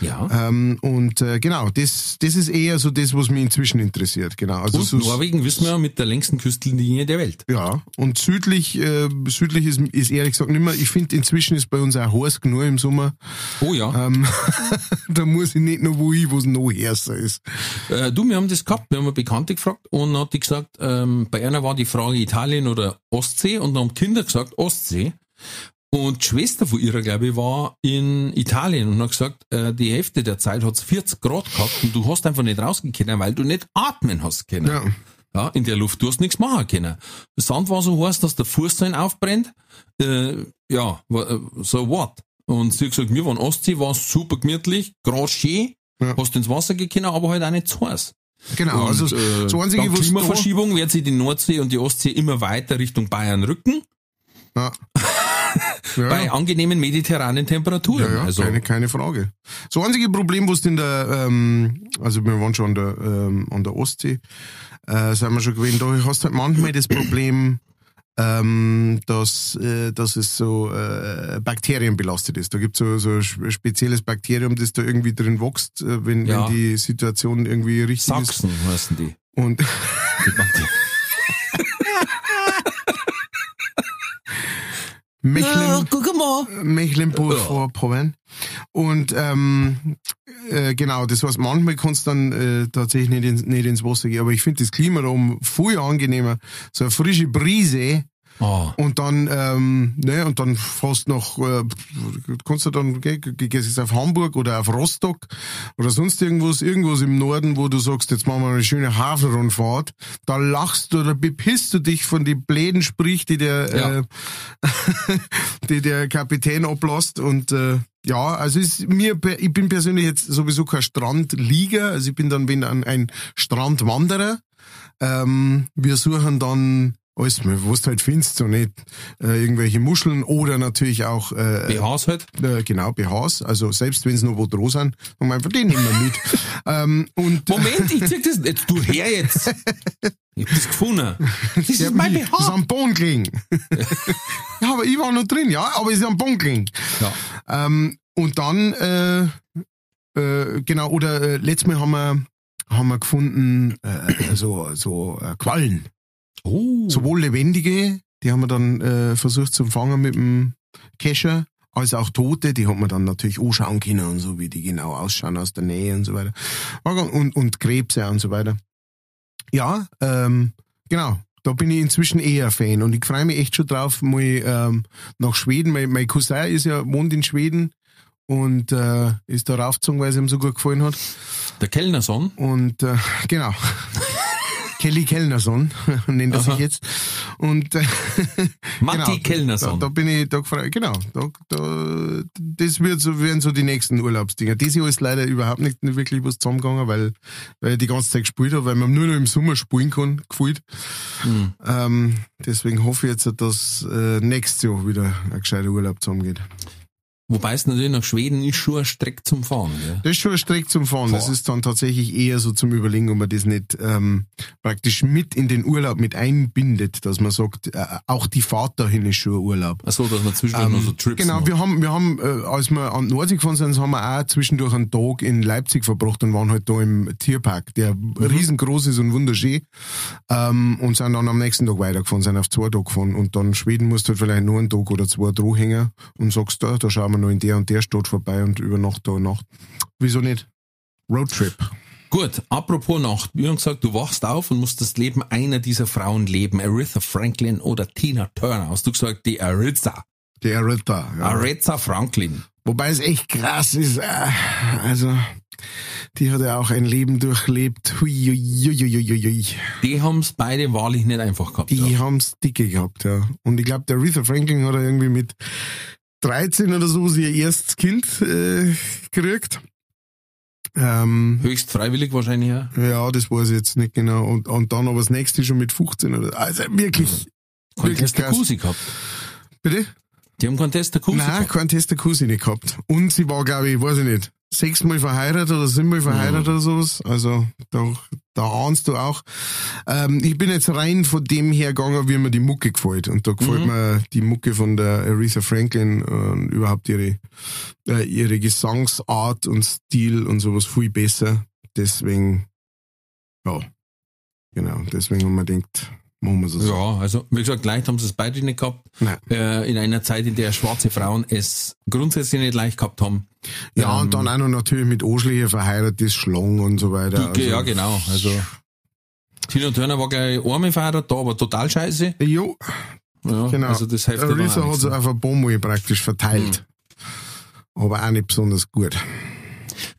Ja. Ähm, und äh, genau, das, das ist eher so das, was mich inzwischen interessiert. Genau. Also Und so, Norwegen wissen wir ja mit der längsten Küstenlinie der Welt. Ja, und südlich, äh, südlich ist, ist ehrlich gesagt nicht mehr. Ich finde, inzwischen ist bei uns auch heiß genug im Sommer. Oh ja. Ähm, (laughs) da muss ich nicht noch wo ich, wo es noch härter ist. Äh, du, wir haben das gehabt, wir haben eine Bekannte gefragt und dann hat die gesagt, ähm, bei einer war die Frage Italien oder Ostsee und dann haben Kinder gesagt Ostsee. Und die Schwester von ihrer, glaube ich, war in Italien und hat gesagt, äh, die Hälfte der Zeit hat's 40 Grad gehabt und du hast einfach nicht rausgehen können, weil du nicht atmen hast können. Ja. Ja, in der Luft. Du hast nichts machen können. Der Sand war so heiß, dass der Fußzehen aufbrennt. Äh, ja, äh, so what? Und sie hat gesagt, wir waren Ostsee, war super gemütlich, gerade schön, Ja. hast ins Wasser können, aber halt auch nicht zu heiß. Genau, Und, also äh, das Einzige, was da, Klimaverschiebung wird sich die Nordsee und die Ostsee immer weiter Richtung Bayern rücken, ja. Ja. bei angenehmen mediterranen Temperaturen. Ja, ja, also, keine, keine Frage. Das einzige Problem, was in der, ähm, also wir waren schon an der, ähm, an der Ostsee, äh, sind wir schon gewesen, da hast du halt manchmal das Problem, ähm, dass, äh, dass es so äh, bakterienbelastet ist. Da gibt es so, so ein sp- spezielles Bakterium, das da irgendwie drin wächst, äh, wenn, Ja. wenn die Situation irgendwie richtig ist. Sachsen heißen die. Und die Guck mal. Mecklenburg-Vorpommern. Und ähm, äh, genau, das heißt, manchmal kannst du dann äh, tatsächlich nicht, ins, nicht ins Wasser gehen. Aber ich finde das Klima da oben viel angenehmer. So eine frische Brise Oh, und dann, ähm, ne, und dann fast noch, äh, kannst du dann, geh, geh, gehst jetzt auf Hamburg oder auf Rostock oder sonst irgendwas, irgendwas im Norden, wo du sagst, jetzt machen wir eine schöne Hafenrundfahrt. Da lachst du oder bepisst du dich von den bläden Sprich, die der, Ja. äh, (laughs) die der Kapitän ablässt und, äh, ja, also ist mir, ich bin persönlich jetzt sowieso kein Strandlieger, also ich bin dann wenn ein, ein Strandwanderer. Ähm, wir suchen dann alles, was du halt findest, so nicht äh, irgendwelche Muscheln oder natürlich auch äh, BHs halt. äh, genau BHs, also selbst wenn es nur wo dran sind, dann einfach den wir mit. (laughs) ähm, und Moment, ich zieh das, jetzt, du her jetzt. Ich hab das gefunden. Das ist Ja, mein wie? Das ist BH. am gelegen. ja, aber ich war noch drin, ja, aber es ist am gelegen. Ja. Ähm, und dann, äh, äh, genau, oder äh, letztes Mal haben wir, haben wir gefunden, äh, so, so äh, Quallen. Oh. Sowohl lebendige, die haben wir dann äh, versucht zu fangen mit dem Kescher, als auch Tote, die hat man dann natürlich anschauen können und so, wie die genau ausschauen aus der Nähe und so weiter. Und, und Krebse und so weiter. Ja, ähm, genau. Da bin ich inzwischen eher Fan und ich freue mich echt schon drauf, mal ähm, nach Schweden. Mein, mein Cousin ist ja, wohnt in Schweden und äh, ist da raufgezogen, weil es ihm so gut gefallen hat. Der Kellnersohn? Und äh, (laughs) genau. Kelly Kellnerson (laughs) nennt er sich jetzt. Und äh, (laughs) Matti genau, Kellnerson. Da, da bin ich da gefreut. Genau, da, da, das wird so, werden so die nächsten Urlaubsdinger. Dieses Jahr ist leider überhaupt nicht, wirklich was zusammengegangen, weil, weil ich die ganze Zeit gespielt habe, weil man nur noch im Sommer spielen kann, gefühlt. Hm. Ähm, deswegen hoffe ich jetzt, dass äh, nächstes Jahr wieder ein gescheiter Urlaub zusammengeht. Wobei es natürlich nach Schweden ist schon ein Streck zum Fahren. Gell? Das ist schon ein Streck zum Fahren. Das Boah. ist dann tatsächlich eher so zum Überlegen, ob man das nicht ähm, praktisch mit in den Urlaub mit einbindet, dass man sagt, äh, auch die Fahrt dahin ist schon ein Urlaub. Achso, dass man zwischendurch noch so Trips Genau, macht. wir haben, wir haben, äh, als wir an Nordsee gefahren sind, haben wir auch zwischendurch einen Tag in Leipzig verbracht und waren halt da im Tierpark, der Mhm. riesengroß ist und wunderschön. Ähm, und sind dann am nächsten Tag weitergefahren, sind auf zwei Tage gefahren. Und dann Schweden musst du halt vielleicht nur einen Tag oder zwei dranhängen und sagst, da, da schauen wir noch in der und der Stadt vorbei und über Nacht da Nacht. Wieso nicht? Roadtrip. Gut, apropos Nacht. Wir haben gesagt, du wachst auf und musst das Leben einer dieser Frauen leben. Aretha Franklin oder Tina Turner. Hast du gesagt, die Aretha. Die Aretha. Ja. Aretha Franklin. Wobei es echt krass ist. äh, Also, die hat ja auch ein Leben durchlebt. Hui, hui, hui. Die haben's beide wahrlich nicht einfach gehabt. Die ja. haben's dicke gehabt, ja. Und ich glaube, der Aretha Franklin hat er irgendwie mit 13 oder so ihr erstes Kind äh, gekriegt. Ähm, Höchst freiwillig wahrscheinlich, ja. ja, das weiß ich jetzt nicht genau. Und, und dann aber das nächste schon mit 15 oder Also wirklich, wirklich Contest der. Kusi gehabt. Bitte? Die haben Contest der Kusi Nein, gehabt. keinen Tester Cousine gehabt. Und sie war, glaube ich, weiß ich nicht, sechsmal verheiratet oder siebenmal verheiratet Mhm. oder sowas. Also da, da ahnst du auch. Ähm, ich bin jetzt rein von dem her gegangen, wie mir die Mucke gefällt. Und da gefällt Mhm. mir die Mucke von der Aretha Franklin und überhaupt ihre, äh, ihre Gesangsart und Stil und sowas viel besser. Deswegen, ja, genau, deswegen haben wir gedacht, machen wir es so. Ja, also wie gesagt, leicht haben sie es beide nicht gehabt. Äh, in einer Zeit, in der schwarze Frauen es grundsätzlich nicht leicht gehabt haben. Ja, Ähm, und dann auch noch natürlich mit Anschlägen verheiratet ist, Schlang und so weiter. Die, ja, genau. Also Tina Turner war gleich einmal verheiratet, da aber total scheiße. Jo, Ja, genau. Also das hilft auch hat sie auf ein paar Mal praktisch verteilt. Hm. Aber auch nicht besonders gut.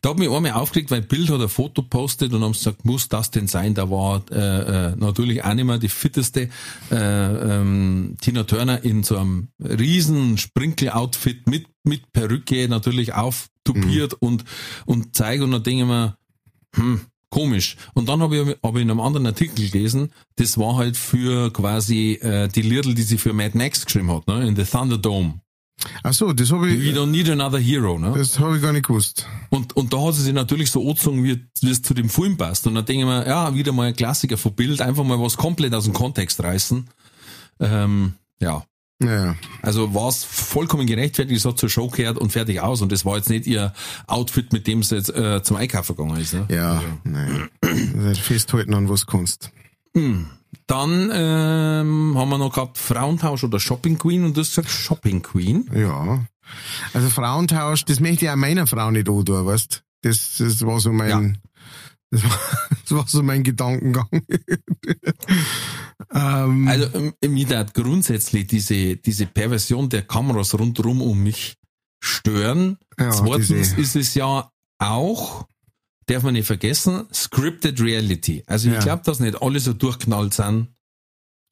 Da hat mich einmal aufgeregt, weil Bild hat ein Foto postet und haben gesagt, muss das denn sein? Da war äh, äh, natürlich auch nicht mehr die fitteste äh, ähm, Tina Turner in so einem riesen Sprinkel-Outfit mit, mit Perücke natürlich auftupiert und, und zeige und dann denke ich mir, hm, komisch. Und dann habe ich aber in einem anderen Artikel gelesen, das war halt für quasi äh, die Liedl, die sie für Mad Max geschrieben hat, ne? in The Thunderdome. Ach so, das habe ich, don't need another hero, ne? das habe ich gar nicht gewusst. Und, und da hat sie sich natürlich so angezogen, wie, wie es zu dem Film passt. Und dann denke ich mir, ja, wieder mal ein Klassiker von Bild, einfach mal was komplett aus dem Kontext reißen. Ähm, ja, Naja, also war es vollkommen gerechtfertigt, es hat zur Show gehört und fertig aus. Und das war jetzt nicht ihr Outfit, mit dem sie jetzt äh, zum Einkaufen gegangen ist. Ne? ja. Also festhalten an was kannst. Dann ähm, haben wir noch gehabt Frauentausch oder Shopping Queen und du hast gesagt Shopping Queen. Ja. Also Frauentausch, das möchte ich auch meiner Frau nicht antun, weißt Das, das war so mein, das, war, (laughs) das war so mein Gedankengang. (laughs) ähm, Also ähm, mich hat grundsätzlich diese, diese Perversion der Kameras rundherum um mich stören. Ja, Zweitens diese- ist es ja auch, darf man nicht vergessen, scripted reality. Also ich Ja. glaube, dass nicht alle so durchknallt sind,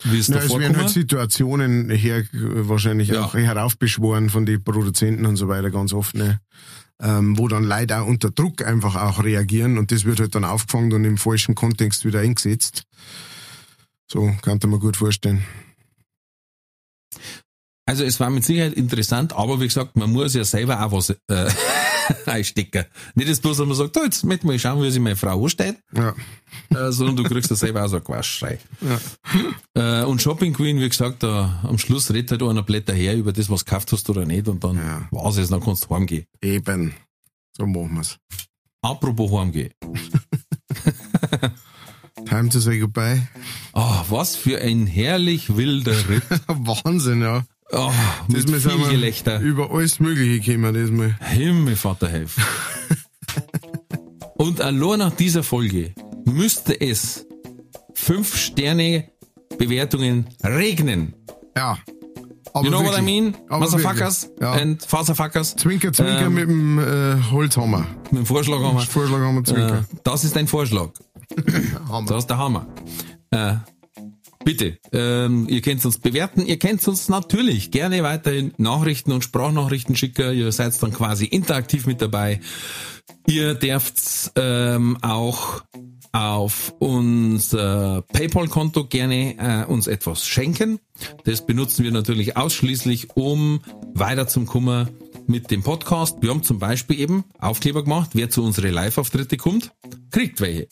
wie es Na, es werden halt. Situationen her wahrscheinlich Ja. auch heraufbeschworen von den Produzenten und so weiter, ganz oft, ne? ähm, wo dann Leute auch unter Druck einfach auch reagieren und das wird halt dann aufgefangen und im falschen Kontext wieder eingesetzt. So, kann man gut vorstellen. Also es war mit Sicherheit interessant, aber wie gesagt, man muss ja selber auch was äh, (laughs) (laughs) einstecken. Nicht das bloß, dass man sagt, da, jetzt möchte ich mal schauen, wie sich meine Frau ansteht, Ja. äh, sondern du kriegst ja selber auch so ein Quatschschrei. Äh, und Shopping Queen, wie gesagt, da, am Schluss redet halt einer Blätter her über das, was du gekauft hast oder nicht und dann Ja. war's es, dann kannst du heimgehen. Eben. So machen wir's. Apropos heimgehen. Time to say goodbye. Ah, was für ein herrlich wilder Ritt. (laughs) Wahnsinn, ja. Oh, mit Das viel sind wir Gelächter. über alles Mögliche gekommen, das mal. Himmel, Vater, helf. (laughs) Und allein nach dieser Folge müsste es fünf Sterne Bewertungen regnen. Ja. Aber You know what I wirklich. mean? Motherfuckers wirklich. Ja. and Fatherfuckers. Zwinker, Zwinker Ähm, mit dem äh, Holzhammer. Mit dem Vorschlag haben wir. Vorschlag haben wir Zwinker. Äh, das ist ein Vorschlag. (coughs) Hammer. Das ist der Hammer. Äh, bitte, ähm, ihr könnt uns bewerten. Ihr könnt uns natürlich gerne weiterhin Nachrichten und Sprachnachrichten schicken. Ihr seid dann quasi interaktiv mit dabei. Ihr dürft ähm, auch auf unser PayPal-Konto gerne äh, uns etwas schenken. Das benutzen wir natürlich ausschließlich, um weiter zum Kummer mit dem Podcast. Wir haben zum Beispiel eben Aufkleber gemacht. Wer zu unsere Live-Auftritte kommt, kriegt welche.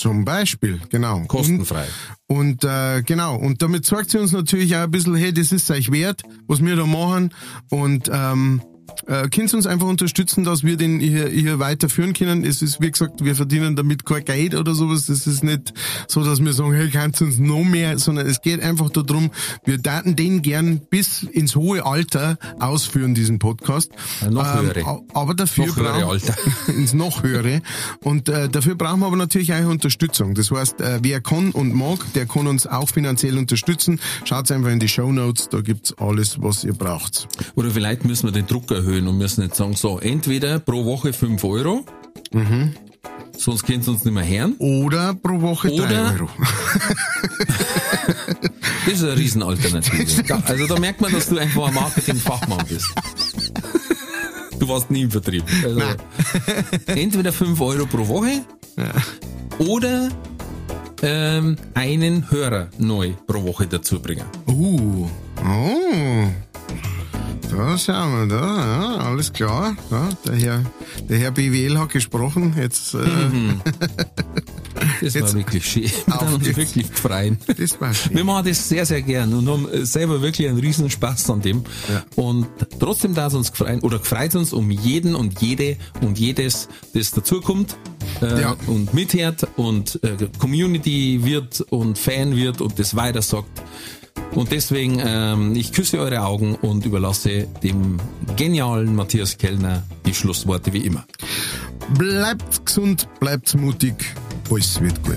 Zum Beispiel, genau. Kostenfrei. Und, und äh, genau, und damit zeigt sie uns natürlich auch ein bisschen, hey, das ist euch wert, was wir da machen. Und ähm, äh, könnt ihr uns einfach unterstützen, dass wir den hier, hier weiterführen können. Es ist, wie gesagt, wir verdienen damit kein Geld oder sowas. Das ist nicht so, dass wir sagen, hey, kannst du uns noch mehr, sondern es geht einfach darum, wir daten den gern bis ins hohe Alter ausführen, diesen Podcast. Ja, noch höhere. a- Aber dafür Noch höhere brauchen- Alter. (laughs) ins noch höhere. Und äh, dafür brauchen wir aber natürlich auch Unterstützung. Das heißt, äh, wer kann und mag, der kann uns auch finanziell unterstützen. Schaut einfach in die Show Notes, da gibt's alles, was ihr braucht. Oder vielleicht müssen wir den Druck erhöhen und müssen jetzt sagen, so, entweder pro Woche 5 Euro, sonst könnt ihr uns nicht mehr hören. Oder pro Woche Oder- drei Euro. (laughs) Das ist eine Riesenalternative. Also da merkt man, dass du einfach ein Marketing-Fachmann bist. Du warst nie im Vertrieb. Also, (laughs) entweder 5 Euro pro Woche oder ähm, einen Hörer neu pro Woche dazu bringen. Uh, oh. Da schauen wir, da, ja, alles klar. Ja, der, Herr, der Herr BWL hat gesprochen. Jetzt, äh, (laughs) Das war Jetzt wirklich schön. (laughs) Wir haben uns wirklich gefreut. das war Wir schön. machen das sehr, sehr gern und haben selber wirklich einen riesen Spaß an dem. Ja. Und trotzdem da es uns gefreut, oder gefreut uns um jeden und jede und jedes, das dazukommt äh, Ja. und mithört und äh, Community wird und Fan wird und das weiter sagt. Und deswegen, ähm, ich küsse eure Augen und überlasse dem genialen Matthias Kellner die Schlussworte wie immer. Bleibt gesund, bleibt mutig. Alles wird gut.